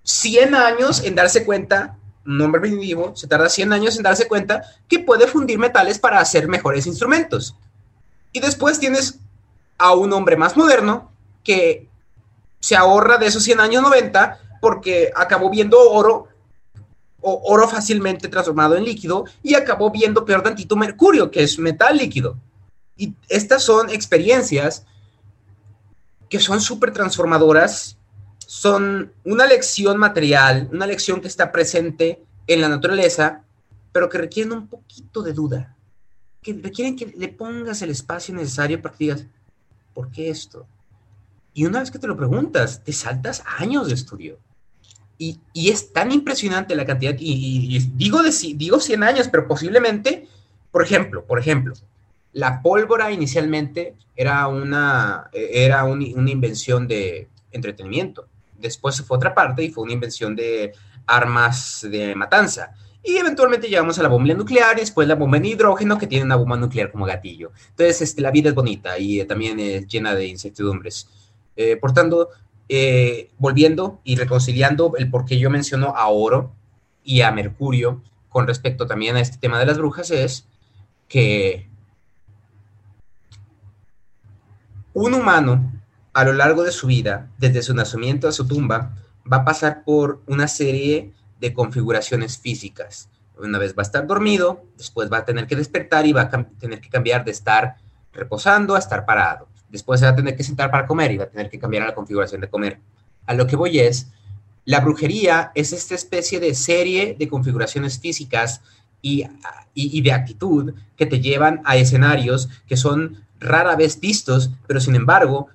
100 años en darse cuenta, un hombre vivo se tarda 100 años en darse cuenta que puede fundir metales para hacer mejores instrumentos. Y después tienes a un hombre más moderno que se ahorra de esos 100 años 90 porque acabó viendo oro o oro fácilmente transformado en líquido y acabó viendo peor tantito mercurio, que es metal líquido. Y estas son experiencias que son súper transformadoras, son una lección material, una lección que está presente en la naturaleza, pero que requieren un poquito de duda, que requieren que le pongas el espacio necesario para que digas, ¿por qué esto? Y una vez que te lo preguntas, te saltas años de estudio. Y, es tan impresionante la cantidad, y, digo, de, digo 100 años, pero posiblemente, por ejemplo, por ejemplo, la pólvora inicialmente era una, era una invención de entretenimiento. Después se fue otra parte y fue una invención de armas de matanza. Y eventualmente llegamos a la bomba nuclear y después la bomba en hidrógeno que tiene una bomba nuclear como gatillo. Entonces, este, la vida es bonita y también es llena de incertidumbres. Eh, por tanto, eh, volviendo y reconciliando el por qué yo menciono a Oro y a Mercurio con respecto también a este tema de las brujas es que un humano a lo largo de su vida, desde su nacimiento a su tumba, va a pasar por una serie de configuraciones físicas. Una vez va a estar dormido, después va a tener que despertar y va a tener que cambiar de estar reposando a estar parado. Después se va a tener que sentar para comer y va a tener que cambiar a la configuración de comer. A lo que voy es, la brujería es esta especie de serie de configuraciones físicas y, y, de actitud que te llevan a escenarios que son rara vez vistos, pero sin embargo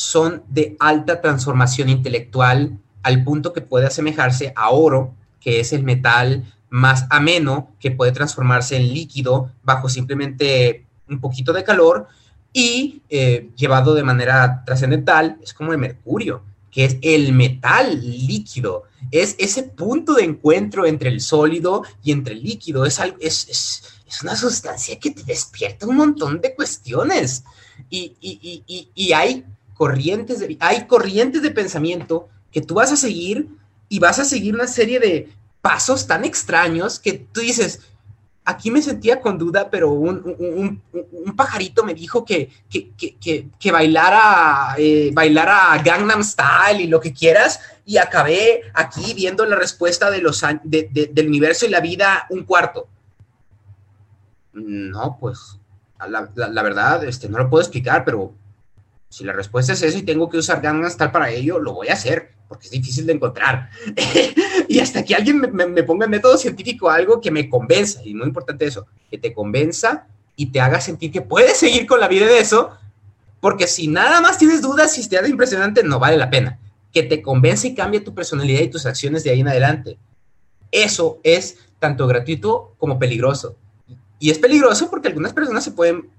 son de alta transformación intelectual al punto que puede asemejarse a oro, que es el metal más ameno que puede transformarse en líquido bajo simplemente un poquito de calor y eh, llevado de manera trascendental es como el mercurio, que es el metal líquido, es ese punto de encuentro entre el sólido y entre el líquido, es, es, es, una sustancia que te despierta un montón de cuestiones. Y, y, y, y hay, corrientes de, hay corrientes de pensamiento que tú vas a seguir y vas a seguir una serie de pasos tan extraños que tú dices, aquí me sentía con duda, pero un, pajarito me dijo que, que, bailara, eh, bailara Gangnam Style y lo que quieras, y acabé aquí viendo la respuesta de los, del universo y la vida un cuarto. No, pues, la, verdad, este, no lo puedo explicar, pero si la respuesta es eso y tengo que usar Gangnam Style para ello, lo voy a hacer porque es difícil de encontrar. y hasta que alguien me, ponga método científico algo que me convenza, y muy importante eso, que te convenza y te haga sentir que puedes seguir con la vida de eso, porque si nada más tienes dudas y te hace impresionante, no vale la pena. Que te convence y cambie tu personalidad y tus acciones de ahí en adelante. Eso es tanto gratuito como peligroso. Y es peligroso porque algunas personas se pueden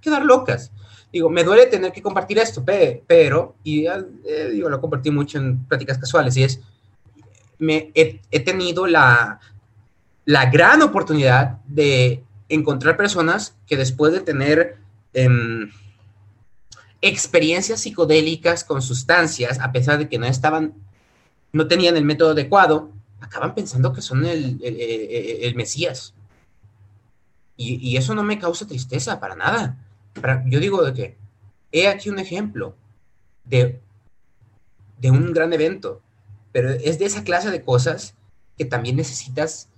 quedar locas digo, me duele tener que compartir esto, pero, y eh, digo, lo compartí mucho en prácticas casuales, y es, me, he, tenido la, la, gran oportunidad de encontrar personas que después de tener em, experiencias psicodélicas con sustancias, a pesar de que no estaban, no tenían el método adecuado, acaban pensando que son el, el, Mesías. Y, y, eso no me causa tristeza para nada yo digo de que he aquí un ejemplo de, de un gran evento, pero es de esa clase de cosas que también necesitas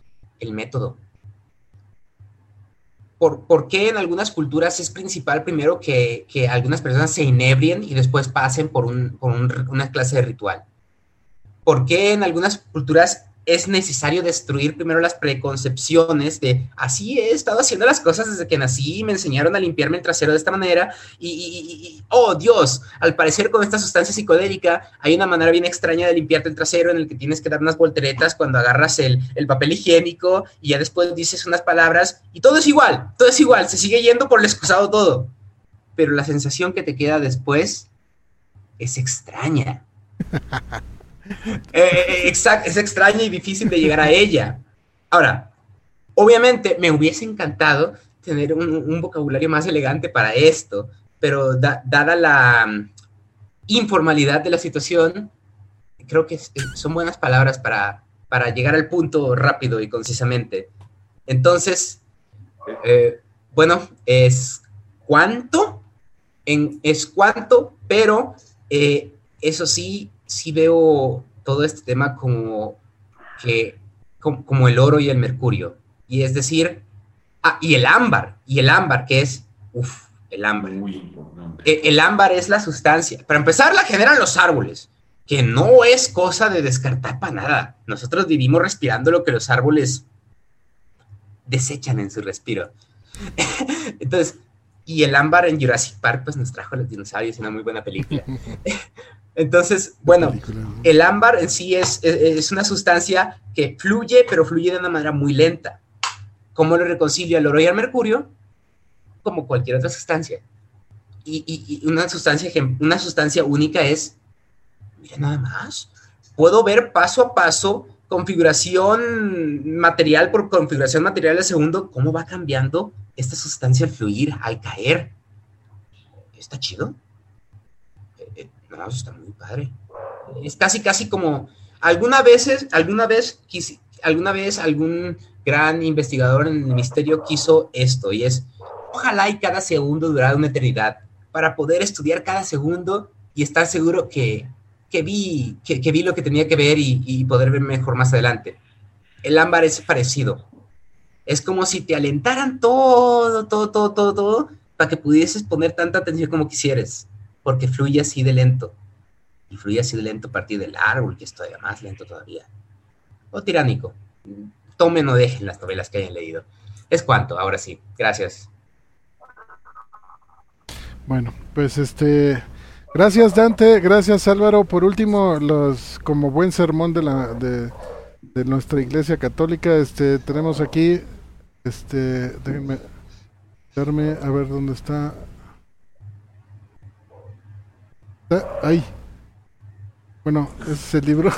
el método. ¿Por, ¿Por, qué en algunas culturas es principal primero que, que algunas personas se inebrien y después pasen por, un, por una clase de ritual? ¿Por qué en algunas culturas es necesario destruir primero las preconcepciones de así he estado haciendo las cosas desde que nací, me enseñaron a limpiarme el trasero de esta manera y, oh Dios, al parecer con esta sustancia psicodélica hay una manera bien extraña de limpiarte el trasero en el que tienes que dar unas volteretas cuando agarras el, el papel higiénico y ya después dices unas palabras y todo es igual, todo es igual, se sigue yendo por el excusado todo, pero la sensación que te queda después es extraña. Eh, eh, exacto, es extraña y difícil de llegar a ella. Ahora, obviamente me hubiese encantado tener un, vocabulario más elegante para esto, pero dada la mm, informalidad de la situación, creo que son buenas palabras para, para llegar al punto rápido y concisamente. Entonces, eh, bueno, es cuánto, es cuánto, pero eh, eso sí, sí veo todo este tema como que como, el oro y el mercurio. Y es decir, ah, y el ámbar, y el ámbar, que es, uff, el ámbar. E, el, ámbar es la sustancia. Para empezar, la generan los árboles, que no es cosa de descartar para nada. Nosotros vivimos respirando lo que los árboles desechan en su respiro. Entonces, y el ámbar en Jurassic Park, pues nos trajo a los dinosaurios, una muy buena película. Entonces, bueno, el ámbar en sí es, es, una sustancia que fluye, pero fluye de una manera muy lenta. ¿Cómo lo reconcilia el oro y el mercurio? Como cualquier otra sustancia. Y, una, sustancia, una sustancia única es, mira nada más, puedo ver paso a paso, configuración material por configuración material de segundo, cómo va cambiando esta sustancia al fluir, al caer. Está chido está muy padre. Es casi, casi como, alguna veces, alguna vez, alguna vez algún gran investigador en el misterio quiso esto, y es, ojalá y cada segundo durara una eternidad, para poder estudiar cada segundo y estar seguro que, que vi, que, vi lo que tenía que ver y, y poder ver mejor más adelante. El ámbar es parecido. Es como si te alentaran todo, todo, todo, todo, todo, para que pudieses poner tanta atención como quisieras porque fluye así de lento. Y fluye así de lento a partir del árbol, que es todavía más lento todavía. O tiránico. Tomen o dejen las novelas que hayan leído. Es cuanto, ahora sí. Gracias. Bueno, pues este. Gracias Dante, gracias Álvaro. Por último, los como buen sermón de la de, de nuestra iglesia católica, este tenemos aquí, este, déjenme darme a ver dónde está Ay. Bueno, ese es el libro.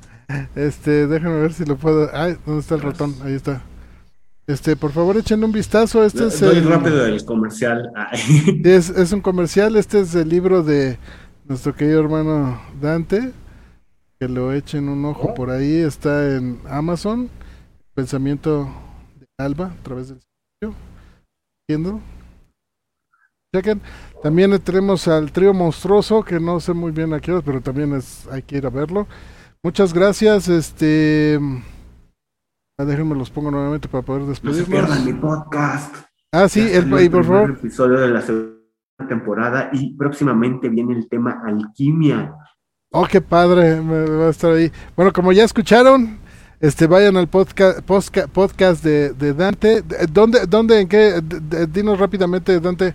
este, déjenme ver si lo puedo. Ay, ¿dónde está el ratón? Ahí está. Este, por favor, echen un vistazo. Este es el rápido del comercial. es, es un comercial. Este es el libro de nuestro querido hermano Dante. Que lo echen un ojo por ahí. Está en Amazon. Pensamiento de Alba a través del sitio. ¿Entiendo? Chequen. También tenemos al trío monstruoso, que no sé muy bien a qué pero también es, hay que ir a verlo. Muchas gracias, este... Ah, déjenme los pongo nuevamente para poder despedirnos. No se pierdan mi podcast. Ah, sí, el, el, por favor. episodio de la segunda temporada y próximamente viene el tema alquimia. Oh, qué padre, me va a estar ahí. Bueno, como ya escucharon, este vayan al podcast podcast de, de Dante. ¿Dónde, dónde, en qué? Dinos rápidamente, Dante.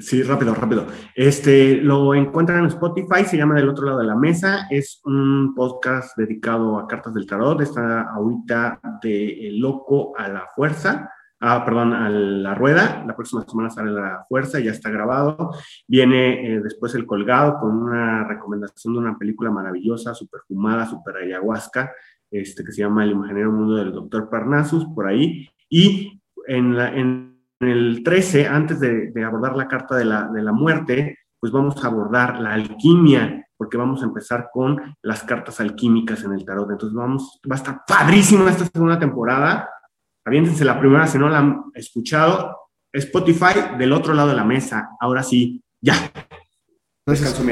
Sí, rápido, rápido. Este lo encuentran en Spotify, se llama Del otro lado de la mesa. Es un podcast dedicado a cartas del tarot. Está ahorita de loco a la fuerza. Ah, perdón, a la rueda. La próxima semana sale la fuerza, ya está grabado. Viene eh, después el colgado con una recomendación de una película maravillosa, super fumada, super ayahuasca, este, que se llama El Imaginario Mundo del Doctor Parnassus, por ahí. Y en la, en en el 13, antes de, abordar la carta de la, de la, muerte, pues vamos a abordar la alquimia, porque vamos a empezar con las cartas alquímicas en el tarot. Entonces vamos, va a estar padrísima esta segunda temporada. Aviéntense la primera si no la han escuchado. Spotify del otro lado de la mesa. Ahora sí, ya. Descanso,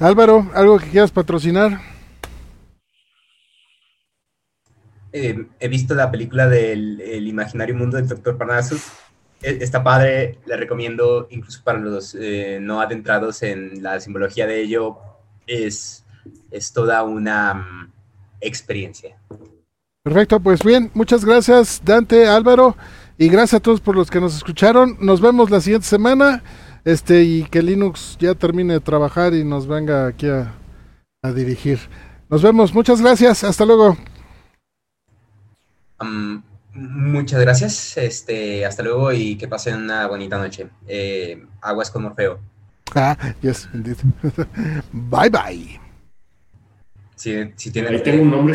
Álvaro, ¿algo que quieras patrocinar? Eh, he visto la película del imaginario mundo del Doctor Parnassus está padre, le recomiendo incluso para los eh, no adentrados en la simbología de ello, es, es toda una mm, experiencia. Perfecto, pues bien, muchas gracias Dante, Álvaro, y gracias a todos por los que nos escucharon. Nos vemos la siguiente semana, este y que Linux ya termine de trabajar y nos venga aquí a, a dirigir. Nos vemos, muchas gracias, hasta luego. Muchas gracias. Este, hasta luego y que pasen una bonita noche. Eh, aguas con Morfeo. Ah, yes, indeed. bye bye. Si, si tienen. Ahí tengo un nombre